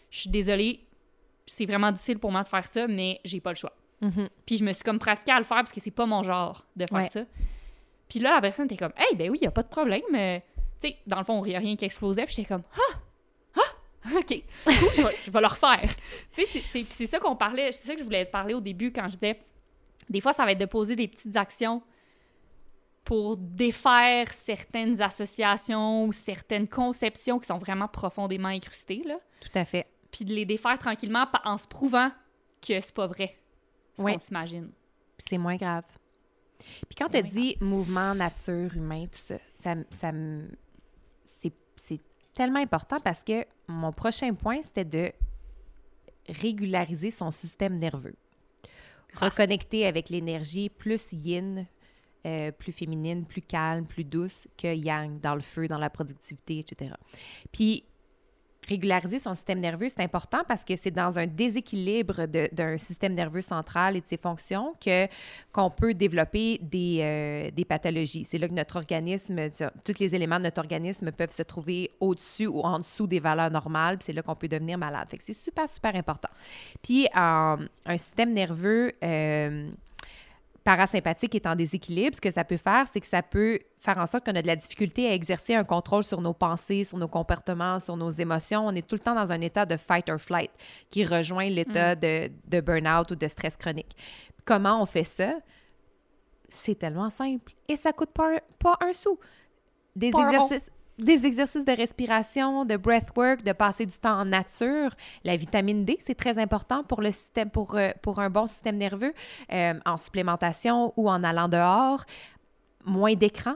S1: Je suis désolée. C'est vraiment difficile pour moi de faire ça, mais j'ai pas le choix.
S2: Mhm.
S1: Puis je me suis comme pratiquée à le faire parce que c'est pas mon genre de faire
S2: Ouais.
S1: ça. Puis là, la personne était comme, hey, ben oui, y a pas de problème. euh, tu sais, dans le fond, il y a rien qui explosait. Puis j'étais comme, ah, ah, ok, cool, je vais, je vais le refaire. tu sais, c'est- ça qu'on parlait, c'est ça que je voulais te parler au début quand je disais, des fois, ça va être de poser des petites actions pour défaire certaines associations ou certaines conceptions qui sont vraiment profondément incrustées, là
S2: Tout à fait.
S1: puis de les défaire tranquillement en se prouvant que c'est pas vrai ce qu'on s'imagine.
S2: C'est moins grave. Puis quand tu
S1: C'est
S2: as dit mouvement, nature, humain, tout ça, ça, ça c'est tellement important parce que mon prochain point, c'était de régulariser son système nerveux.
S1: Ah.
S2: Reconnecter avec l'énergie plus yin, euh, plus féminine, plus calme, plus douce que yang, dans le feu, dans la productivité, etc. Puis régulariser son système nerveux, c'est important parce que c'est dans un déséquilibre d'un système nerveux central et de ses fonctions que qu'on peut développer des, euh, des pathologies. C'est là que notre organisme, tous les éléments de notre organisme peuvent se trouver au-dessus ou en dessous des valeurs normales, c'est là qu'on peut devenir malade. C'est super, super important. Puis euh, un système nerveux euh, parasympathique est en déséquilibre, ce que ça peut faire, c'est que ça peut faire en sorte qu'on a de la difficulté à exercer un contrôle sur nos pensées, sur nos comportements, sur nos émotions. On est tout le temps dans un état de fight or flight qui rejoint l'état de, de burn-out ou de stress chronique. Comment on fait ça? C'est tellement simple et ça coûte pas, un- pas un sou. Des exercices, des exercices de respiration, de breathwork, de passer du temps en nature. La vitamine D, c'est très important pour le système, pour, euh, pour un bon système nerveux, euh, en supplémentation ou en allant dehors. Moins d'écran,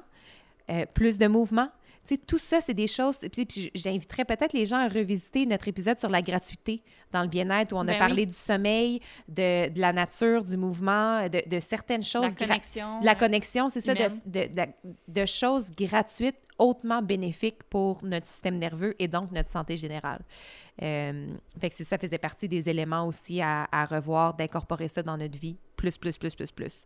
S2: euh, plus de mouvement. Tu sais, tout ça, c'est des choses. Puis, puis j'inviterais peut-être les gens à revisiter notre épisode sur la gratuité dans le bien-être où on a
S1: Ben
S2: parlé
S1: oui.
S2: du sommeil, de, de la nature, du mouvement, de, de certaines choses.
S1: La connexion.
S2: de la connexion, c'est ça, de, choses gratuites, hautement bénéfiques pour notre système nerveux et donc notre santé générale. Euh, fait que ça faisait partie des éléments aussi à, à revoir, d'incorporer ça dans notre vie. Plus, plus, plus, plus, plus.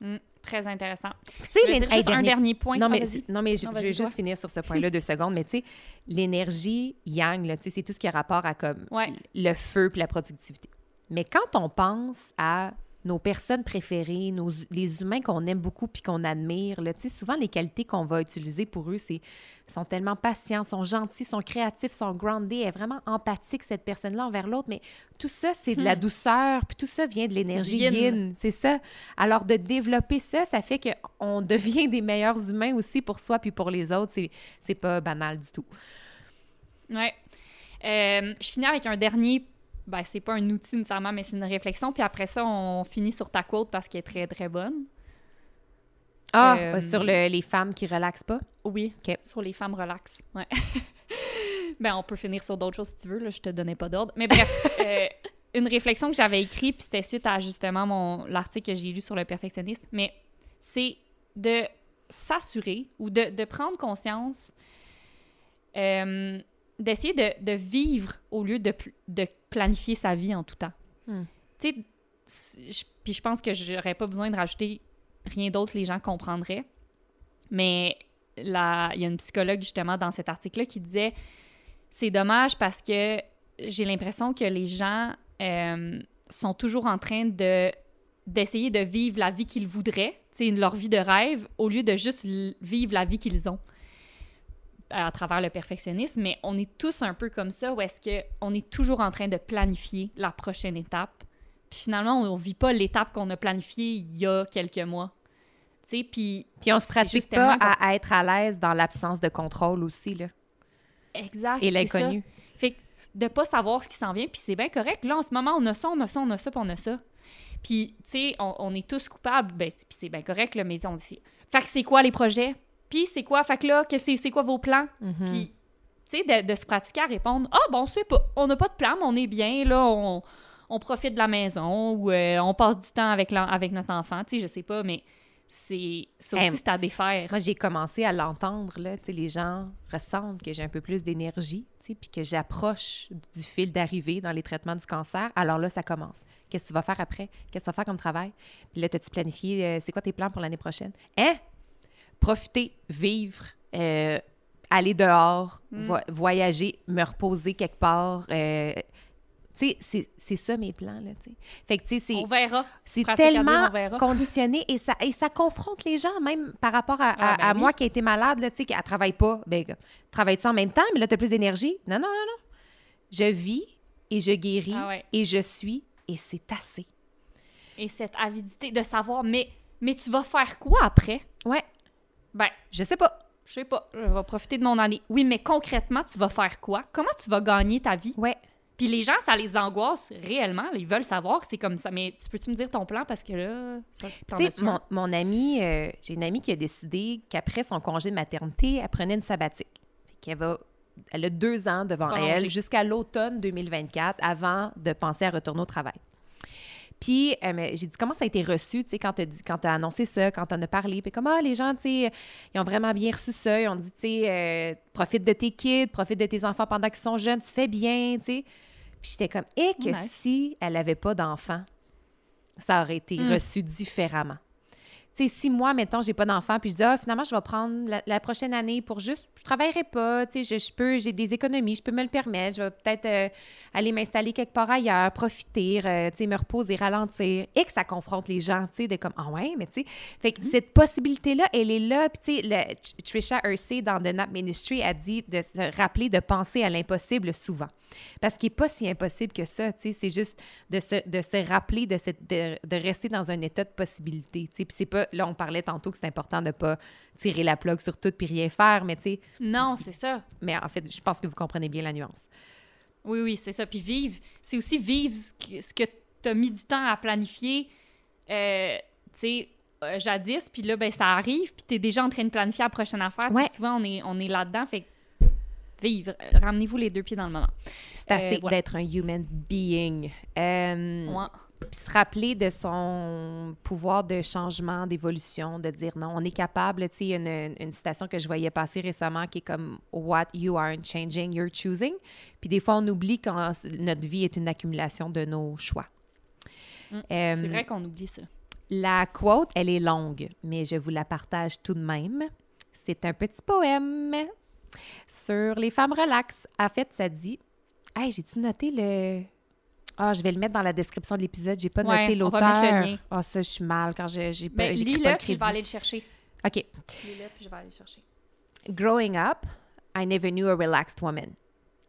S1: Mm, très intéressant.
S2: Tu sais, hey,
S1: un dernier point.
S2: Non,
S1: Ah,
S2: mais, non, mais je,
S1: Non,
S2: je vais juste finir sur ce point-là deux secondes. Mais tu sais, l'énergie yang, c'est tout ce qui a rapport à comme
S1: Ouais.
S2: le feu puis la productivité. Mais quand on pense à nos personnes préférées, nos, les humains qu'on aime beaucoup puis qu'on admire, là, souvent les qualités qu'on va utiliser pour eux, c'est sont tellement patients, sont gentils, sont créatifs, sont groundés, est vraiment empathique cette personne-là envers l'autre. Mais tout ça, c'est de la hmm. douceur, puis tout ça vient de l'énergie yin, c'est ça. Alors de développer ça, ça fait qu'on devient des meilleurs humains aussi pour soi puis pour les autres. C'est pas banal du tout.
S1: Ouais. Euh, je finis avec un dernier ben, c'est pas un outil nécessairement, mais c'est une réflexion. Puis après ça, on finit sur ta quote parce qu'elle est très, très bonne.
S2: Ah, euh, euh, sur les femmes qui relaxent pas?
S1: Oui, sur les femmes relaxes. Ouais. ben, on peut finir sur d'autres choses si tu veux. Là, je te donnais pas d'ordre. Mais bref, euh, une réflexion que j'avais écrite, puis c'était suite à justement mon l'article que j'ai lu sur le perfectionnisme, mais c'est de s'assurer ou de, de, prendre conscience d'essayer de, vivre au lieu de, de planifier sa vie en tout temps. Hmm. Tu sais, puis je pense que j'aurais pas besoin de rajouter rien d'autre, les gens comprendraient. Mais il y a une psychologue justement dans cet article-là qui disait c'est dommage parce que j'ai l'impression que les gens euh, sont toujours en train de d'essayer de vivre la vie qu'ils voudraient, leur vie de rêve, au lieu de juste vivre la vie qu'ils ont à travers le perfectionnisme, mais on est tous un peu comme ça, où est-ce qu'on est toujours en train de planifier la prochaine étape. Puis finalement, on ne vit pas l'étape qu'on a planifiée il y a quelques mois. Puis,
S2: puis on se pratique pas à, être à l'aise dans l'absence de contrôle aussi, là.
S1: Exact.
S2: Et l'inconnu.
S1: Fait que de pas savoir ce qui s'en vient, puis c'est bien correct. Là, en ce moment, on a ça, on a ça, on a ça, puis on a ça. Puis, tu sais, on, est tous coupables, ben, puis c'est bien correct, là, mais on dit... Fait que c'est quoi les projets? Puis c'est quoi? Fait que là, que c'est quoi vos plans? Mhm. Puis, tu sais, de, se pratiquer à répondre Ah, bon, c'est pas. On n'a pas de plan, mais on est bien, là, on, on profite de la maison ou euh, on passe du temps avec, avec notre enfant. Tu sais, je sais pas, mais c'est ça aussi, c'est à défaire.
S2: Moi, j'ai commencé à l'entendre, là. Tu sais, les gens ressentent que j'ai un peu plus d'énergie, tu sais, puis que j'approche du fil d'arrivée dans les traitements du cancer. Alors là, ça commence. Qu'est-ce que tu vas faire après? Qu'est-ce que tu vas faire comme travail? Puis là, t'as-tu planifié, euh, c'est quoi tes plans pour l'année prochaine? Hein? Profiter, vivre, euh, aller dehors, mm. voyager, me reposer quelque part. Euh, tu sais, c'est ça mes plans, là, tu sais. Fait que, tu sais, c'est...
S1: On verra.
S2: C'est tellement conditionné et ça, et ça confronte les gens, même par rapport à, ah, ben moi qui ai été malade, là, tu sais, qui ne travaille pas. Ben, travaille ça en même temps, mais là, tu as plus d'énergie? Non, non, non, non. Je vis et je guéris ah et je suis et c'est assez.
S1: Et cette avidité de savoir, mais, mais tu vas faire quoi après?
S2: Ouais.
S1: Ben,
S2: je sais pas.
S1: Je sais pas. Je vais profiter de mon année. Oui, mais concrètement, tu vas faire quoi? Comment tu vas gagner ta vie?
S2: Ouais.
S1: Puis les gens, ça les angoisse réellement. Ils veulent savoir c'est comme ça. Mais tu peux-tu me dire ton plan? Parce que là,
S2: Tu sais, mon, mon amie, euh, j'ai une amie qui a décidé qu'après son congé de maternité, elle prenait une sabbatique. qu'elle va elle a deux ans devant elle jusqu'à l'automne 2024 avant de penser à retourner au travail. Puis euh, j'ai dit comment ça a été reçu, tu sais, quand tu as, as, annoncé ça, quand on a parlé? Puis comment les gens, tu sais, ils ont vraiment bien reçu ça. Ils ont dit, tu sais, euh, profite de tes kids, profite de tes enfants pendant qu'ils sont jeunes, tu fais bien, tu sais. Puis j'étais comme, et que si elle n'avait pas d'enfants, ça aurait été hmm. reçu différemment si moi, mettons, j'ai pas d'enfant, puis je dis, ah, finalement, je vais prendre la, prochaine année pour juste, je travaillerai pas, tu sais, je, peux, j'ai des économies, je peux me le permettre, je vais peut-être euh, aller m'installer quelque part ailleurs, profiter, euh, tu sais, me reposer, ralentir, et que ça confronte les gens, tu sais, de comme, ah ouais, mais tu sais, fait que mm-hmm. cette possibilité-là, elle est là, puis tu sais, Trisha Hersey dans The Nap Ministry a dit de se rappeler de penser à l'impossible souvent. Parce qu'il n'est pas si impossible que ça, tu sais, c'est juste de se, de se rappeler de, cette, de, de, rester dans un état de possibilité, tu sais, puis c'est pas là, on parlait tantôt que c'est important de ne pas tirer la plug sur tout puis rien faire, mais tu sais.
S1: Non, c'est ça.
S2: Mais en fait, je pense que vous comprenez bien la nuance.
S1: Oui, oui, c'est ça. Puis vivre, c'est aussi vivre ce que, tu as mis du temps à planifier, euh, tu sais, euh, jadis, puis là, ben, ça arrive, puis tu es déjà en train de planifier la prochaine affaire. Souvent, on est, on est là-dedans, fait vivre. Ramenez-vous les deux pieds dans le moment.
S2: C'est assez euh, d'être un human being. Euh, se rappeler de son pouvoir de changement, d'évolution, de dire non, on est capable. Tu sais, une, une, citation que je voyais passer récemment qui est comme What you aren't changing, you're choosing. Puis des fois, on oublie que notre vie est une accumulation de nos choix.
S1: Mm. Euh, c'est vrai qu'on oublie ça.
S2: La quote, elle est longue, mais je vous la partage tout de même. C'est un petit poème sur les femmes relax. En fait, ça dit Hey, j'ai-tu noté le Ah, je vais le mettre dans la description de l'épisode. J'ai pas
S1: Ouais,
S2: noté l'auteur. Ah, ça, je suis mal quand j'ai j'ai pas,
S1: Ben, lis-le,
S2: le
S1: puis je vais aller le chercher.
S2: OK.
S1: Lis-le, puis je vais aller le chercher.
S2: Growing up, I never knew a relaxed woman.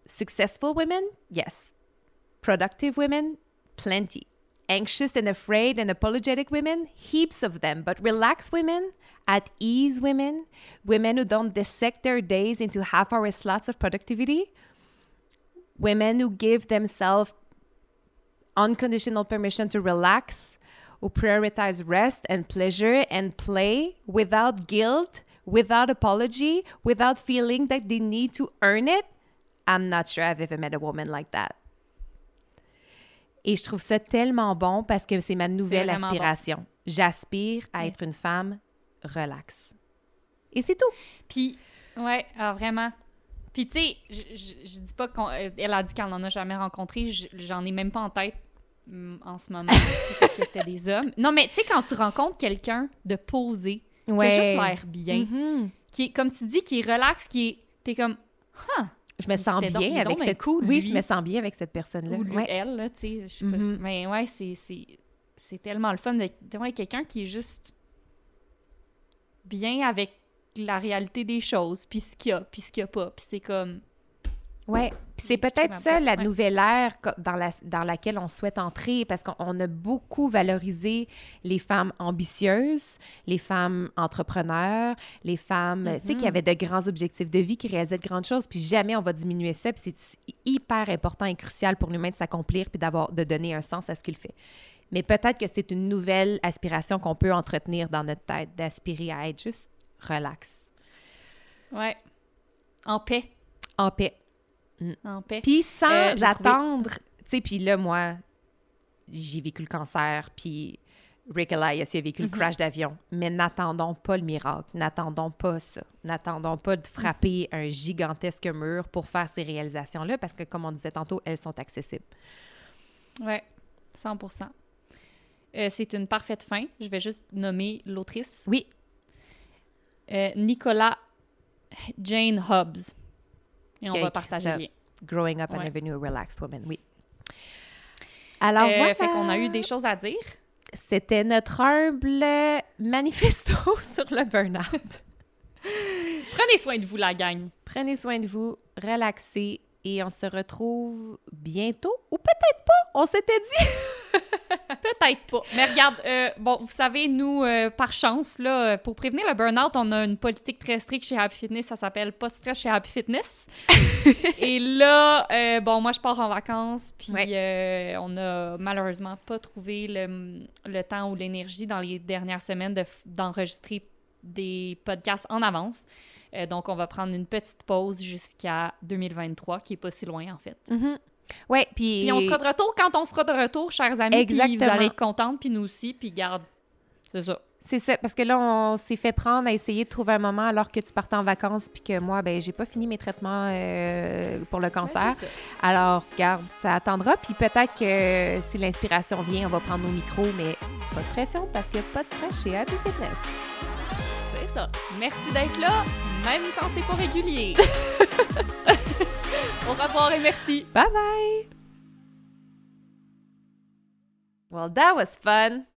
S2: Successful women? Yes. Productive women? Plenty. Anxious and afraid and apologetic women? Heaps of them. But relaxed women? At ease women? Women who don't dissect their days into half hour slots of productivity? Women who give themselves unconditional permission to relax, who prioritize rest and pleasure and play without guilt, without apology, without feeling that they need to earn it. I'm not sure I've ever met a woman like that. Et je trouve ça tellement bon parce que c'est ma nouvelle
S1: bon.
S2: aspiration. J'aspire à être une femme relaxe. Et c'est tout.
S1: Puis, ouais, ah, vraiment. Puis, tu sais, je, je, je dis pas qu'elle a dit qu'elle n'en a jamais rencontré. je- J'en ai même pas en tête hum, en ce moment que c'était des hommes. Non, mais tu sais, quand tu rencontres quelqu'un de posé, qui a juste l'air bien,
S2: Mhm.
S1: qui est, comme tu dis, qui est relax, qui est. T'es comme. Huh,
S2: Je me sens
S1: donc-
S2: bien avec
S1: donc
S2: cette
S1: cool,
S2: Oui, je me sens bien avec cette personne-là.
S1: ou lui,
S2: Ouais.
S1: elle, là, tu sais. Je sais pas
S2: Mhm.
S1: si- Mais ouais, c'est- c'est tellement le fun d'être d'avoir quelqu'un qui est juste bien avec la réalité des choses, puis ce qu'il y a, puis ce qu'il y a pas. Puis c'est comme.
S2: Puis c'est peut-être ça la
S1: Ouais.
S2: nouvelle ère dans, la, dans laquelle on souhaite entrer parce qu'on on a beaucoup valorisé les femmes ambitieuses, les femmes entrepreneurs, les femmes tu sais, qui
S1: Mhm.
S2: avaient de grands objectifs de vie, qui réalisaient de grandes choses. Puis jamais on va diminuer ça. Puis c'est hyper important et crucial pour l'humain de s'accomplir puis d'avoir de donner un sens à ce qu'il fait. Mais peut-être que c'est une nouvelle aspiration qu'on peut entretenir dans notre tête, d'aspirer à être juste relax,
S1: Ouais. En paix.
S2: en paix.
S1: En paix.
S2: Puis sans
S1: Euh,
S2: attendre, tu sais, puis là, moi, j'ai vécu le cancer, puis Rick Elias, il a vécu le
S1: Mhm.
S2: crash d'avion. Mais n'attendons pas le miracle, n'attendons pas ça. N'attendons pas de frapper un gigantesque mur pour faire ces réalisations-là, parce que, comme on disait tantôt, elles sont accessibles.
S1: Ouais, 100% Euh, C'est une parfaite fin. Je vais juste nommer l'autrice.
S2: Oui,
S1: Euh, Nicolas Jane Hobbs. Et on va partager
S2: ça.
S1: le lien.
S2: Growing Up,
S1: Ouais.
S2: Never Knew a Relaxed Woman, oui. Alors
S1: Euh,
S2: voilà,
S1: Fait qu'on a eu des choses à dire.
S2: c'était notre humble manifesto sur le burn-out.
S1: Prenez soin de vous, la gang.
S2: Prenez soin de vous, relaxez et on se retrouve bientôt ou peut-être pas, on s'était dit.
S1: Peut-être pas. Mais regarde, euh, bon, vous savez, nous, euh, par chance, là, euh, pour prévenir le burn-out, on a une politique très stricte chez Happy Fitness. Ça s'appelle pas stress chez Happy Fitness. Et là, euh, bon, moi, je pars en vacances, puis
S2: Ouais.
S1: on a malheureusement pas trouvé le, le temps ou l'énergie dans les dernières semaines de d'enregistrer des podcasts en avance. Euh, donc, on va prendre une petite pause jusqu'à 2023, qui est pas si loin, en fait.
S2: Ouais, puis
S1: Puis on sera de retour quand on sera de retour, chers amis. Puis vous
S2: Exactement.
S1: allez être contentes, puis nous aussi. Puis garde, c'est ça.
S2: c'est ça parce que là on s'est fait prendre à essayer de trouver un moment alors que tu partais en vacances puis que moi ben j'ai pas fini mes traitements euh, pour le cancer.
S1: Ouais.
S2: Alors garde, ça attendra puis peut-être que si l'inspiration vient, on va prendre nos micros mais pas de pression parce a pas de stress chez Happy Fitness.
S1: C'est ça. Merci d'être là, même quand c'est pas régulier. Au revoir et merci.
S2: Bye bye. Well, that was fun.